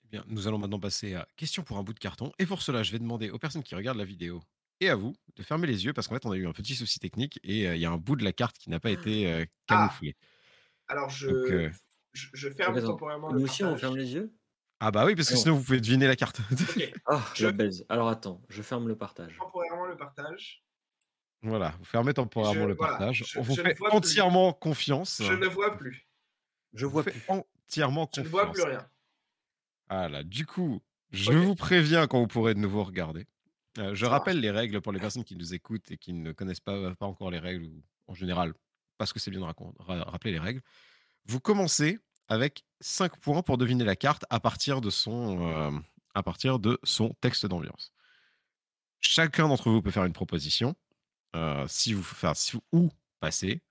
[SPEAKER 1] Eh bien, nous allons maintenant passer à question pour un bout de carton. Et pour cela, je vais demander aux personnes qui regardent la vidéo et à vous de fermer les yeux parce qu'en fait, on a eu un petit souci technique et euh, il y a un bout de la carte qui n'a pas été euh, camouflé.
[SPEAKER 3] Alors je,
[SPEAKER 1] Donc,
[SPEAKER 3] je, je ferme
[SPEAKER 2] Attends,
[SPEAKER 3] temporairement le
[SPEAKER 2] Nous aussi, on
[SPEAKER 3] partage.
[SPEAKER 2] ferme les yeux
[SPEAKER 1] Ah bah oui, parce que
[SPEAKER 2] Alors.
[SPEAKER 1] sinon vous pouvez deviner la carte.
[SPEAKER 3] Ok,
[SPEAKER 2] Ah,
[SPEAKER 3] Je-
[SPEAKER 2] la baise. Alors attends, je ferme le partage.
[SPEAKER 3] temporairement le partage.
[SPEAKER 1] voilà, vous fermez temporairement
[SPEAKER 3] Je-
[SPEAKER 1] le
[SPEAKER 3] voilà,
[SPEAKER 1] partage.
[SPEAKER 3] je-
[SPEAKER 1] on vous
[SPEAKER 3] je ne
[SPEAKER 1] fait
[SPEAKER 3] vois plus.
[SPEAKER 1] entièrement confiance.
[SPEAKER 3] Je ne vois plus.
[SPEAKER 2] Je
[SPEAKER 1] On vous
[SPEAKER 2] vois
[SPEAKER 1] fait
[SPEAKER 2] plus.
[SPEAKER 1] entièrement
[SPEAKER 3] Je ne
[SPEAKER 1] confiance.
[SPEAKER 3] vois plus rien.
[SPEAKER 1] Voilà, du coup, je
[SPEAKER 3] Ok.
[SPEAKER 1] vous préviens quand vous pourrez de nouveau regarder. Euh, je
[SPEAKER 3] Ça
[SPEAKER 1] rappelle les règles pour les personnes qui nous écoutent et qui ne connaissent pas, pas encore les règles, ou en général, parce que c'est bien de racon- ra- rappeler les règles. Vous commencez avec 5 points pour deviner la carte à partir de son, euh, à partir de son texte d'ambiance. chacun d'entre vous peut faire une proposition. euh, si vous, ou passer.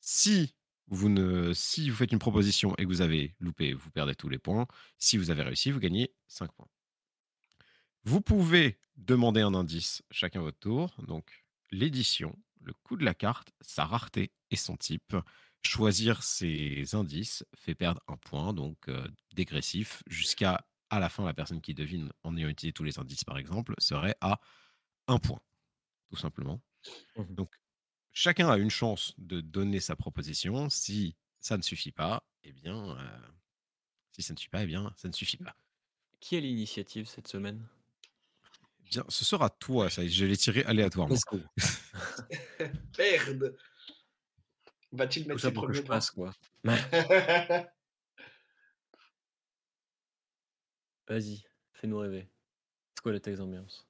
[SPEAKER 1] Si vous, ne, si vous faites une proposition et que vous avez loupé, vous perdez tous les points. Si vous avez réussi, vous gagnez 5 points. Vous pouvez demander un indice chacun votre tour. Donc, l'édition, le coût de la carte, sa rareté et son type. Choisir ces indices fait perdre un point, donc euh, dégressif, jusqu'à à la fin, la personne qui devine en ayant utilisé tous les indices, par exemple, serait à un point, tout simplement.
[SPEAKER 2] Mhm.
[SPEAKER 1] Donc, chacun a une chance de donner sa proposition. Si ça ne suffit pas, eh bien, euh, si ça ne suffit pas, eh bien, ça ne suffit pas.
[SPEAKER 2] Qui a l'initiative cette semaine?
[SPEAKER 1] Bien, ce sera toi, ça. Je l'ai tiré aléatoirement.
[SPEAKER 3] Merde Va-t-il
[SPEAKER 2] Tout
[SPEAKER 3] mettre
[SPEAKER 2] ça
[SPEAKER 3] ses
[SPEAKER 2] pour que
[SPEAKER 3] premiers
[SPEAKER 2] je passe, quoi. Vas-y, fais-nous rêver. C'est quoi le texte ambiance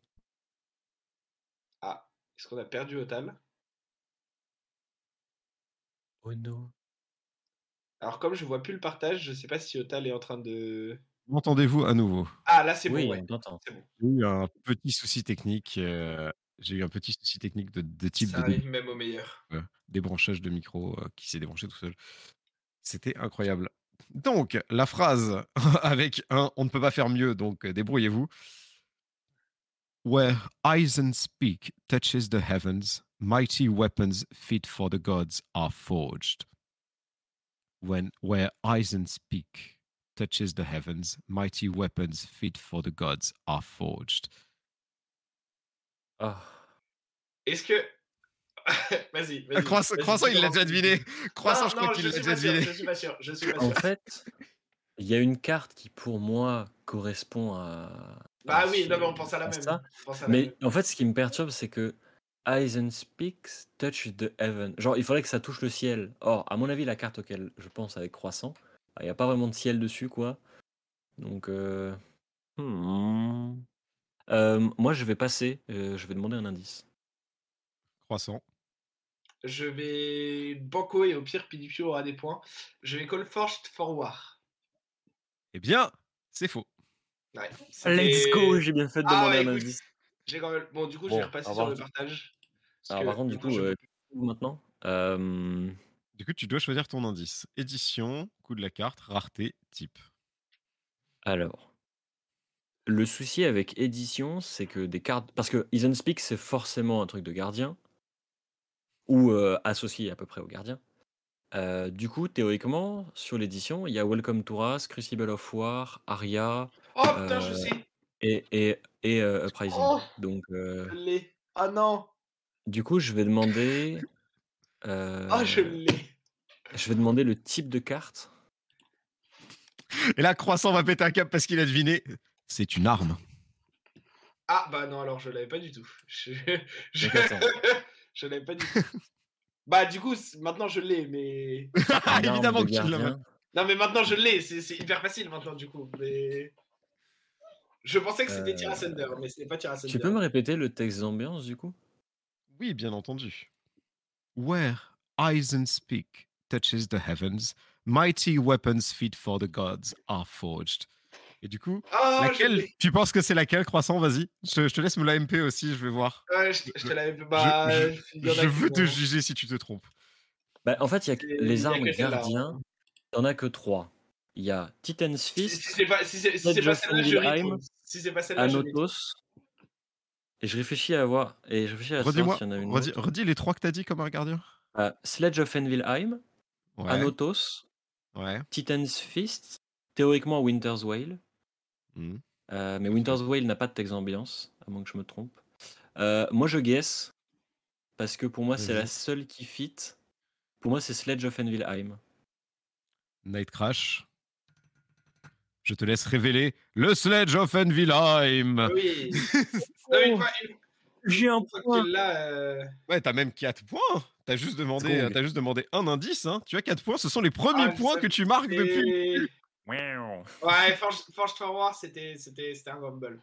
[SPEAKER 3] Ah, est-ce qu'on a perdu Otal
[SPEAKER 2] Oh no.
[SPEAKER 3] Alors comme je vois plus le partage, je sais pas si Otal est en train de...
[SPEAKER 1] M'entendez-vous à nouveau
[SPEAKER 3] Ah là c'est
[SPEAKER 2] Oui,
[SPEAKER 3] bon, ouais.
[SPEAKER 2] on t'entend.
[SPEAKER 3] C'est bon.
[SPEAKER 1] J'ai eu un petit souci technique. euh, J'ai eu un petit souci technique de, de type
[SPEAKER 3] Ça
[SPEAKER 1] de
[SPEAKER 3] arrive même au meilleur.
[SPEAKER 1] euh, débranchage de micro euh, qui s'est débranché tout seul. C'était incroyable. Donc, la phrase avec un on ne peut pas faire mieux, donc débrouillez-vous. Where Eisen speak touches the heavens, mighty weapons fit for the gods are forged. When where Eisen speak touches the heavens, mighty weapons fit for the gods are forged.
[SPEAKER 2] Ah.
[SPEAKER 3] Est-ce que... vas-y, vas-y.
[SPEAKER 1] Ah, Croissant,
[SPEAKER 3] vas-y,
[SPEAKER 1] Croissant, il l'a déjà deviné. Croissant,
[SPEAKER 3] Non,
[SPEAKER 1] je crois qu'il l'a déjà
[SPEAKER 3] sûr,
[SPEAKER 1] deviné.
[SPEAKER 3] je suis pas sûr, je suis pas
[SPEAKER 2] En fait, il y a une carte qui pour moi correspond à.
[SPEAKER 3] Bah
[SPEAKER 2] à
[SPEAKER 3] oui,
[SPEAKER 2] ce-
[SPEAKER 3] non mais on pense à la
[SPEAKER 2] à
[SPEAKER 3] même.
[SPEAKER 2] ça.
[SPEAKER 3] On pense à la
[SPEAKER 2] Mais
[SPEAKER 3] même.
[SPEAKER 2] en fait, ce qui me perturbe, c'est que Eisen speaks, touch the heaven. Genre, il faudrait que ça touche le ciel. Or, à mon avis, la carte auquel je pense avec croissant, il n'y a pas vraiment de ciel dessus, quoi. Donc, euh... hmm. Euh, moi, je vais passer. euh, je vais demander un indice.
[SPEAKER 1] Croissant.
[SPEAKER 3] Je vais Banco et au pire Pinocchio aura des points. Je vais Call Forged for War.
[SPEAKER 1] Eh bien, c'est faux.
[SPEAKER 3] Ouais, c'était-
[SPEAKER 2] J'ai bien fait de
[SPEAKER 3] Ah
[SPEAKER 2] demander
[SPEAKER 3] ouais,
[SPEAKER 2] un
[SPEAKER 3] écoute,
[SPEAKER 2] indice.
[SPEAKER 3] j'ai quand même- Bon, du coup, je
[SPEAKER 2] Bon,
[SPEAKER 3] vais repasser
[SPEAKER 2] au
[SPEAKER 3] sur
[SPEAKER 2] revoir.
[SPEAKER 3] le partage. parce
[SPEAKER 2] Alors,
[SPEAKER 3] que
[SPEAKER 2] par contre, du coup,
[SPEAKER 3] je
[SPEAKER 2] euh, maintenant. euh,
[SPEAKER 1] Du coup, tu dois choisir ton indice. Édition, coût de la carte, rareté, type.
[SPEAKER 2] Alors, le souci avec édition, c'est que des cartes. Parce que Speak, c'est forcément un truc de gardien, ou euh, associé à peu près au gardien. Euh, du coup, théoriquement, sur l'édition, il y a Welcome to Ras, Crucible of War, Aria
[SPEAKER 3] Oh putain, je
[SPEAKER 2] euh,
[SPEAKER 3] sais.
[SPEAKER 2] et, et, et euh, Uprising.
[SPEAKER 3] Oh
[SPEAKER 2] Donc, euh,
[SPEAKER 3] Je l'ai. Ah non.
[SPEAKER 2] du coup, je vais demander. euh,
[SPEAKER 3] Ah, je l'ai.
[SPEAKER 2] je vais demander le type de carte.
[SPEAKER 1] Et là, Croissant va péter un cap parce qu'il a deviné. C'est une arme.
[SPEAKER 3] Ah bah non, alors je l'avais pas du tout. Je, je... L'avais pas du tout. Bah du coup, maintenant je l'ai, mais...
[SPEAKER 2] Arme
[SPEAKER 1] Évidemment
[SPEAKER 2] de
[SPEAKER 1] que tu l'as.
[SPEAKER 3] Non mais maintenant je l'ai, c'est hyper facile maintenant du coup. Mais... Je pensais que c'était
[SPEAKER 2] Euh,
[SPEAKER 3] Tira Thunder, mais ce n'est pas Tira Thunder.
[SPEAKER 2] Tu peux me répéter le texte d'ambiance, du coup?
[SPEAKER 1] Oui, bien entendu. Where Eisen speak touches the heavens, mighty weapons fit for the gods are forged. Et du coup,
[SPEAKER 3] Ah,
[SPEAKER 1] laquelle. Tu penses que c'est laquelle, Croissant? Vas-y. Je, je te laisse me l'AMP aussi, je vais voir.
[SPEAKER 3] Ouais, je, je te l'avais... Bah,
[SPEAKER 1] je, je veux te
[SPEAKER 3] vont-
[SPEAKER 1] juger si tu te trompes.
[SPEAKER 2] Bah, en fait, il y a que-
[SPEAKER 3] il y
[SPEAKER 2] les
[SPEAKER 3] a
[SPEAKER 2] armes
[SPEAKER 3] hein.
[SPEAKER 2] gardiens, il n'y en a que trois. Il y a Titan's Fist,
[SPEAKER 3] si c'est pas, si c'est, pas. Si celle-là.
[SPEAKER 2] Anotos. Et je réfléchis à voir. Et je réfléchis à savoir
[SPEAKER 1] Redis-moi,
[SPEAKER 2] s'il y en a une
[SPEAKER 1] redis,
[SPEAKER 2] autre.
[SPEAKER 1] redis les trois que t'as dit comme un gardien.
[SPEAKER 2] Euh, Sledge of Envilheim,
[SPEAKER 1] Ouais.
[SPEAKER 2] Anotos,
[SPEAKER 1] Ouais.
[SPEAKER 2] Titan's Fist, théoriquement Winter's Whale.
[SPEAKER 1] Mhm.
[SPEAKER 2] Euh, mais Winter's Whale n'a pas de texte ambiance, à moins que je me trompe. Euh, moi, je guess, parce que pour moi, c'est la seule qui fit. Pour moi, c'est Sledge of Envilheim.
[SPEAKER 1] Night Crash. Je te laisse révéler le Sledge of Envilheim.
[SPEAKER 3] Oui.
[SPEAKER 2] J'ai un
[SPEAKER 3] l'as, euh,
[SPEAKER 1] Ouais, t'as même 4 points. T'as juste demandé, juste demandé un indice. Hein. Tu as 4 points. Ce sont les premiers
[SPEAKER 3] Ah,
[SPEAKER 1] points que tu marques depuis.
[SPEAKER 3] Ouais, Forge, Forge for War, c'était, c'était, c'était un gamble.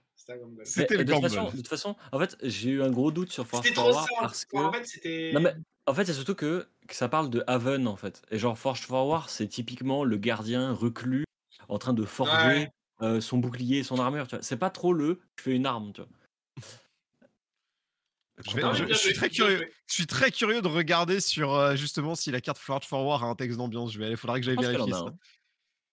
[SPEAKER 3] C'était
[SPEAKER 1] le
[SPEAKER 2] de, toute
[SPEAKER 1] gamble.
[SPEAKER 2] façon, de toute façon, en fait, j'ai eu un gros doute sur Forge
[SPEAKER 3] C'était
[SPEAKER 2] for
[SPEAKER 3] trop
[SPEAKER 2] parce que.
[SPEAKER 3] En fait, c'était.
[SPEAKER 2] Non, mais en fait, c'est surtout que, que ça parle de Haven, en fait. Et genre, Forge for War, c'est typiquement le gardien reclus en train de forger
[SPEAKER 3] Ouais.
[SPEAKER 2] euh, son bouclier et son armure, tu vois. C'est pas trop le je fais une arme, tu vois.
[SPEAKER 1] Je, vais- suis très curieux. Je suis très curieux de regarder sur euh, justement si la carte Forge Forward a un texte d'ambiance. Je vais aller, faudra que
[SPEAKER 2] Je
[SPEAKER 1] j'aille vérifier ça.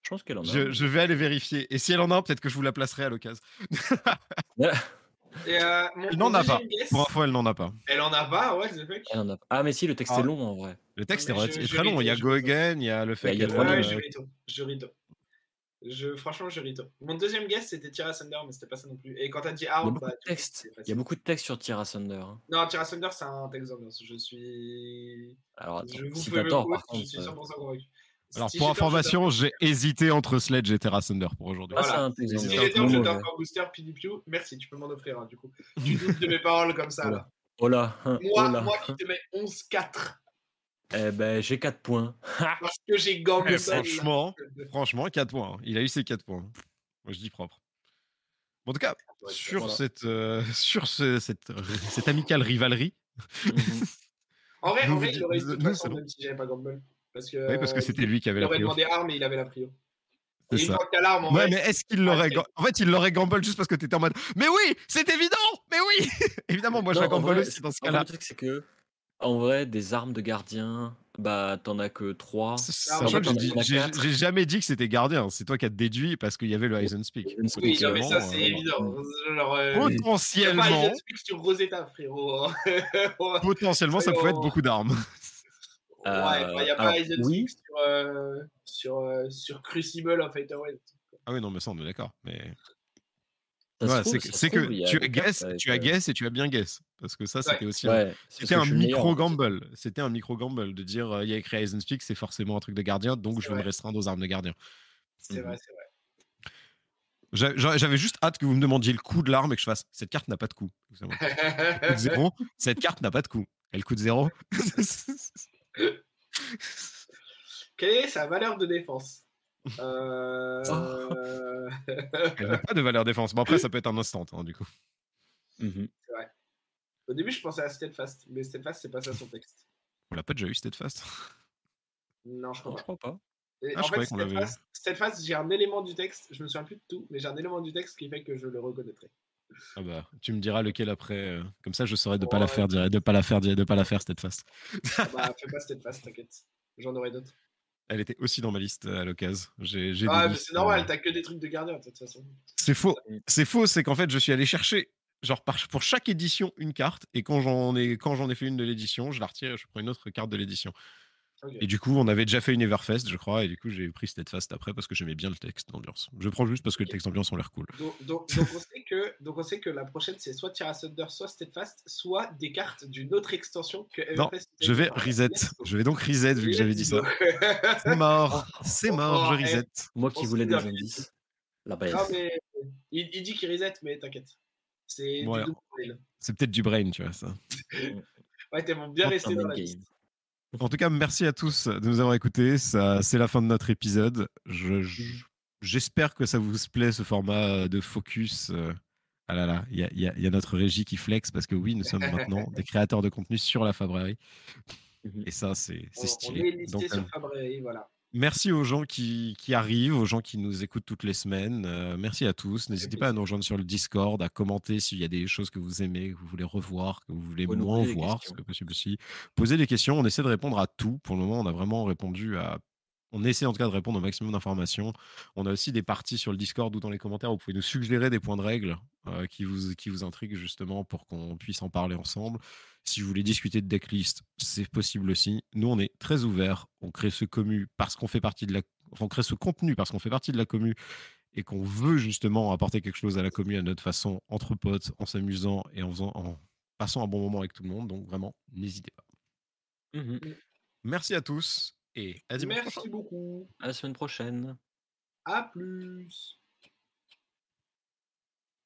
[SPEAKER 2] Je pense qu'elle en a
[SPEAKER 1] Je,
[SPEAKER 2] un.
[SPEAKER 1] je vais aller vérifier. Et si elle en a un, peut-être que je vous la placerai à l'occasion.
[SPEAKER 3] Et, euh,
[SPEAKER 1] Elle n'en a pas.
[SPEAKER 3] guess,
[SPEAKER 1] Pour info, elle n'en a pas.
[SPEAKER 3] Elle en a pas, ouais, c'est fait.
[SPEAKER 2] Elle en a- Ah, mais si, le texte
[SPEAKER 1] Ah.
[SPEAKER 2] est long en vrai.
[SPEAKER 1] Le texte est,
[SPEAKER 3] je-
[SPEAKER 1] relativement-
[SPEAKER 3] je
[SPEAKER 1] très long. Il y a Go Again, il y a le fait
[SPEAKER 2] Il y a
[SPEAKER 1] qu'elle.
[SPEAKER 2] trois
[SPEAKER 3] Ouais,
[SPEAKER 1] euh,
[SPEAKER 3] je rito. Je rito. Je, franchement, je rito. Mon deuxième guess, c'était Tira Thunder, mais c'était pas ça non plus. Et quand t'as dit
[SPEAKER 2] Il y a
[SPEAKER 3] Hard,
[SPEAKER 2] beaucoup
[SPEAKER 3] bah,
[SPEAKER 2] Il y a
[SPEAKER 3] facile.
[SPEAKER 2] beaucoup de textes sur Tira Thunder. hein.
[SPEAKER 3] Non, Tira Thunder, c'est un texte d'ambiance. Je suis.
[SPEAKER 2] Alors attends,
[SPEAKER 3] Je vous
[SPEAKER 2] si t'as tort, par
[SPEAKER 3] je suis
[SPEAKER 2] euh,
[SPEAKER 3] 100% convaincu.
[SPEAKER 1] Alors,
[SPEAKER 3] Si
[SPEAKER 1] pour information, j'ai hésité entre Sledge et Terra Thunder pour aujourd'hui.
[SPEAKER 2] Ah,
[SPEAKER 3] Voilà.
[SPEAKER 2] c'est un texte
[SPEAKER 3] Si
[SPEAKER 1] C'est
[SPEAKER 2] d'ambiance.
[SPEAKER 3] j'ai tort, je
[SPEAKER 2] Non,
[SPEAKER 3] tape
[SPEAKER 2] mauvais.
[SPEAKER 3] un booster Pidipiu. Merci, tu peux m'en offrir un du coup. Tu doutes de mes paroles comme ça là.
[SPEAKER 2] Oh là,
[SPEAKER 3] Moi,
[SPEAKER 2] oh là.
[SPEAKER 3] moi qui te mets 11-4
[SPEAKER 2] Eh ben, j'ai 4 points.
[SPEAKER 3] parce que j'ai gambé
[SPEAKER 1] Eh,
[SPEAKER 3] ça.
[SPEAKER 1] franchement, franchement, 4 points. hein. Il a eu ses 4 points. Moi, je dis propre. Bon, en tout cas,
[SPEAKER 3] Ouais,
[SPEAKER 1] sur,
[SPEAKER 2] voilà.
[SPEAKER 1] cette, euh, sur ce- cette, cette amicale rivalerie,
[SPEAKER 2] Mhm.
[SPEAKER 3] En vrai, en vrai aurait eu
[SPEAKER 1] dites-
[SPEAKER 3] de toute
[SPEAKER 1] nous,
[SPEAKER 3] façon,
[SPEAKER 1] c'est bon.
[SPEAKER 3] même si j'avais pas gamble. Parce que,
[SPEAKER 1] oui, parce que
[SPEAKER 3] euh,
[SPEAKER 1] c'était lui qui avait
[SPEAKER 3] il
[SPEAKER 1] la
[SPEAKER 3] aurait
[SPEAKER 1] prio.
[SPEAKER 3] demandé arme et il avait la prio.
[SPEAKER 1] C'est ça.
[SPEAKER 3] l'arme, en
[SPEAKER 1] Ouais,
[SPEAKER 3] vrai,
[SPEAKER 1] mais est-ce qu'il l'aurait.
[SPEAKER 3] c'est-
[SPEAKER 1] ga- En fait, il l'aurait gamble juste parce que t'étais en mode. Mais oui, c'est évident Mais oui Évidemment, moi, je
[SPEAKER 2] Non,
[SPEAKER 1] la
[SPEAKER 2] en
[SPEAKER 1] gamble
[SPEAKER 2] vrai,
[SPEAKER 1] aussi dans ce cas-là.
[SPEAKER 2] le truc, c'est que, en vrai, des armes de gardien, bah, t'en as que 3.
[SPEAKER 3] Ah,
[SPEAKER 1] j'ai jamais dit que c'était gardien. C'est toi qui as déduit parce qu'il y avait le Aizen Speak.
[SPEAKER 3] Oui, non, mais ça, c'est
[SPEAKER 1] euh,
[SPEAKER 3] évident. Genre, euh, pas
[SPEAKER 1] Potentiellement,
[SPEAKER 3] Iron Speak sur Rosetta, frérot.
[SPEAKER 1] potentiellement, ça pouvait être beaucoup d'armes.
[SPEAKER 3] il n'y a
[SPEAKER 2] Euh,
[SPEAKER 3] pas
[SPEAKER 2] oui.
[SPEAKER 3] Sur, euh, sur, euh, sur Crucible of Etherwind.
[SPEAKER 1] Ah oui, non, mais ça, on est d'accord. Mais voilà, c'est que,
[SPEAKER 2] a
[SPEAKER 1] tu as guess,
[SPEAKER 2] avec,
[SPEAKER 1] tu as
[SPEAKER 2] euh,
[SPEAKER 1] guess et tu as bien guess. Parce que ça, c'était aussi un,
[SPEAKER 2] Ouais,
[SPEAKER 1] c'était un
[SPEAKER 2] que je suis le meilleur,
[SPEAKER 1] micro
[SPEAKER 2] en fait.
[SPEAKER 1] gamble. C'était un micro gamble de dire euh, il y a écrit Aizen Speak, c'est forcément un truc de gardien, donc je vais me restreindre aux armes de gardien.
[SPEAKER 3] C'est vrai, c'est vrai.
[SPEAKER 1] J'a- j'a- J'avais juste hâte que vous me demandiez le coût de l'arme et que je fasse cette carte n'a pas de coût. Zéro. Cette carte n'a pas de coût. Elle coûte zéro.
[SPEAKER 3] Quelle est sa valeur de défense? Euh.
[SPEAKER 1] Elle n'a pas de valeur défense. Bon, après, ça peut être un instant, hein, du coup.
[SPEAKER 2] Mhm.
[SPEAKER 3] Au début, je pensais à Steadfast, mais Steadfast, c'est pas ça son texte.
[SPEAKER 1] On l'a pas déjà eu, Steadfast?
[SPEAKER 3] Non, je crois
[SPEAKER 2] Non,
[SPEAKER 3] pas.
[SPEAKER 2] je crois pas.
[SPEAKER 3] Et
[SPEAKER 1] Ah,
[SPEAKER 3] en
[SPEAKER 1] je
[SPEAKER 3] fait, Steadfast, j'ai un élément du texte, je me souviens plus de tout, mais j'ai un élément du texte qui fait que je le reconnaîtrai.
[SPEAKER 1] Ah bah, tu me diras lequel après. euh, Comme ça, je saurais de pas la
[SPEAKER 3] Ouais.
[SPEAKER 1] faire, direct- de pas la faire, direct- de pas la faire, Steadfast.
[SPEAKER 3] Ah bah, fais pas Steadfast, t'inquiète. J'en aurai d'autres.
[SPEAKER 1] Elle était aussi dans ma liste euh, à l'occasion. J'ai, j'ai
[SPEAKER 3] Ah,
[SPEAKER 1] des
[SPEAKER 3] mais
[SPEAKER 1] listes,
[SPEAKER 3] c'est normal,
[SPEAKER 1] euh,
[SPEAKER 3] t'as que des trucs de gardien, de toute façon.
[SPEAKER 1] C'est faux. C'est faux, c'est qu'en fait, je suis allé chercher, genre, par- pour chaque édition, une carte. Et quand j'en ai, quand j'en ai fait une de l'édition, je la retire et je prends une autre carte de l'édition. Et du coup, on avait déjà fait une Everfest, je crois. Et du coup, j'ai pris Steadfast après parce que j'aimais bien le texte d'ambiance. Je prends juste parce que le texte d'ambiance ont l'air cool.
[SPEAKER 3] Donc, donc, donc on sait que, donc on sait que la prochaine, c'est soit Tira Thunder, soit Steadfast, soit des cartes d'une autre extension que
[SPEAKER 1] Non,
[SPEAKER 3] Everfest
[SPEAKER 1] Je vais reset. Je vais donc reset vu que j'avais dit ça. C'est mort. C'est mort, je reset.
[SPEAKER 2] Moi
[SPEAKER 3] On
[SPEAKER 2] qui voulais des indices. La.
[SPEAKER 3] Non, mais il, il dit qu'il reset, mais t'inquiète. C'est
[SPEAKER 1] Ouais. peut-être du brain, tu vois ça.
[SPEAKER 3] Ouais, t'es bon, bien resté dans la
[SPEAKER 2] game.
[SPEAKER 3] liste.
[SPEAKER 1] En tout cas, merci à tous de nous avoir écoutés. Ça, c'est la fin de notre épisode. Je- je- j'espère que ça vous plaît ce format de focus. euh, Ah là là, il y a, il y a- il y a notre régie qui flex parce que oui, nous sommes maintenant des créateurs de contenu sur la Fabrairie.
[SPEAKER 2] Mhm.
[SPEAKER 1] Et ça, c'est, c'est
[SPEAKER 3] on
[SPEAKER 1] stylé.
[SPEAKER 3] est listé
[SPEAKER 1] Donc, euh,
[SPEAKER 3] sur Fabré, voilà.
[SPEAKER 1] Merci aux gens qui, qui arrivent, aux gens qui nous écoutent toutes les semaines. Euh, merci à tous. N'hésitez pas à nous rejoindre sur le Discord, à commenter s'il y a des choses que vous aimez, que vous voulez revoir, que vous voulez moins voir, possible aussi. Posez des questions, on essaie de répondre à tout. Pour le moment, on a vraiment répondu à... On essaie en tout cas de répondre au maximum d'informations. On a aussi des parties sur le Discord ou dans les commentaires, vous pouvez nous suggérer des points de règle euh, qui, vous, qui vous intriguent justement pour qu'on puisse en parler ensemble. Si vous voulez discuter de decklist, c'est possible aussi. Nous, on est très ouverts. On crée ce commu parce qu'on fait partie de la. Enfin, on crée ce contenu parce qu'on fait partie de la commu et qu'on veut justement apporter quelque chose à la commu à notre façon, entre potes, en s'amusant et en, faisant, en passant un bon moment avec tout le monde. Donc vraiment, n'hésitez pas.
[SPEAKER 2] Mhm.
[SPEAKER 1] Merci à tous et à.
[SPEAKER 3] Merci beaucoup.
[SPEAKER 2] À la semaine prochaine.
[SPEAKER 3] À plus.